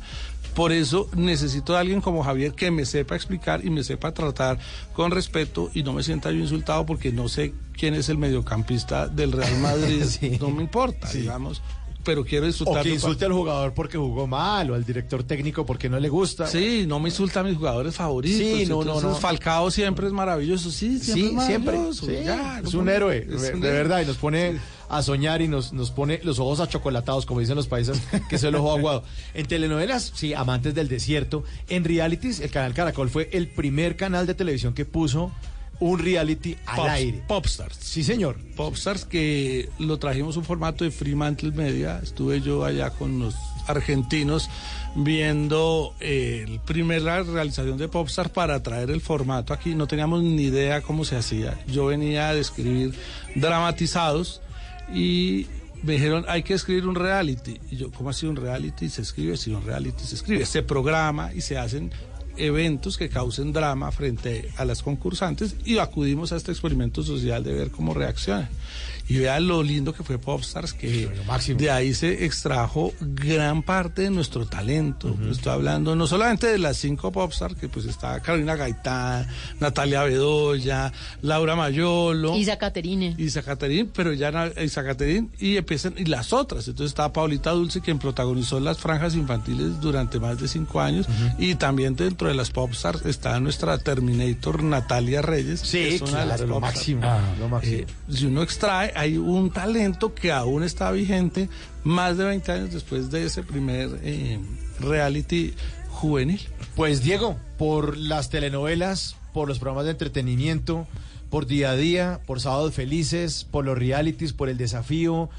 Speaker 51: Por eso necesito de alguien como Javier que me sepa explicar y me sepa tratar con respeto y no me sienta yo insultado porque no sé quién es el mediocampista del Real Madrid. No me importa, digamos. Pero quiero disfrutar.
Speaker 29: O que insulte al jugador porque jugó mal o al director técnico porque no le gusta.
Speaker 51: Sí, no me insulta a mis jugadores favoritos.
Speaker 29: Sí, no, no, no.
Speaker 51: Falcao siempre es maravilloso. Sí, siempre.
Speaker 29: Sí,
Speaker 51: es
Speaker 29: siempre. Sí,
Speaker 51: Ya,
Speaker 29: es
Speaker 51: ¿cómo
Speaker 29: un héroe,
Speaker 51: Es
Speaker 29: de, verdad, y nos pone a soñar y nos, nos pone los ojos achocolatados, como dicen los países, que es el ojo aguado. En telenovelas, sí, amantes del desierto. En realities, el canal Caracol fue el primer canal de televisión que puso un reality al aire.
Speaker 51: Popstars.
Speaker 29: Sí, señor.
Speaker 51: Popstars que lo trajimos un formato de Fremantle Media. Estuve yo allá con los argentinos viendo eh, el primer la realización de Popstars para traer el formato aquí. No teníamos ni idea cómo se hacía. Yo venía a describir dramatizados y me dijeron, hay que escribir un reality. Y yo, ¿cómo así un reality? Se escribe, si un reality se escribe. Se programa y se hacen eventos que causen drama frente a las concursantes y acudimos a este experimento social de ver cómo reaccionan. Y vean lo lindo que fue Popstars, que de ahí se extrajo gran parte de nuestro talento. Estoy hablando no solamente de las cinco Popstars, que pues está Carolina Gaitán, Natalia Bedoya, Laura Mayolo.
Speaker 52: Isa Caterine.
Speaker 51: Isa Caterín, pero ya Isa Caterín y empiezan y las otras. Entonces estaba Paulita Dulce quien protagonizó las franjas infantiles durante más de cinco años y también dentro de las popstars está nuestra Terminator Natalia Reyes.
Speaker 29: Sí,
Speaker 51: que es una de las
Speaker 29: lo máximo, lo máximo.
Speaker 51: Eh, si uno extrae, hay un talento que aún está vigente más de 20 años después de ese primer eh, reality juvenil.
Speaker 29: Pues Diego, por las telenovelas, por los programas de entretenimiento, por día a día, por sábados felices, por los realities, por el desafío,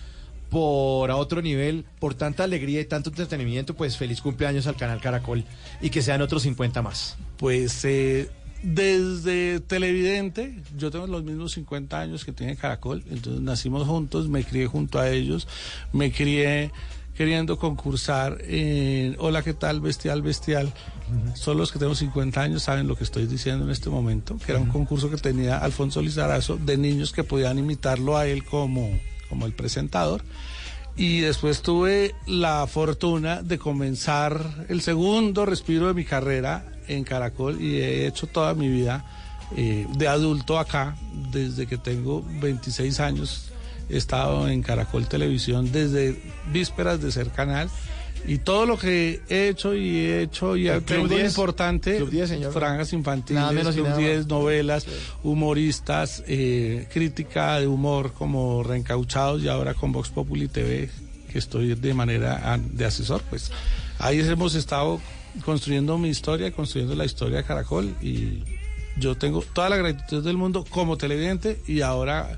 Speaker 29: por a otro nivel, por tanta alegría y tanto entretenimiento, pues feliz cumpleaños al canal Caracol y que sean otros 50 más.
Speaker 51: Pues eh, desde televidente, yo tengo los mismos 50 años que tiene Caracol, entonces nacimos juntos, me crié junto a ellos, me crié queriendo concursar en Hola, ¿qué tal? Bestial, Bestial. Solo los que tengo 50 años saben lo que estoy diciendo en este momento, que era un concurso que tenía Alfonso Lizarazo de niños que podían imitarlo a él como, como el presentador. Y después tuve la fortuna de comenzar el segundo respiro de mi carrera en Caracol y he hecho toda mi vida eh, de adulto acá, desde que tengo 26 años. He estado en Caracol Televisión desde vísperas de ser canal. Y todo lo que he hecho y he hecho y tengo
Speaker 29: 10,
Speaker 51: importante,
Speaker 29: Club 10, señor.
Speaker 51: franjas infantiles,
Speaker 29: Nada menos
Speaker 51: Club
Speaker 29: nada
Speaker 51: 10,
Speaker 29: más.
Speaker 51: novelas, humoristas, eh, crítica de humor como Reencauchados y ahora con Vox Populi TV, que estoy de manera ah, de asesor, pues ahí hemos estado construyendo mi historia, construyendo la historia de Caracol y yo tengo toda la gratitud del mundo como televidente y ahora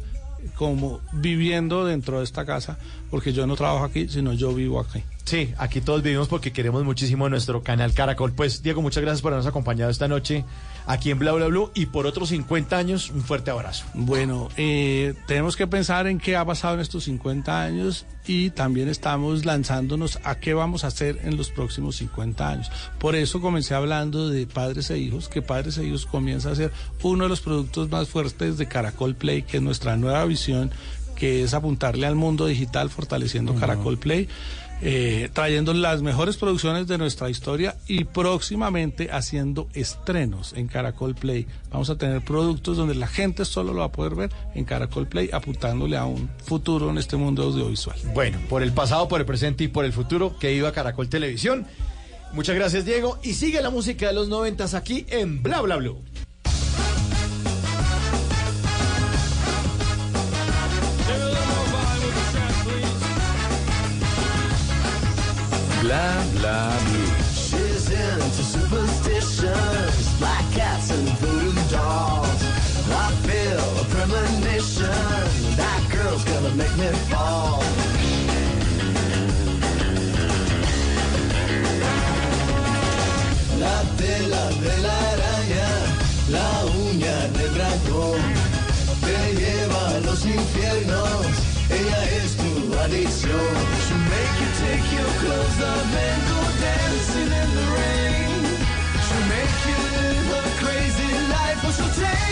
Speaker 51: como viviendo dentro de esta casa, porque yo no trabajo aquí, sino yo vivo aquí.
Speaker 29: Sí, aquí todos vivimos porque queremos muchísimo nuestro canal Caracol. Pues Diego, muchas gracias por habernos acompañado esta noche aquí en Bla Bla Blue y por otros 50 años un fuerte abrazo.
Speaker 51: Bueno, eh, tenemos que pensar en qué ha pasado en estos 50 años y también estamos lanzándonos a qué vamos a hacer en los próximos 50 años. Por eso comencé hablando de Padres e Hijos, que Padres e Hijos comienza a ser uno de los productos más fuertes de Caracol Play, que es nuestra nueva visión, que es apuntarle al mundo digital fortaleciendo Caracol Play. Eh, trayendo las mejores producciones de nuestra historia y próximamente haciendo estrenos en Caracol Play. Vamos a tener productos donde la gente solo lo va a poder ver en Caracol Play, apuntándole a un futuro en este mundo audiovisual.
Speaker 29: Bueno, por el pasado, por el presente y por el futuro, que iba Caracol Televisión. Muchas gracias, Diego. Y sigue la música de los noventas aquí en Bla Bla Blue.
Speaker 46: Bla bla blue.
Speaker 21: She's into superstitions, black cats and voodoo dolls. I feel a premonition.
Speaker 53: That girl's gonna make me fall. La tela de la araña, la uña de dragón, te lleva a los infiernos, ella es tu adicción. She'll make you live a crazy life, or she'll take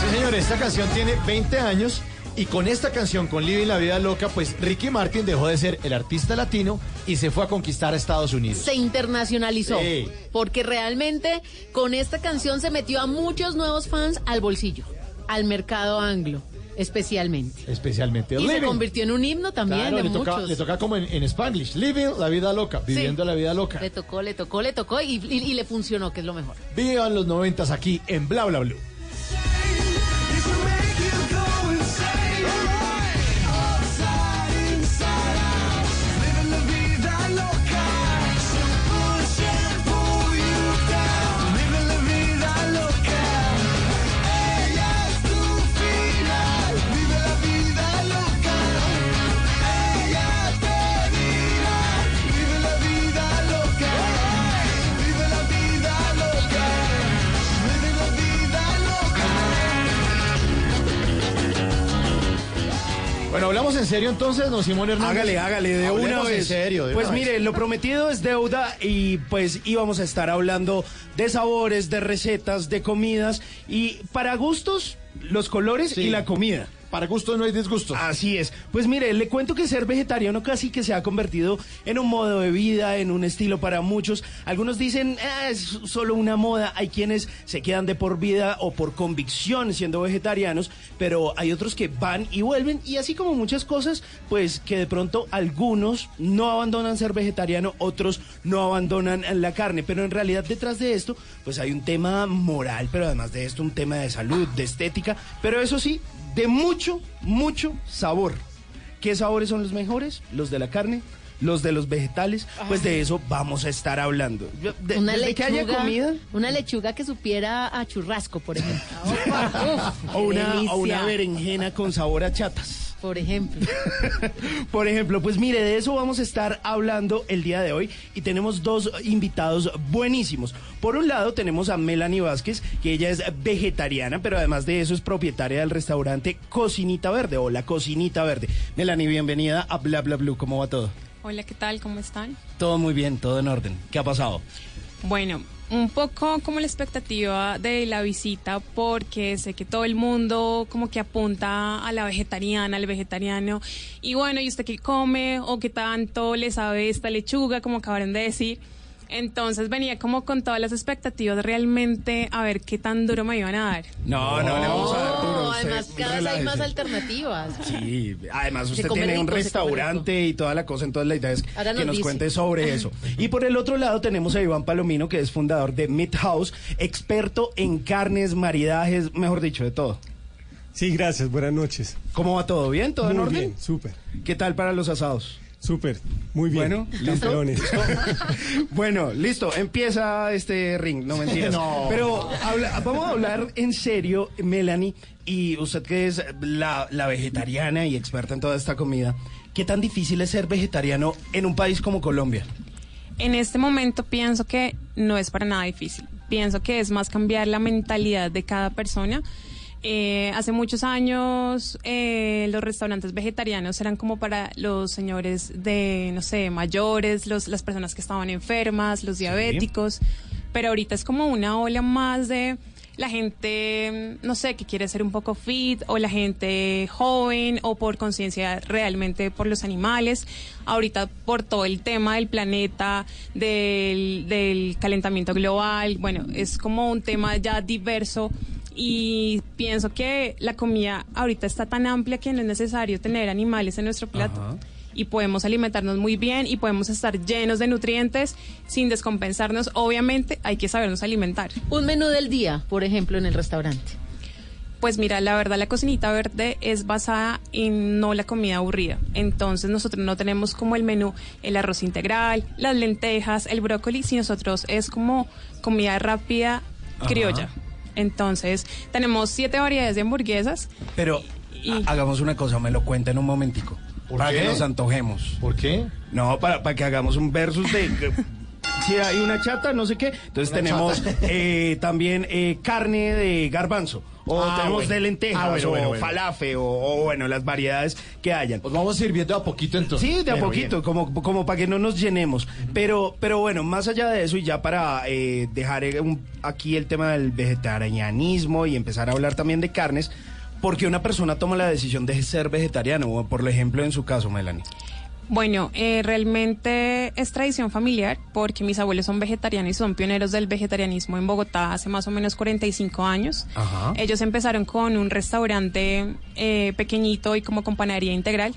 Speaker 29: Sí, señores, esta canción tiene 20 años y con esta canción, con Living la Vida Loca, pues Ricky Martin dejó de ser el artista latino y se fue a conquistar a Estados Unidos.
Speaker 31: Se internacionalizó.
Speaker 29: Sí.
Speaker 31: Porque realmente con esta canción se metió a muchos nuevos fans al bolsillo, al mercado anglo, especialmente.
Speaker 29: Especialmente
Speaker 31: Y se convirtió en un himno también
Speaker 29: Claro,
Speaker 31: de
Speaker 29: le toca,
Speaker 31: muchos.
Speaker 29: le toca como en, en Spanglish, Living la Vida Loca, viviendo la vida loca.
Speaker 31: Le tocó, le tocó, le tocó y, y- y le funcionó, que es lo mejor.
Speaker 29: Vivan los noventas aquí en Bla Bla Blue. Bueno, hablamos en serio entonces, don Simón Hernández.
Speaker 33: Hágale, hágale, de
Speaker 29: Hablemos
Speaker 33: una vez.
Speaker 29: en serio, de
Speaker 33: pues
Speaker 29: una vez.
Speaker 33: mire, lo prometido es deuda y pues íbamos a estar hablando de sabores, de recetas, de comidas y para gustos, los colores y la comida.
Speaker 29: Para gustos no hay disgustos.
Speaker 33: Así es. Pues mire, le cuento que ser vegetariano casi que se ha convertido en un modo de vida, en un estilo para muchos. Algunos dicen, "Ah, es solo una moda. Hay quienes se quedan de por vida o por convicción siendo vegetarianos, pero hay otros que van y vuelven. Y así como muchas cosas, pues que de pronto algunos no abandonan ser vegetariano, otros no abandonan la carne. Pero en realidad detrás de esto, pues hay un tema moral, pero además de esto un tema de salud, de estética. Pero eso sí, de mucho, mucho sabor. ¿Qué sabores son los mejores? Los de la carne, los de los vegetales. Pues de eso vamos a estar hablando. De-
Speaker 31: una
Speaker 33: desde
Speaker 31: lechuga,
Speaker 33: que haya comida.
Speaker 31: una lechuga que supiera a churrasco, por ejemplo.
Speaker 33: O una, o una berenjena con sabor a chatas.
Speaker 31: Por ejemplo.
Speaker 33: Por ejemplo, pues mire, de eso vamos a estar hablando el día de hoy y tenemos dos invitados buenísimos. Por un lado tenemos a Melanie Vázquez, que ella es vegetariana, pero además de eso es propietaria del restaurante Cocinita Verde o La Cocinita Verde. Melanie, bienvenida a Bla Bla Blue, ¿cómo va todo?
Speaker 54: Hola, ¿qué tal? ¿Cómo están?
Speaker 33: Todo muy bien, todo en orden. ¿Qué ha pasado?
Speaker 54: Bueno, un poco como la expectativa de la visita porque sé que todo el mundo como que apunta a la vegetariana, al vegetariano. Y bueno, ¿y usted qué come o qué tanto le sabe esta lechuga como acabaron de decir? Entonces venía como con todas las expectativas realmente a ver qué tan duro me iban a dar.
Speaker 33: No, no, le vamos a dar duro.
Speaker 31: No,
Speaker 33: usted
Speaker 31: además cada vez hay más alternativas.
Speaker 33: Sí, además usted tiene un
Speaker 31: rico,
Speaker 33: restaurante y toda la cosa, entonces la idea es
Speaker 31: Ahora
Speaker 33: que
Speaker 31: nos
Speaker 33: cuente sobre eso. Y por el otro lado tenemos a Iván Palomino, que es fundador de Meat House, experto en carnes, maridajes, mejor dicho, de todo.
Speaker 55: Sí, gracias, buenas noches.
Speaker 33: ¿Cómo va todo? ¿Bien? ¿Todo en orden?
Speaker 55: bien, súper.
Speaker 33: ¿Qué tal para los asados?
Speaker 55: Súper, muy bien.
Speaker 33: Bueno, bueno, listo, empieza este ring, no mentiras.
Speaker 55: No.
Speaker 33: Pero habla- vamos a hablar en serio, Melanie, y usted que es la, la vegetariana y experta en toda esta comida, ¿qué tan difícil es ser vegetariano en un país como Colombia?
Speaker 54: En este momento pienso que no es para nada difícil. Pienso que es más cambiar la mentalidad de cada persona. Eh, hace muchos años eh, los restaurantes vegetarianos eran como para los señores de, no sé, mayores, los, las personas que estaban enfermas, los diabéticos, pero ahorita es como una ola más de la gente, no sé, que quiere ser un poco fit, o la gente joven, o por conciencia realmente por los animales. Ahorita por todo el tema del planeta, del, del calentamiento global, bueno, es como un tema ya diverso y pienso que la comida ahorita está tan amplia que no es necesario tener animales en nuestro plato.
Speaker 33: Ajá.
Speaker 54: Y podemos alimentarnos muy bien y podemos estar llenos de nutrientes sin descompensarnos. Obviamente hay que sabernos alimentar.
Speaker 52: Un menú del día, por ejemplo, en el restaurante.
Speaker 54: Pues mira, la verdad la cocinita verde es basada en no la comida aburrida. Entonces nosotros no tenemos como el menú el arroz integral, las lentejas, el brócoli, si nosotros es como comida rápida
Speaker 33: Ajá.
Speaker 54: Entonces tenemos siete variedades de hamburguesas.
Speaker 33: Pero ha- hagamos una cosa, me lo cuenta en un momentico.
Speaker 29: ¿Por
Speaker 33: para
Speaker 29: qué?
Speaker 33: que nos antojemos.
Speaker 29: ¿Por qué?
Speaker 33: No, para, para que hagamos un versus de... Si hay una chata, no sé qué. Entonces
Speaker 29: Una
Speaker 33: tenemos eh, también eh, carne de garbanzo. O
Speaker 29: Ah,
Speaker 33: tenemos
Speaker 29: bueno.
Speaker 33: de lentejas,
Speaker 29: Ah, bueno,
Speaker 33: o
Speaker 29: bueno,
Speaker 33: falafe, o, o, bueno, las variedades que hayan.
Speaker 29: Pues vamos a ir viendo a poquito entonces.
Speaker 33: Sí, de a
Speaker 29: Pero
Speaker 33: poquito, como, como para que no nos llenemos. Pero, pero bueno, más allá de eso, y ya para eh, dejar eh, un- aquí el tema del vegetarianismo y empezar a hablar también de carnes, porque una persona toma la decisión de ser vegetariano, o por ejemplo en su caso, Melanie.
Speaker 54: Bueno, eh, realmente es tradición familiar porque mis abuelos son vegetarianos y son pioneros del vegetarianismo en Bogotá hace más o menos 45 años.
Speaker 33: Ajá.
Speaker 54: Ellos empezaron con un restaurante eh, pequeñito y como con panadería integral,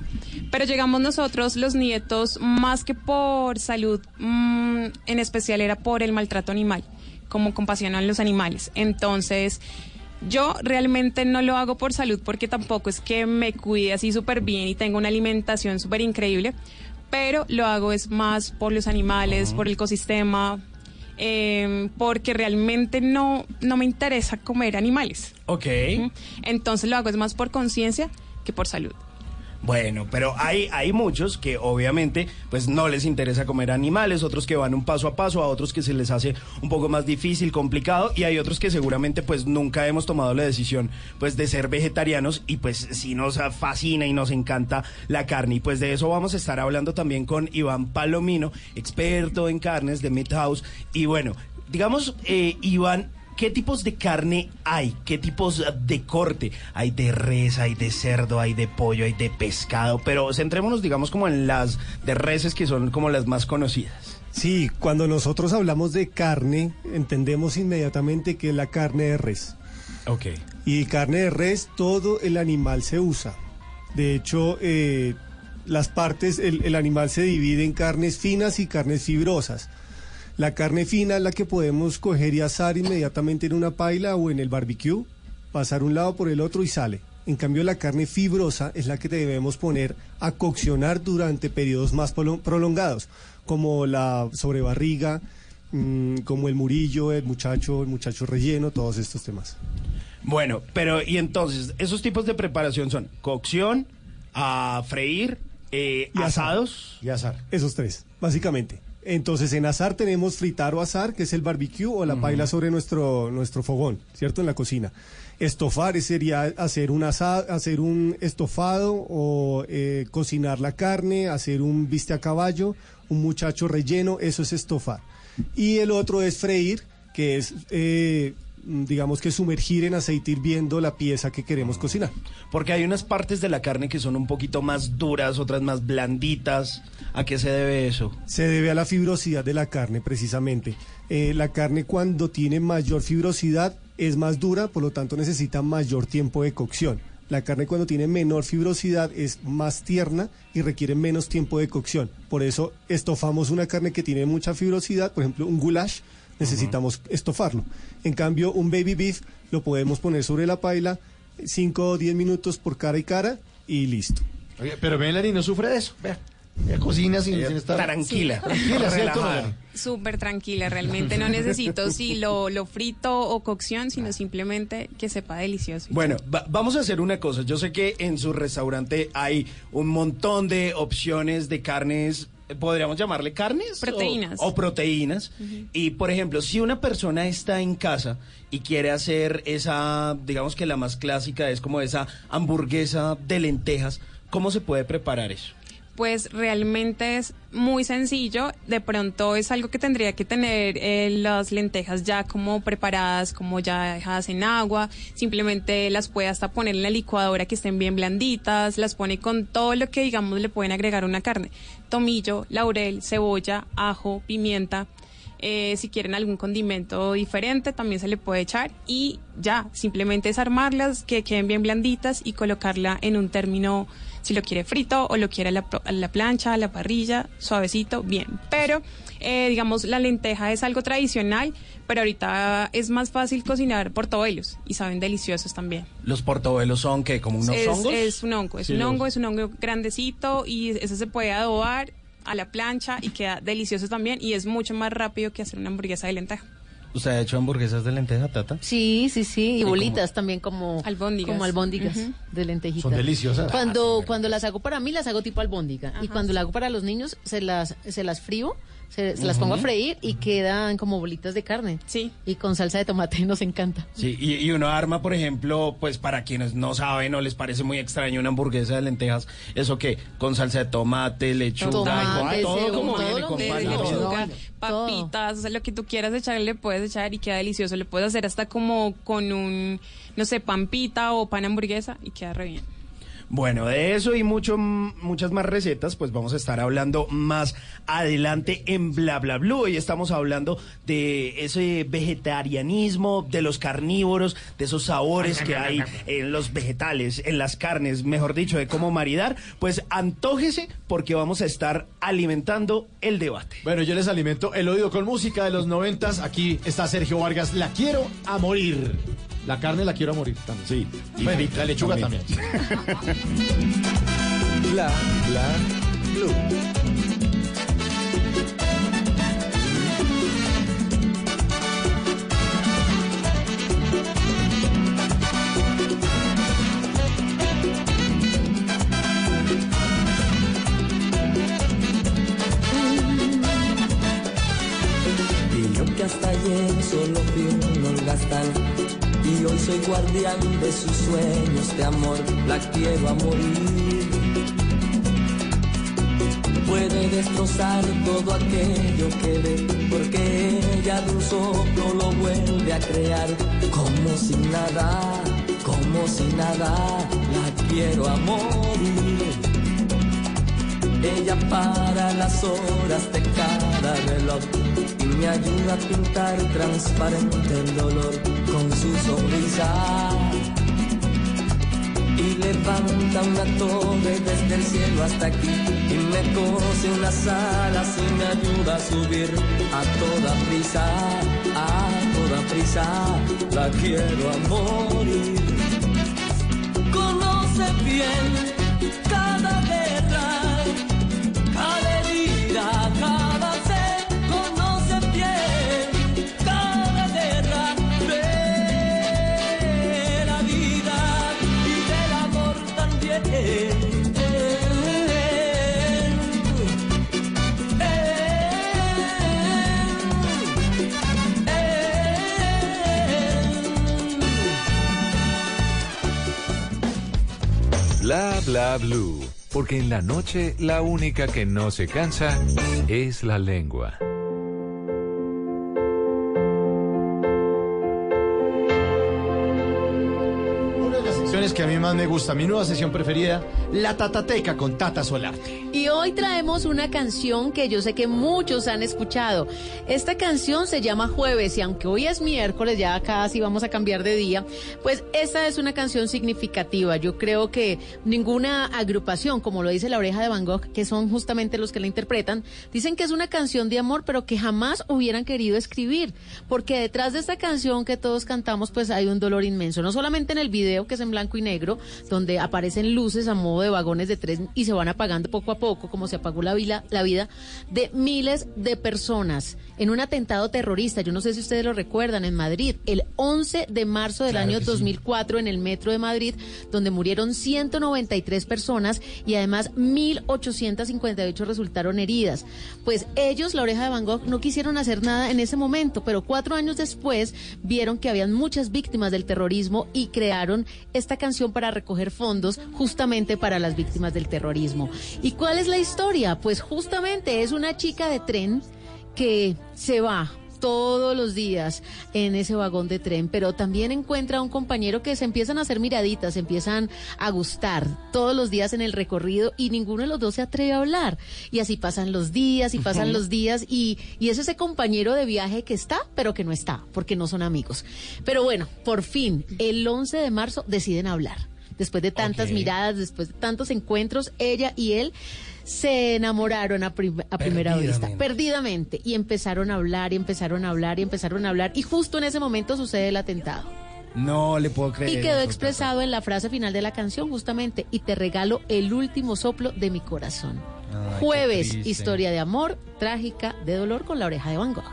Speaker 54: pero llegamos nosotros, los nietos, más que por salud, mm, en especial era por el maltrato animal, como compasión a los animales. Entonces, yo realmente no lo hago por salud porque tampoco es que me cuide así súper bien y tengo una alimentación súper increíble, pero lo hago es más por los animales, por el ecosistema, eh, porque realmente no, no me interesa comer animales.
Speaker 33: Ok.
Speaker 54: Entonces lo hago es más por conciencia que por salud.
Speaker 33: Bueno, pero hay, hay muchos que obviamente pues no les interesa comer animales, otros que van un paso a paso, a otros que se les hace un poco más difícil, complicado, y hay otros que seguramente pues nunca hemos tomado la decisión pues de ser vegetarianos y pues sí nos fascina y nos encanta la carne. Y pues de eso vamos a estar hablando también con Iván Palomino, experto en carnes de Meat House. Y bueno, digamos, eh, Iván, ¿Qué tipos de carne hay? ¿Qué tipos de corte? Hay de res, hay de cerdo, hay de pollo, hay de pescado, pero centrémonos, digamos, como en las de reses que son como las más conocidas.
Speaker 55: Sí, cuando nosotros hablamos de carne, entendemos inmediatamente que es la carne de res.
Speaker 33: Ok.
Speaker 55: Y carne de res, todo el animal se usa. De hecho, eh, las partes, el, el animal se divide en carnes finas y carnes fibrosas. La carne fina es la que podemos coger y asar inmediatamente en una paila o en el barbecue, pasar un lado por el otro y sale. En cambio, la carne fibrosa es la que debemos poner a coccionar durante periodos más prolo- prolongados, como la sobrebarriga, mm, como el murillo, el muchacho, el muchacho relleno, todos estos temas.
Speaker 33: Bueno, pero y entonces, esos tipos de preparación son cocción, a freír, eh,
Speaker 55: Y asar.
Speaker 33: asados.
Speaker 29: Y azar.
Speaker 55: Esos tres, básicamente. Entonces, en azar tenemos fritar o azar, que es el barbecue o la paila sobre nuestro, nuestro fogón, ¿cierto? En la cocina. Estofar sería hacer un asado, hacer un estofado o eh, cocinar la carne, hacer un biste a caballo, un muchacho relleno, eso es estofar. Y el otro es freír, que es, eh, digamos que sumergir en aceite hirviendo la pieza que queremos cocinar.
Speaker 33: Porque hay unas partes de la carne que son un poquito más duras, otras más blanditas. ¿A qué se debe eso?
Speaker 55: Se debe a la fibrosidad de la carne, precisamente. Eh, la carne cuando tiene mayor fibrosidad es más dura, por lo tanto necesita mayor tiempo de cocción. La carne cuando tiene menor fibrosidad es más tierna y requiere menos tiempo de cocción. Por eso estofamos una carne que tiene mucha fibrosidad, por ejemplo un goulash, necesitamos estofarlo. En cambio un baby beef lo podemos poner sobre la paila 5 o 10 minutos por cara y cara y listo.
Speaker 29: Oye, pero Melanie no sufre de eso. Vea, ella cocina sin, sin estar
Speaker 33: tranquila.
Speaker 29: Tranquila, ¿cierto,
Speaker 33: Relajada.
Speaker 54: Súper tranquila, realmente no necesito si lo, lo frito o cocción, sino simplemente que sepa delicioso.
Speaker 33: Bueno, va- vamos a hacer una cosa. Yo sé que en su restaurante hay un montón de opciones de carnes. ¿Podríamos llamarle carnes?
Speaker 54: Proteínas.
Speaker 33: O, o proteínas. Y, por ejemplo, si una persona está en casa y quiere hacer esa, digamos que la más clásica es como esa hamburguesa de lentejas, ¿cómo se puede preparar eso?
Speaker 54: Pues realmente es muy sencillo. De pronto es algo que tendría que tener eh, las lentejas ya como preparadas, como ya dejadas en agua. Simplemente las puede hasta poner en la licuadora que estén bien blanditas. Las pone con todo lo que digamos le pueden agregar una carne. Tomillo, laurel, cebolla, ajo, pimienta. Eh, si quieren algún condimento diferente, también se le puede echar. Y ya, simplemente es armarlas, que queden bien blanditas y colocarla en un término, si lo quiere frito o lo quiere a la, a la plancha, a la parrilla, suavecito, bien. Pero, eh, digamos, la lenteja es algo tradicional, pero ahorita es más fácil cocinar portobellos y saben deliciosos también.
Speaker 56: Los portobelos son que como unos
Speaker 54: es,
Speaker 56: hongos.
Speaker 54: es un hongo, es
Speaker 56: Sí,
Speaker 54: un
Speaker 56: los-
Speaker 54: hongo, es un hongo grandecito y eso se puede adobar a la plancha y queda delicioso también y es mucho más rápido que hacer una hamburguesa de lenteja.
Speaker 56: ¿Usted ha hecho hamburguesas de lenteja, Tata?
Speaker 31: Sí, sí, sí, y
Speaker 56: ¿Y
Speaker 31: bolitas también como
Speaker 54: albóndigas,
Speaker 31: como albóndigas de lentejitas.
Speaker 56: Son deliciosas.
Speaker 31: Cuando cuando las hago para mí las hago tipo albóndiga y cuando las hago para los niños se las se las frío, se, se las pongo a freír y quedan como bolitas de carne.
Speaker 54: Sí.
Speaker 31: Y con salsa de tomate nos encanta.
Speaker 56: Sí, y, y uno arma, por ejemplo, pues para quienes no saben o les parece muy extraño una hamburguesa de lentejas, ¿eso qué? Con salsa de tomate, lechuga,
Speaker 31: Tomate,
Speaker 56: con todo
Speaker 31: cebolla,
Speaker 56: como
Speaker 31: todo
Speaker 56: viene,
Speaker 54: lechuga, papitas, o sea, lo que tú quieras echarle le puedes echar y queda delicioso. Le puedes hacer hasta como con un, no sé, pampita o pan hamburguesa y queda re bien.
Speaker 33: Bueno, de eso y mucho, muchas más recetas, pues vamos a estar hablando más adelante en Bla Bla Blue. Hoy estamos hablando de ese vegetarianismo, de los carnívoros, de esos sabores que hay en los vegetales, en las carnes, mejor dicho, de cómo maridar. Pues antójese porque vamos a estar alimentando el debate.
Speaker 29: Bueno, yo les alimento el oído con música de los noventas. Aquí está Sergio Vargas. La quiero a morir. La carne la quiero a morir también. Sí.
Speaker 56: y
Speaker 29: Bueno, la lechuga
Speaker 56: también.
Speaker 29: también.
Speaker 1: Bla bla blue.
Speaker 32: Y que hasta ayer solo fui un holgazán Y hoy soy guardián de sus sueños de amor La quiero a morir. Puede destrozar todo aquello que ve Porque ella de un soplo lo vuelve a crear. Como si nada, como si nada La quiero a morir. Ella para las horas de cada y me ayuda a pintar transparente el dolor con su sonrisa. Y levanta una torre desde el cielo hasta aquí y me cose unas alas y me ayuda a subir a toda prisa, a toda prisa. La quiero a morir. Conoce bien
Speaker 1: Bla blue. Porque en la noche la única que no se cansa es la lengua.
Speaker 29: Una de las secciones que a mí más me gusta, mi nueva sesión preferida, la Tatateca con Tata Solarte.
Speaker 31: Y hoy traemos una canción que yo sé que muchos han escuchado. Esta canción se llama Jueves y aunque hoy es miércoles, ya casi vamos a cambiar de día, pues esta es una canción significativa. Yo creo que ninguna agrupación, como lo dice La Oreja de Van Gogh, que son justamente los que la interpretan, dicen que es una canción de amor, pero que jamás hubieran querido escribir, porque detrás de esta canción que todos cantamos, pues hay un dolor inmenso, no solamente en el video que es en blanco y negro, donde aparecen luces a modo de vagones de tren y se van apagando poco a poco, como se apagó la vida, la vida de miles de personas en un atentado terrorista. Yo no sé si ustedes lo recuerdan, en Madrid, el 11 de marzo del
Speaker 57: Claro
Speaker 31: año
Speaker 57: que sí.
Speaker 31: 2004 en el metro de Madrid, donde murieron 193 personas y además 1.858 resultaron heridas. Pues ellos, la oreja de Van Gogh, no quisieron hacer nada en ese momento, pero cuatro años después vieron que habían muchas víctimas del terrorismo y crearon esta canción para recoger fondos justamente para las víctimas del terrorismo. ¿Y cuál es la historia? Pues justamente es una chica de tren que se va todos los días en ese vagón de tren, pero también encuentra a un compañero que se empiezan a hacer miraditas, se empiezan a gustar todos los días en el recorrido y ninguno de los dos se atreve a hablar. Y así pasan los días y pasan los días y, y es ese compañero de viaje que está, pero que no está, porque no son amigos. Pero bueno, por fin, el 11 de marzo deciden hablar. Después de tantas miradas, después de tantos encuentros, ella y él se enamoraron a, prim- a primera vista,
Speaker 58: Perdidamente.
Speaker 31: y empezaron a hablar, y empezaron a hablar, y empezaron a hablar, y justo en ese momento sucede el atentado.
Speaker 58: No le puedo creer.
Speaker 31: Y quedó expresado en la frase final de la canción, justamente, y te regalo el último soplo de mi corazón.
Speaker 58: Ay,
Speaker 31: Jueves, historia de amor, trágica, de dolor con la oreja de Van Gogh.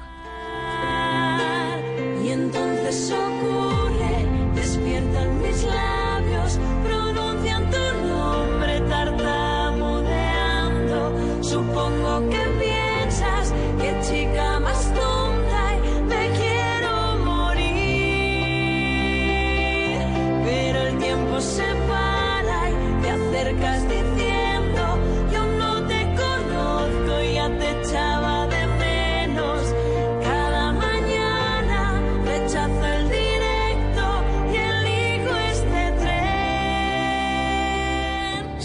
Speaker 32: Y entonces ocurre, despiertan mis labios, pronuncian tu nombre tartamudeando. Supongo que piensas que chica más tonta y me quiero morir. Pero el tiempo se para y te acercas diciendo,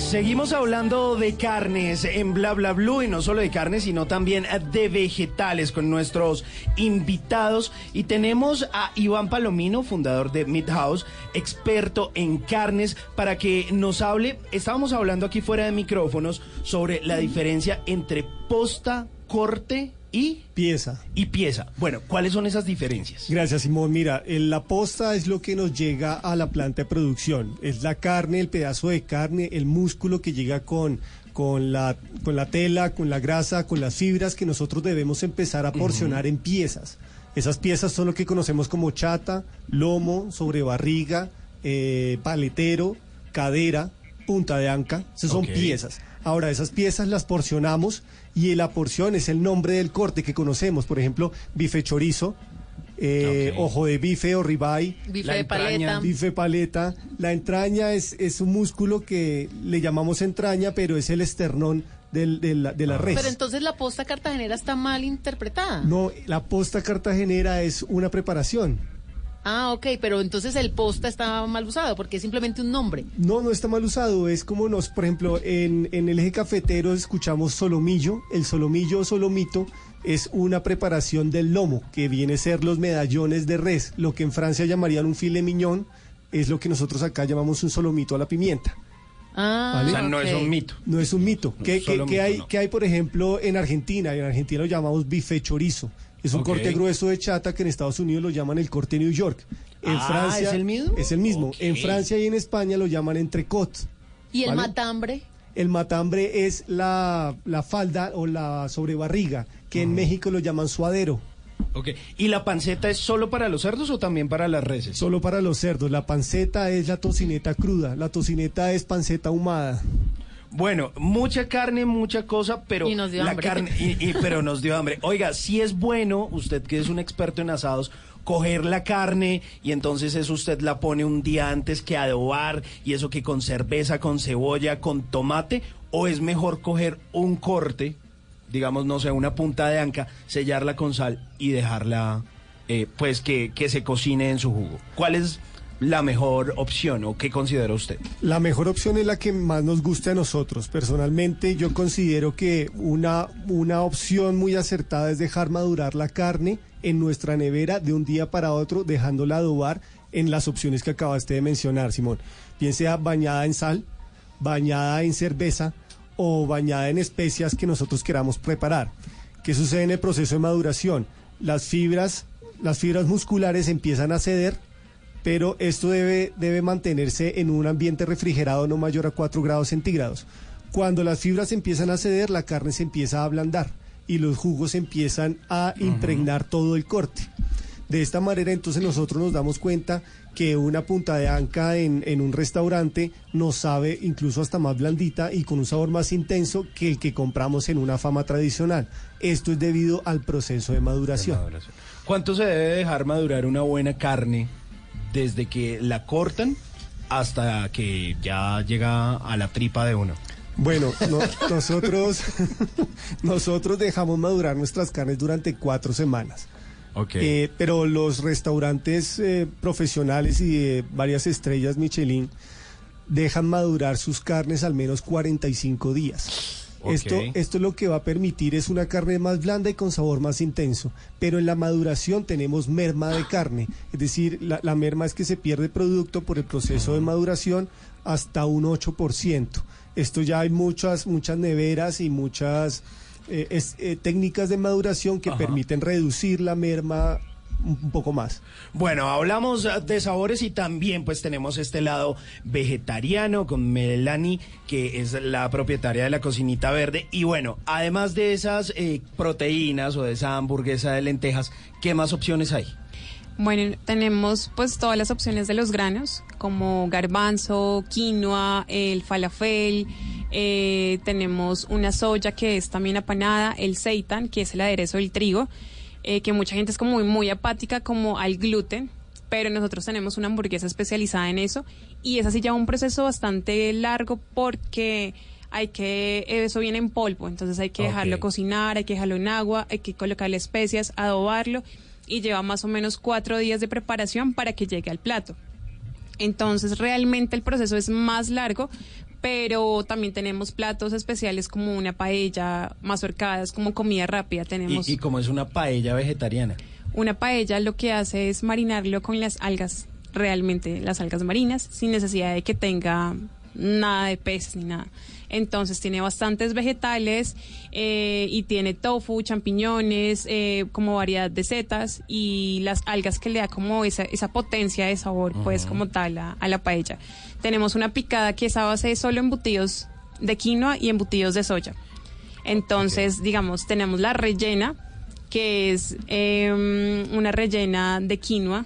Speaker 33: Seguimos hablando de carnes en Bla Bla Blue y no solo de carnes, sino también de vegetales con nuestros invitados. Y tenemos a Iván Palomino, fundador de Meat House, experto en carnes, para que nos hable. Estábamos hablando aquí fuera de micrófonos sobre la diferencia entre posta, corte y
Speaker 55: pieza.
Speaker 33: Y pieza. Bueno, ¿cuáles son esas diferencias?
Speaker 55: Gracias, Simón. Mira, el- la posta es lo que nos llega a la planta de producción. Es la carne, el pedazo de carne, el músculo que llega con, con, la, con la tela, con la grasa, con las fibras que nosotros debemos empezar a porcionar en piezas. Esas piezas son lo que conocemos como chata, lomo, sobrebarriga, eh, paletero, cadera, punta de anca. Esas son piezas. Ahora, esas piezas las porcionamos y la porción es el nombre del corte que conocemos. Por ejemplo, bife chorizo, eh, ojo de bife o ribeye.
Speaker 31: Bife La de entraña. paleta.
Speaker 55: Bife paleta. La entraña es, es un músculo que le llamamos entraña, pero es el esternón del- de la, de la res.
Speaker 31: Pero entonces la posta cartagenera está mal interpretada.
Speaker 55: No, la posta cartagenera es una preparación.
Speaker 31: Ah, ok, pero entonces el posta está mal usado porque es simplemente un nombre.
Speaker 55: No, no está mal usado. Es como nos, por ejemplo, en, en el eje cafetero escuchamos solomillo. El solomillo o solomito es una preparación del lomo, que viene a ser los medallones de res. Lo que en Francia llamarían un filet mignon es lo que nosotros acá llamamos un solomito a la pimienta.
Speaker 31: Ah,
Speaker 55: ¿vale?
Speaker 33: O sea, no es un mito.
Speaker 55: No es un mito. ¿Qué,
Speaker 33: solo
Speaker 55: qué- qué
Speaker 33: mito,
Speaker 55: hay,
Speaker 33: no.
Speaker 55: qué hay, por ejemplo, en Argentina? En Argentina lo llamamos bife chorizo. Es un corte grueso de chata que en Estados Unidos lo llaman el corte New York. En
Speaker 33: Ah,
Speaker 55: Francia
Speaker 33: ¿es el mismo?
Speaker 55: Es el mismo. En Francia y en España lo llaman entrecot.
Speaker 31: ¿Y el
Speaker 55: ¿Vale?
Speaker 31: matambre?
Speaker 55: El matambre es la, la falda o la sobrebarriga, que en México lo llaman suadero.
Speaker 33: Ok. ¿Y la panceta es solo para los cerdos o también para las reses?
Speaker 55: Solo para los cerdos. La panceta es la tocineta cruda. La tocineta es panceta ahumada.
Speaker 33: Bueno, mucha carne, mucha cosa, pero
Speaker 31: Y nos dio
Speaker 33: la
Speaker 31: hambre.
Speaker 33: carne, y, y- pero nos dio hambre. Oiga, si es bueno, usted que es un experto en asados, coger la carne y entonces eso usted la pone un día antes que adobar y eso que con cerveza, con cebolla, con tomate, o es mejor coger un corte, digamos, no sé, una punta de anca, sellarla con sal y dejarla, eh, pues que, que se cocine en su jugo. ¿Cuál es la mejor opción o qué considera usted?
Speaker 55: La mejor opción es la que más nos gusta a nosotros. Personalmente yo considero que una, una opción muy acertada es dejar madurar la carne en nuestra nevera de un día para otro, dejándola adobar en las opciones que acabaste de mencionar, Simón. Bien sea bañada en sal, bañada en cerveza o bañada en especias que nosotros queramos preparar. ¿Qué sucede en el proceso de maduración? Las fibras, las fibras musculares empiezan a ceder pero esto debe, debe mantenerse en un ambiente refrigerado no mayor a 4 grados centígrados. Cuando las fibras empiezan a ceder, la carne se empieza a ablandar y los jugos empiezan a impregnar todo el corte. De esta manera entonces nosotros nos damos cuenta que una punta de anca en, en un restaurante nos sabe incluso hasta más blandita y con un sabor más intenso que el que compramos en una fama tradicional. Esto es debido al proceso de maduración.
Speaker 33: ¿Cuánto se debe dejar madurar una buena carne desde que la cortan hasta que ya llega a la tripa de uno?
Speaker 55: Bueno, no- nosotros, nosotros dejamos madurar nuestras carnes durante cuatro semanas.
Speaker 59: Ok.
Speaker 55: Eh, pero los restaurantes eh, profesionales y de varias estrellas Michelin dejan madurar sus carnes al menos 45 días. Esto, esto lo que va a permitir es una carne más blanda y con sabor más intenso. Pero en la maduración tenemos merma de carne. Es decir, la, la merma es que se pierde producto por el proceso de maduración hasta un 8%. Esto ya hay muchas, muchas neveras y muchas eh, es- eh, técnicas de maduración que
Speaker 59: Ajá.
Speaker 55: permiten reducir la merma un poco más.
Speaker 59: Bueno, hablamos de sabores y también pues tenemos este lado vegetariano con Melanie, que es la propietaria de la cocinita verde. Y bueno, además de esas eh, proteínas o de esa hamburguesa de lentejas, ¿qué más opciones hay?
Speaker 54: Bueno, tenemos pues todas las opciones de los granos, como garbanzo, quinoa, el falafel, eh, tenemos una soya que es también apanada, el seitan, que es el aderezo del trigo, eh, que mucha gente es como muy, muy apática como al gluten, pero nosotros tenemos una hamburguesa especializada en eso y esa sí lleva un proceso bastante largo porque hay que, eso viene en polvo, entonces hay que dejarlo cocinar, hay que dejarlo en agua, hay que colocarle especias, adobarlo y lleva más o menos cuatro días de preparación para que llegue al plato. Entonces realmente el proceso es más largo, pero también tenemos platos especiales como una paella, mazorcadas, como comida rápida. Tenemos
Speaker 59: Y, y como es una paella vegetariana.
Speaker 54: una paella, lo que hace es marinarlo con las algas, realmente las algas marinas, sin necesidad de que tenga nada de peces ni nada. Entonces tiene bastantes vegetales eh, y tiene tofu, champiñones, eh, como variedad de setas y las algas que le da como esa, esa potencia de sabor, pues como tal a, a la paella. Tenemos una picada que es a base de solo embutidos de quinoa y embutidos de soya. Entonces, digamos, tenemos la rellena, que es eh, una rellena de quinoa,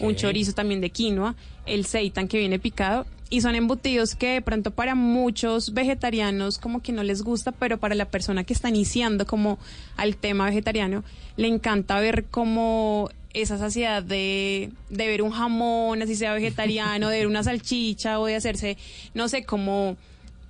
Speaker 54: un chorizo también de quinoa, el seitan que viene picado, y son embutidos que de pronto para muchos vegetarianos como que no les gusta, pero para la persona que está iniciando como al tema vegetariano, le encanta ver como esa saciedad de, de ver un jamón, así sea vegetariano, de ver una salchicha o de hacerse, no sé, como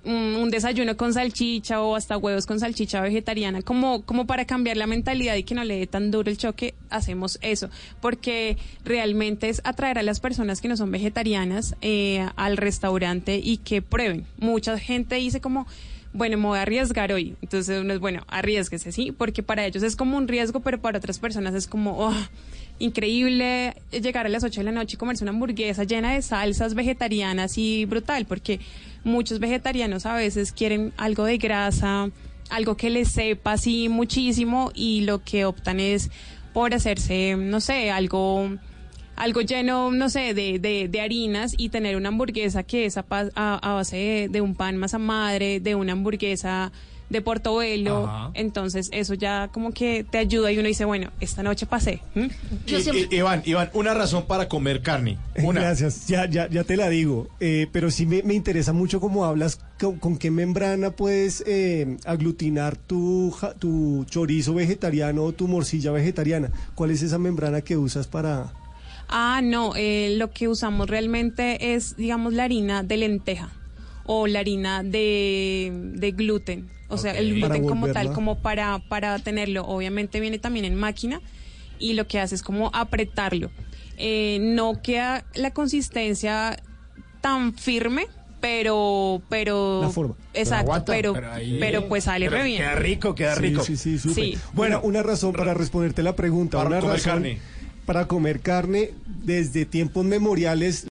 Speaker 54: un, un desayuno con salchicha o hasta huevos con salchicha vegetariana, como, como para cambiar la mentalidad y que no le dé tan duro el choque, hacemos eso, porque realmente es atraer a las personas que no son vegetarianas eh, al restaurante y que prueben. Mucha gente dice como, bueno, me voy a arriesgar hoy. Entonces uno es, bueno, arriesguese, sí, porque para ellos es como un riesgo, pero para otras personas es como, oh, increíble llegar a las 8 de la noche y comerse una hamburguesa llena de salsas vegetarianas y brutal, porque muchos vegetarianos a veces quieren algo de grasa, algo que les sepa así muchísimo y lo que optan es por hacerse, no sé, algo algo lleno, no sé, de, de, de harinas y tener una hamburguesa que es a, a- a base de, de un pan masa madre, de una hamburguesa de portobelo.
Speaker 29: Ajá.
Speaker 54: Entonces eso ya como que te ayuda y uno dice, bueno, esta noche pasé.
Speaker 29: Iván, Iván, una razón para comer carne. Una.
Speaker 55: Gracias, ya, ya, ya te la digo. Eh, pero sí me, me interesa mucho cómo hablas, con, con qué membrana puedes eh, aglutinar tu, tu chorizo vegetariano o tu morcilla vegetariana. ¿Cuál es esa membrana que usas para...?
Speaker 54: Ah, no, eh, lo que usamos realmente es, digamos, la harina de lenteja o la harina de, de gluten. O sea, el gluten como tal, como para, para tenerlo. Obviamente viene también en máquina y lo que hace es como apretarlo. Eh, no queda la consistencia tan firme, pero, pero...
Speaker 55: La forma.
Speaker 54: Exacto,
Speaker 55: aguanta.
Speaker 54: pero,
Speaker 55: Pero
Speaker 54: pues sale
Speaker 55: pero
Speaker 54: re bien.
Speaker 59: queda rico, queda
Speaker 55: Sí,
Speaker 59: rico.
Speaker 55: Sí, sí.
Speaker 54: Sí.
Speaker 55: Bueno, una razón para responderte la pregunta.
Speaker 29: Para
Speaker 55: una
Speaker 29: comer
Speaker 55: razón
Speaker 29: carne.
Speaker 55: Para comer carne, desde tiempos memoriales